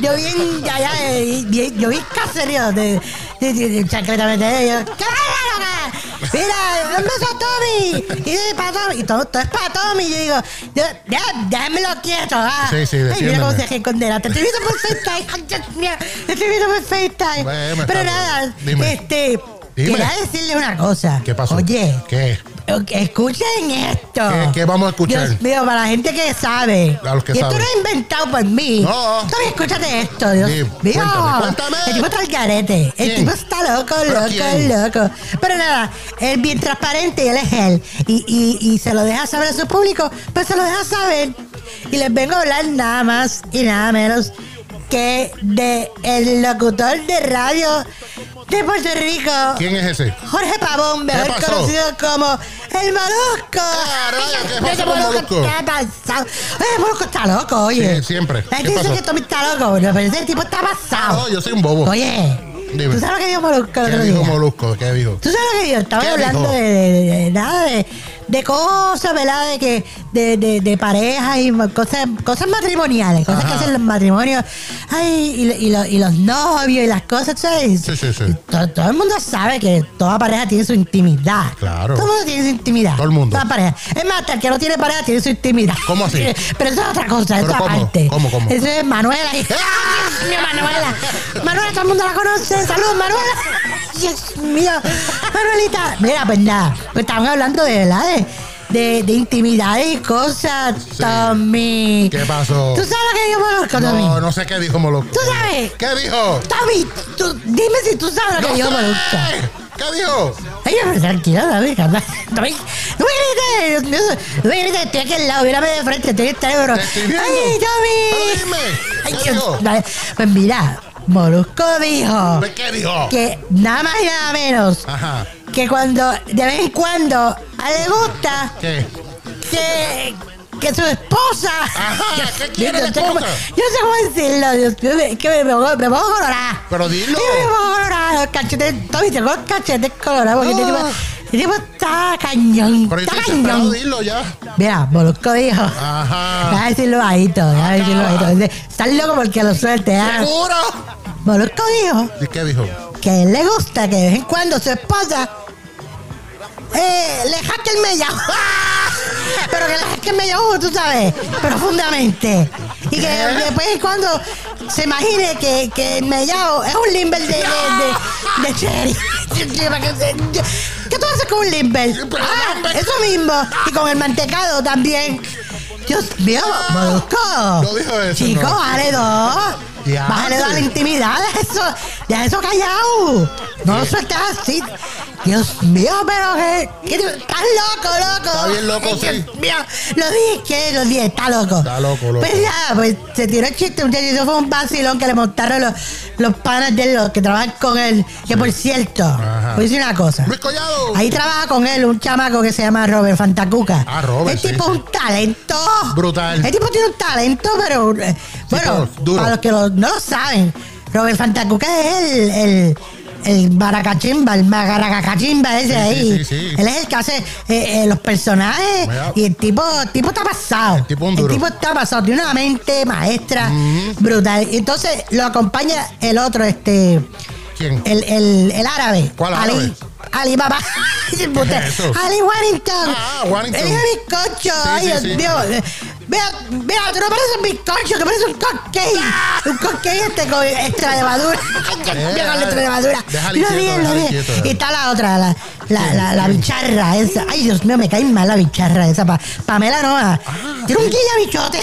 yo, yo bien, ya, ya, eh, bien- yo bien caserío de, de, de, de chancletamente, eh, yo, ¿qué pasa, loca? Mira, un beso a Tommy. Y, yo, para Tommy. y todo, todo es para Tommy. Yo digo, yo, ya, déjamelo quieto. Ah. Sí, sí, Ay, mira defiéndeme. cómo se condena. Te estoy viendo por FaceTime. Ay, Dios mío, te estoy viendo por FaceTime. Bueno, está Pero bien. nada, Dime. este, Dime. quería decirle una cosa. ¿Qué pasó? Oye, ¿Qué? Escuchen esto. ¿Qué- qué vamos a escuchar? Dios mío, para la gente que sabe. A los que y esto saben. no es inventado por mí. No. Tommy, escúchate esto, Dios Sí, mío. cuéntame, cuéntame. El tipo está al garete. El ¿Quién? tipo está loco, ¿Pero loco, quién? loco. Pero nada, él bien transparente y él es él. Y, y, y se lo deja saber a su público, pues se lo deja saber. Y les vengo a hablar nada más y nada menos que de el locutor de radio de Puerto Rico. ¿Quién es ese? Jorge Pavón, mejor pasó? conocido como el Molusco. Ah, ¿qué pasó ese con Molusco? ¿Qué ha pasado? Oye, el Molusco está loco, oye. Sí, siempre. La gente ¿Qué dice que Tommy está loco, pero ese tipo está pasado. No, yo soy un bobo. Oye, Dime. ¿tú sabes lo que dijo Molusco ¿Qué dijo? Molusco? ¿Qué dijo? ¿Tú sabes lo que dijo? Estaba ¿Qué hablando dijo? de, de- de- nada de, de cosas, ¿verdad? De que de, de, de parejas y cosas, cosas matrimoniales, cosas Ajá. que hacen los matrimonios. Ay, y, y, lo- y los novios y las cosas, ¿sabes? Sí, sí, sí. Todo, todo el mundo sabe que toda pareja tiene su intimidad. Claro. Todo el mundo tiene su intimidad. Todo el mundo. Toda pareja. Es más, el que no tiene pareja tiene su intimidad. ¿Cómo así? Pero eso es otra cosa, eso aparte. ¿Cómo, cómo? Eso es Manuela. ¡Ay, Dios mío, Manuela! Manuela, todo el mundo la conoce. ¡Saludos, Manuela! ¡Dios mío! Manuelita. Mira, pues nada. Pues estamos hablando de verdad de, de, de intimidades y cosas, Tommy. ¿Qué pasó? ¿Tú sabes lo que dijo Molusco, Tommy? No, no sé qué dijo Molusco. ¿Tú sabes? ¿Qué dijo? Tommy, tú- dime si tú sabes lo que No dijo sé. Molusco. ¿Qué dijo? Ay, pero tranquilo, Tommy, calma. Tommy, no me grites, no, me grites, estoy aquí al lado, mírame de frente, estoy en el teléfono. Te estoy viendo. Ay, Tommy. Pero dime, Ay, ¿qué Dios, dijo? Pues mira, Molusco dijo ¿Qué dijo? que nada más y nada menos Ajá. que cuando, de vez en cuando, a él le gusta ¿Qué? que, que su esposa. Ajá, Yo- ¿qué quiere yo no sé cómo-? Yo no sé cómo decirlo, Dios mío, que me, me, pongo- me pongo colorada. Pero dilo. Sí, me pongo colorada, los cachetes, Tommy, tengo los cachetes colorados porque. El tipo está cañón. Pero Está cañón. de irlo ya. Mira, Molusco dijo. Ajá. Déjame decirlo bajito, déjame decirlo bajito. Estás loco porque lo suelte, ¿ah? ¿Seguro? Molusco dijo ¿Y qué dijo? que a él le gusta que de vez en cuando su esposa eh, le jaque el mellao. Pero que le jaque el mellao, tú sabes, profundamente. Y que después en cuando se imagine que, que el mellao es un limber de, de, de, de cherry. ¿Qué tú haces con un limber? Ah, eso mismo. Y con el mantecado también. Dios mío, Molusco. No dijo eso, Chico, no. dos. Ya, Bájale a la intimidad. Deja eso, deja eso callado. No lo sueltes así. Dios mío, pero que. que estás loco, loco. Está bien loco, Dios sí. mío, los dije que los dije, está loco. Está loco, loco. Pues ya, pues se tiró el chiste, muchachos. Eso fue un vacilón que le montaron los, los panas de los que trabajan con él. Que por cierto, Ajá. voy a decir una cosa. Luis Collado. Ahí trabaja con él un chamaco que se llama Robert Fantacuca. Ah, Robert, El sí, tipo sí. un talento. Brutal. El tipo tiene un talento, pero. eh, bueno, duro. para los que lo- no lo saben, Robert Fantacuca es el. el el baracachimba, el magaracachimba ese Sí, ahí. sí, sí, sí. Él es el que hace eh, eh, los personajes y el tipo, el tipo está pasado. El tipo está pasado, tiene una mente maestra brutal. Y entonces lo acompaña el otro, este. ¿Quién? El, el, el árabe. ¿Cuál Ali, árabe? Ali Baba. eso? Ali Warrington. Ah, Warrington. El bizcocho. Sí, Ay, sí, Dios sí. mío. Mira, mira, tú no pareces un bizcocho, tú pareces un cupcake. Un cupcake este con extra levadura. Mira con extra levadura. Déjale Lo vi, lo quieto, Y está la otra, la, la, la, la bicharra esa. Ay, Dios mío, me cae mal la bicharra esa. Pa- Pamela no. ah. Tiene un guilla bichote.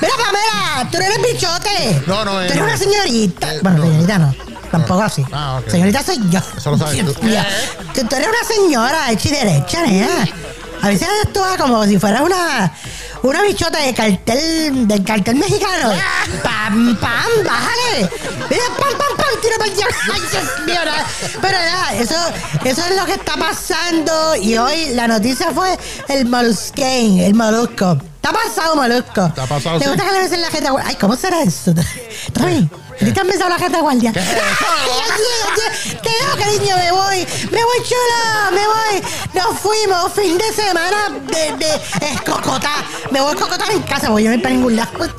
Mira, Pamela, tú no eres bichote. No, no, Tú eh, eres no. una señorita. Eh, bueno, no. señorita no. Tampoco así. Ah. Señorita soy yo. Eso lo sabes tú. Tú, tú eres una señora hecha y derecha, nena. A veces actúa como si fueras una, una bichota de cartel, del cartel mexicano. Pam, pam, bájale. Mira, pam, pam, pam, tira para allá. Ay, Dios mío. Pero nada, eso, eso es lo que está pasando. Y hoy la noticia fue el molusquén, el molusco. Está pasado, molusco. Está pasado, ¿Te sí. gusta que le besen la gente? Ay, ¿cómo será eso? ¿Está bien? ¿A te han besado la gente guardia? Te digo, cariño, me voy. Me voy chula, me voy. Nos fuimos fin de semana de, de escocotá. Me voy a escocotar en casa, porque yo no voy para ningún lado. ¡Nos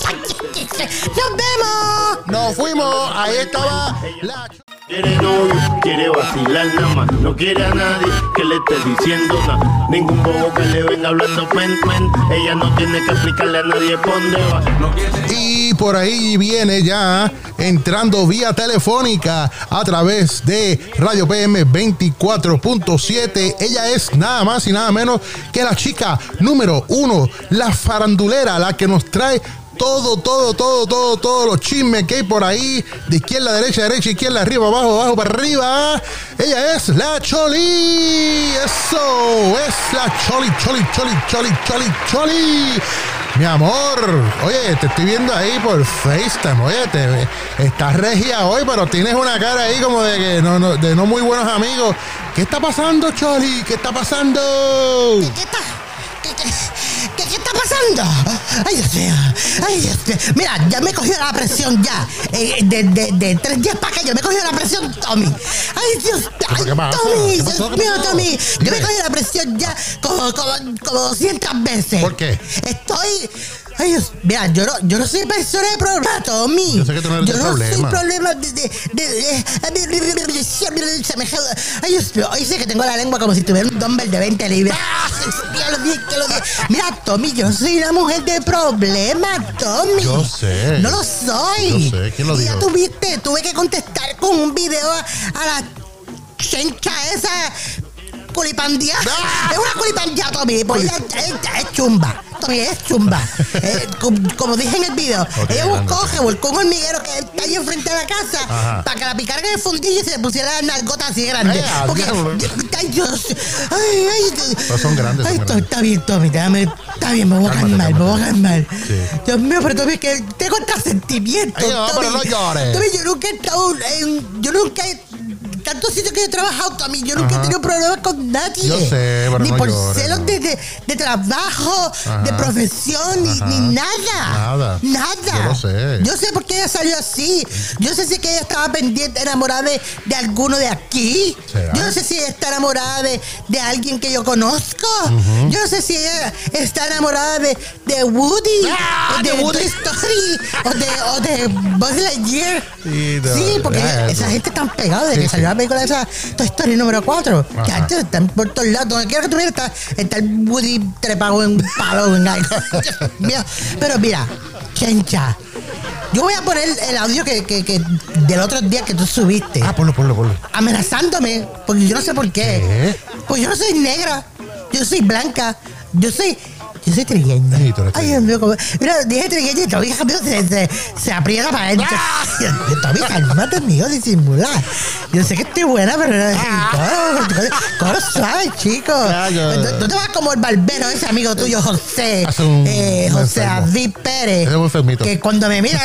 vemos! Nos fuimos. Ahí estaba la. Quiere novio, quiere vacilar nada más. No quiere a nadie que le esté diciendo nada. Ningún bobo que le venga hablando pen, pen. Ella no tiene que explicarle a nadie por dónde va. No quiere Y por ahí viene ya entrando vía telefónica a través de Radio PM 24.7. Ella es nada más y nada menos que la chica número uno, la farandulera, la que nos trae todo, todo, todo, todo, todos los chismes que hay por ahí, de izquierda derecha, derecha, izquierda, arriba, abajo, abajo, para arriba. Ella es la Choli. Eso, es la Choli, Choli, Choli, Choli, Choli, Choli. Mi amor, oye, te estoy viendo ahí por FaceTime, oye, te, estás regia hoy, pero tienes una cara ahí como de que no, no, de no muy buenos amigos. ¿Qué está pasando, Choli? ¿Qué está pasando? ¿Qué está? ¿Qué, qué, está pasando? Ay, Dios mío. Ay, Dios mío. Mira, ya me cogió la presión ya. Eh, de, de, de tres días para acá, yo me cogió la presión, Tommy. Ay, Dios ay? Tommy. Dios ¿Qué mío? Tommy. Yo me cogí la presión ya como, como, como 200 veces. ¿Por qué? Estoy. Ay, Dios, mira, yo no, yo no soy persona de problema, Tommy. Yo sé que tú no eres yo de no problema. soy problema de. de, de, de- se me joda. Ay, Dios mío, hoy sé que tengo la lengua como si tuviera un dumbbell de 20 libras. Ya lo dije, lo dije. Mira, Tommy, yo soy una mujer de problemas, Tommy. Yo sé. No lo soy. Yo sé, ¿quién lo Y Ya dijo? tuviste, tuve que contestar con un video a, a la chencha esa. Culipandia. Ah. Es una culipandia, Tommy. Pues ella, ella es chumba. Tommy es chumba. Eh, com- como, dije en el video, Ok, ella buscó, grande. revolcó un hormiguero que está ahí enfrente de la casa Ajá. para que la picaran en el fundillo y se le pusiera las nalgotas así grandes. Eh, Porque, ay, Dios. Ay, ay. Pero son grandes, son Ay, grandes. está bien, Tommy. Déjame. Está bien, me voy a calmar, me voy a calmar. Sí. Dios mío, pero Tommy, que tengo hasta sentimientos. Ay, no, pero Tommy. no llores. Tommy, yo nunca he estado en. Yo nunca he tantos sitios que yo he trabajado, Tommy, yo nunca he tenido problemas con nadie. Yo sé, pero Ni no por llores, celos no. de, de, de trabajo, de profesión, ni, nada. Nada. Nada. Yo lo sé. Yo sé por qué ella salió así. Yo sé si que ella estaba pendiente, enamorada de, de alguno de aquí. ¿Será? Yo no sé si ella está enamorada de, de alguien que yo conozco. Yo no sé si ella está enamorada de, de Woody, Ah, o de, Woody. Toy Story, o de, o de Buzz Lightyear. Sí, porque esa gente está pegada de Sí, que salió la película esa Toy Story número 4. Ajá. Que antes están por todos lados. Donde quiera que tú mires está, está el Woody trepado en un palo en algo. Pero mira, Chencha. Yo voy a poner el audio que, que, que del otro día que tú subiste. Ah, ponlo, ponlo, ponlo. amenazándome, porque yo no sé por qué. ¿Qué? Pues yo no soy negra, yo soy blanca, yo soy. Yo soy eres Ay, Dios mío, como- mira, dije trigueña y Toby rápido se, se, se aprieta para adentro. ¡Ah! Toby, cálmate, amigo, disimula. Yo sé que estoy buena, pero. ¡Ah! Coro, coro suave, chico. Ya, ya. Tú, te vas como el barbero, ese amigo tuyo, José. Eh, José. David Pérez. Que cuando me mira.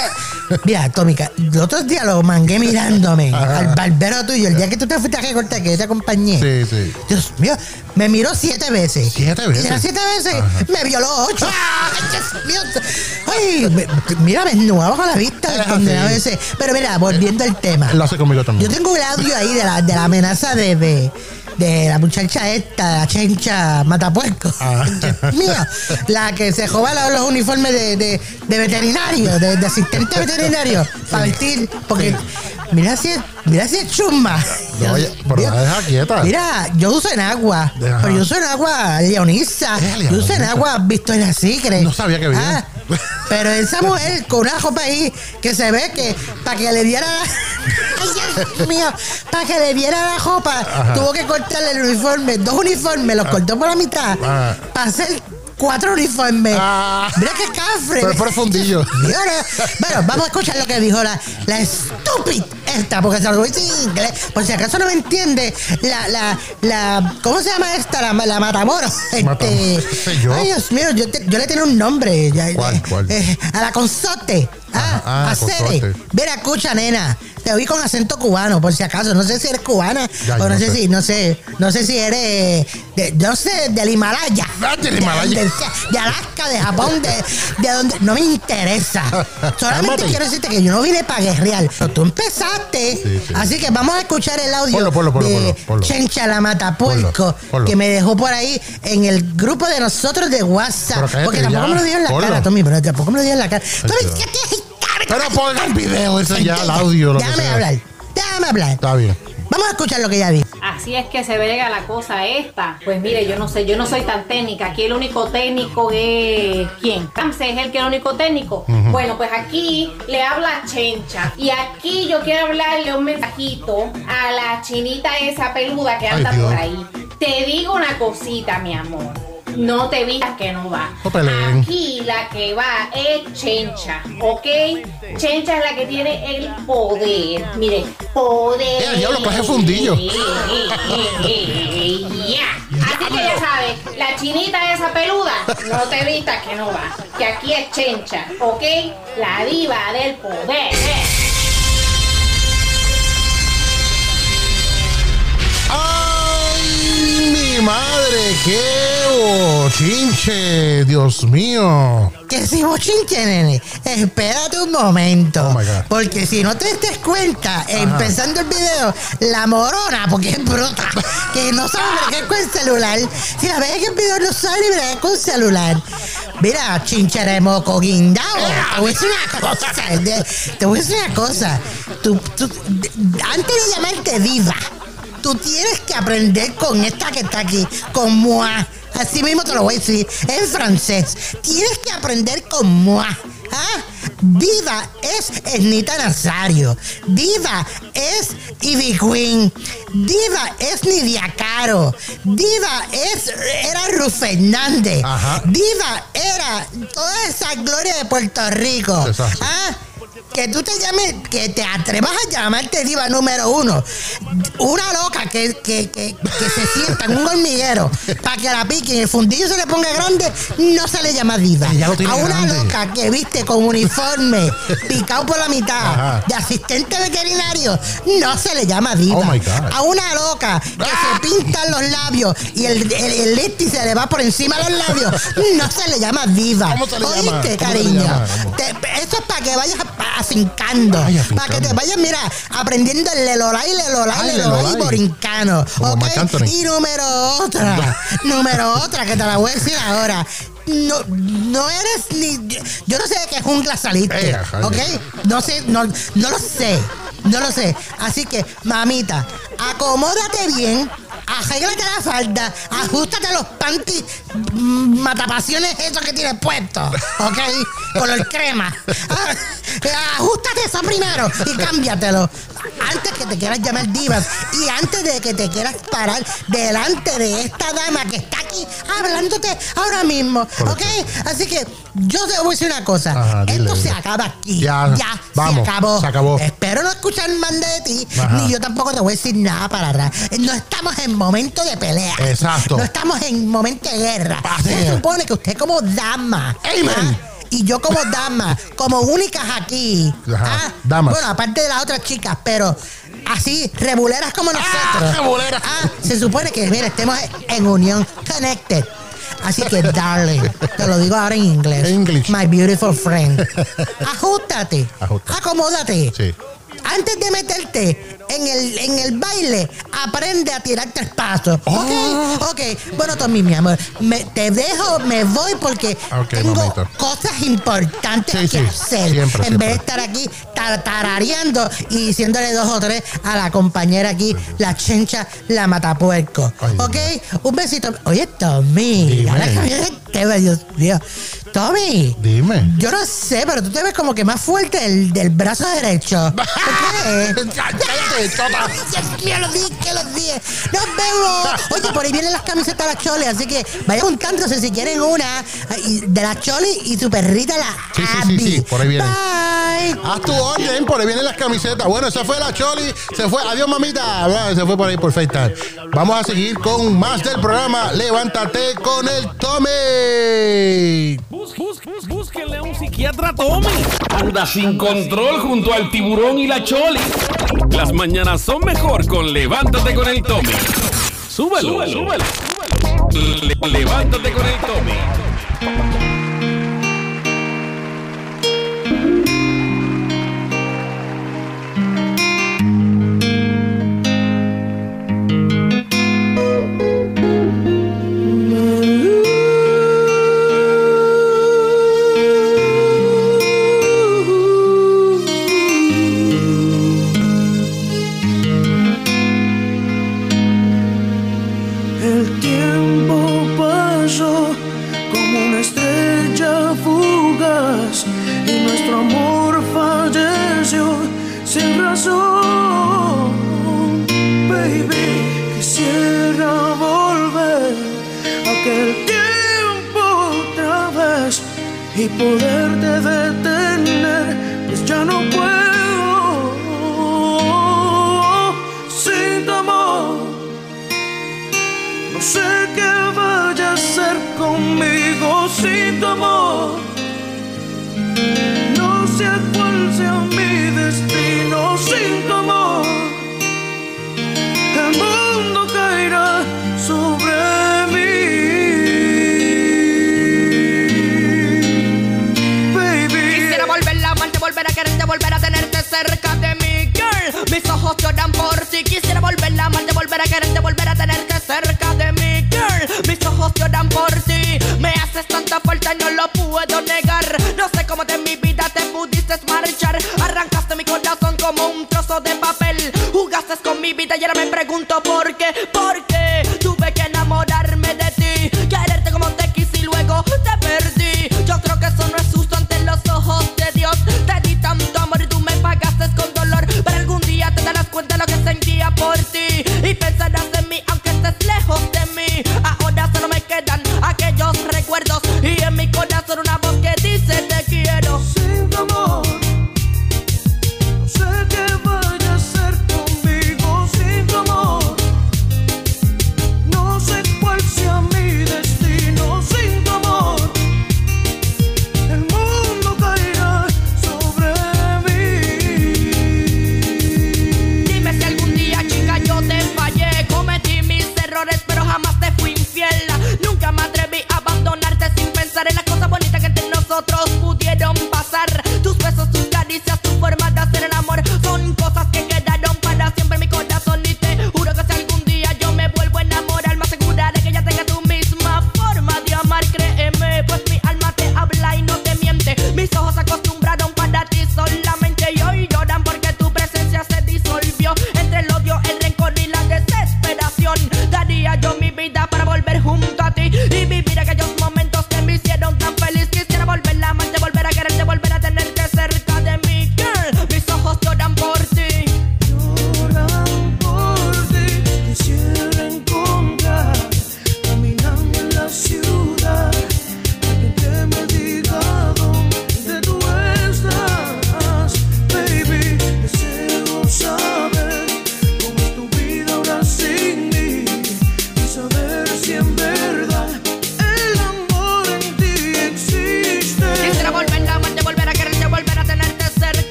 Mira, Tómica, los otros días lo mangué mirándome al barbero tuyo, el día que tú te fuiste a recortar, que yo te acompañé. Sí, sí. Dios mío, me miró siete veces. ¿Siete veces? Siete veces me violó ocho. Ay, Dios mío. Ay, mira, me nuevo con la vista. Ese. Pero mira, volviendo al tema. Lo hace conmigo Yo también. tengo un audio ahí de la, de la amenaza de, de, de la muchacha esta, la chencha matapuerco. Ah. Mío, la que se roba los, uniformes de, de, de veterinario, de, de asistente veterinario, para vestir, porque mira si es, mira si es chumba. No, oye, pero Dios. la deja quieta. Mira, yo uso en agua, pero yo uso en agua leonisa, yo uso en leonisa. Agua Victoria Secret. No sabía que había. Ah, pero esa mujer con una ropa ahí que se ve que para que le diera la... Ay, Dios mío, para que le diera la ropa, Ajá. tuvo que cortarle el uniforme, dos uniformes, los cortó por la mitad, Ah. para hacer cuatro uniformes. Ah. Mira qué cafre. Pero es profundillo. Bueno, vamos a escuchar lo que dijo la, la estúpida esta, porque se lo decir en inglés. Por si acaso no me entiende, la, la, la, ¿cómo se llama esta? La, la Matamoros. Mata- Este, ¿qué sé yo? Ay, Dios mío, yo, te- yo le tengo un nombre. ¿Cuál, eh, cuál? eh, a la consorte. Ah, ah, a Cere. consorte. Mira, escucha, nena. Te oí con acento cubano, por si acaso. No sé si eres cubana Ya, o no, sé, sé. si, no sé, no sé si eres, de, yo no sé, del Himalaya. Ah, del Himalaya. De, de Alaska, de Japón, de, de donde. No me interesa. Solamente quiero decirte que yo no vine para guerrear. Pero tú empezaste. Sí, sí. Así que vamos a escuchar el audio Ponlo, ponlo, ponlo, de. Chencha la Matapuerco, que me dejó por ahí en el grupo de nosotros de WhatsApp. Porque tampoco me lo dio en la cara, Tommy, pero tampoco me lo dio en la cara. Tommy, ya. ¿qué tienes cara? Pero ponga el video ese ya, el audio, lo que Déjame sea. hablar. Déjame hablar. Está bien. Vamos a escuchar lo que ella dijo. Así es que se verga la cosa esta. Pues mire, yo no sé, yo no soy tan técnica. Aquí el único técnico es quién. Ramsey es el que es el único técnico. Bueno, pues aquí le habla Chencha. Y aquí yo quiero hablarle un mensajito a la chinita esa peluda que Ay, anda Dios. por ahí. Te digo una cosita, mi amor. No te vistas que no va. No peleen. Aquí la que va es Chencha, ¿ok? Chencha es la que tiene el poder. Mire, poder. Eh, diablo, coge fundillo. Ya. Así que ya sabes, la chinita esa peluda, no te vistas que no va. Que aquí es Chencha, ¿ok? La diva del poder. ¡Ay, mi madre! ¡Qué bochinche! ¡Dios mío! Que si bochinche, nene, espérate un momento. Oh, porque si no te des cuenta, empezando el video, la morona, porque es bruta, que no sabe bregar con el celular. Si la ves en el video no sabe bregar con el celular. Mira, chinchera de moco guindao. Te voy a decir una cosa. Te voy a decir una cosa. Tú, tú- de- antes de llamarte diva, tú tienes que aprender con esta que está aquí, con moi. Así mismo te lo voy a decir en francés. Tienes que aprender con moi. ¿Ah? Diva es Ernita Nazario. Diva es Ivy Queen. Diva es Nidia Caro. Diva es, era Ruth Fernández. Ajá. Diva era toda esa gloria de Puerto Rico. Exacto. ¿Ah? Que tú te llames, que te atrevas a llamarte diva número uno. Una loca que, que, que, que se sienta en un hormiguero para que la pique y el fundillo se le ponga grande, no se le llama diva. Ya lo tiene A una grande. loca que viste con uniforme picado por la mitad Ajá. de asistente veterinario, no se le llama diva. Oh, my God. A una loca que se pintan los labios y el, el, el lipstick se le va por encima de los labios, no se le llama diva. ¿Cómo se le llama? ¿Oíste, ¿Cómo se le cariño? llama? Te- eso es para que vayas a- afincando. Ay, Para que te vayas, mira, aprendiendo el lelolay, lelolay, Ay, lelolay borincano. Como ¿ok? Marc Anthony. Y número otra, número otra que te la voy a decir ahora. No, no eres ni. Yo no sé de qué jungla saliste. Eh, ¿Ok? No sé, no, no lo sé. No lo sé. Así que, mamita, acomódate bien. Arréglate la falda, ajustate los panties mm, matapasiones esos que tienes puestos, ¿ok? Color crema. Ah, Ajustate eso primero y cámbiatelo. Antes que te quieras llamar divas y antes de que te quieras parar delante de esta dama que está aquí hablándote ahora mismo, ¿ok? Así que yo te voy a decir una cosa. Ajá, dile, Esto se dile. acaba aquí. Ya, Ya, vamos, se acabó. se acabó. Espero no escuchar más de ti, Ajá. ni yo tampoco te voy a decir nada para atrás. No estamos en momento de pelea. Exacto. No estamos en momento de guerra. Así Se supone que usted como dama. Amen. ¿ah? Y yo como dama, como únicas aquí. Ajá, ¿ah? damas. Bueno, aparte de las otras chicas, pero así, reguleras como nosotros. reguleras. Ah, se supone que, mira, estemos en unión, connected. Así que, darling, te lo digo ahora en inglés. English. My beautiful friend. Ajustate. Ajustate. Acomódate. Sí. Antes de meterte en el, en el baile, aprende a tirar tres pasos. Oh. ¿Ok? Ok. Bueno, Tommy, mi amor, me- te dejo, me voy porque Ok, tengo mamita. cosas importantes Sí, que sí, hacer. siempre, en vez de estar aquí tar- tarareando y diciéndole dos o tres a la compañera aquí, la chencha, la matapuerco. Ay, ¿Ok? Un besito. Oye, Tommy. El tema, Dios mío. Tommy. Dime. Yo no sé, pero tú te ves como que más fuerte del, del brazo derecho. ¿Por qué? Cállate, chota. Dios mío, los que los. Nos vemos. Oye, por ahí vienen las camisetas de la Chole, así que vayan juntándose si quieren una de la Chole y su perrita la Sí, sí, sí, sí, por ahí vienen. Bye. Haz tu orden, por ahí vienen las camisetas. Bueno, esa fue la Choli. Se fue. Adiós, mamita. Bueno, Se fue por ahí por FaceTime. Vamos a seguir con más del programa. Levántate con el Tommy. Bus, bus, bus, búsquenle a un psiquiatra Tommy. Anda sin control junto al tiburón y la choli. Las mañanas son mejor con Levántate con el Tommy. Súbelo, súbelo. Le- levántate con el Tommy. Y poderte detener, pues ya no puedo sin tu amor. No sé qué vaya a hacer conmigo sin tu amor. No sé cuál sea mi destino sin tu amor. El mundo caerá sobre ti. Quisiera volver a amarte, volver a quererte, volver a tenerte cerca de mí, girl. Mis ojos lloran por ti. Me haces tanta falta y no lo puedo negar. No sé cómo de mi vida te pudiste marchar. Arrancaste mi corazón como un trozo de papel. Jugaste con mi vida y ahora me pregunto por qué. ¿Por qué tuve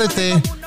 Ajá,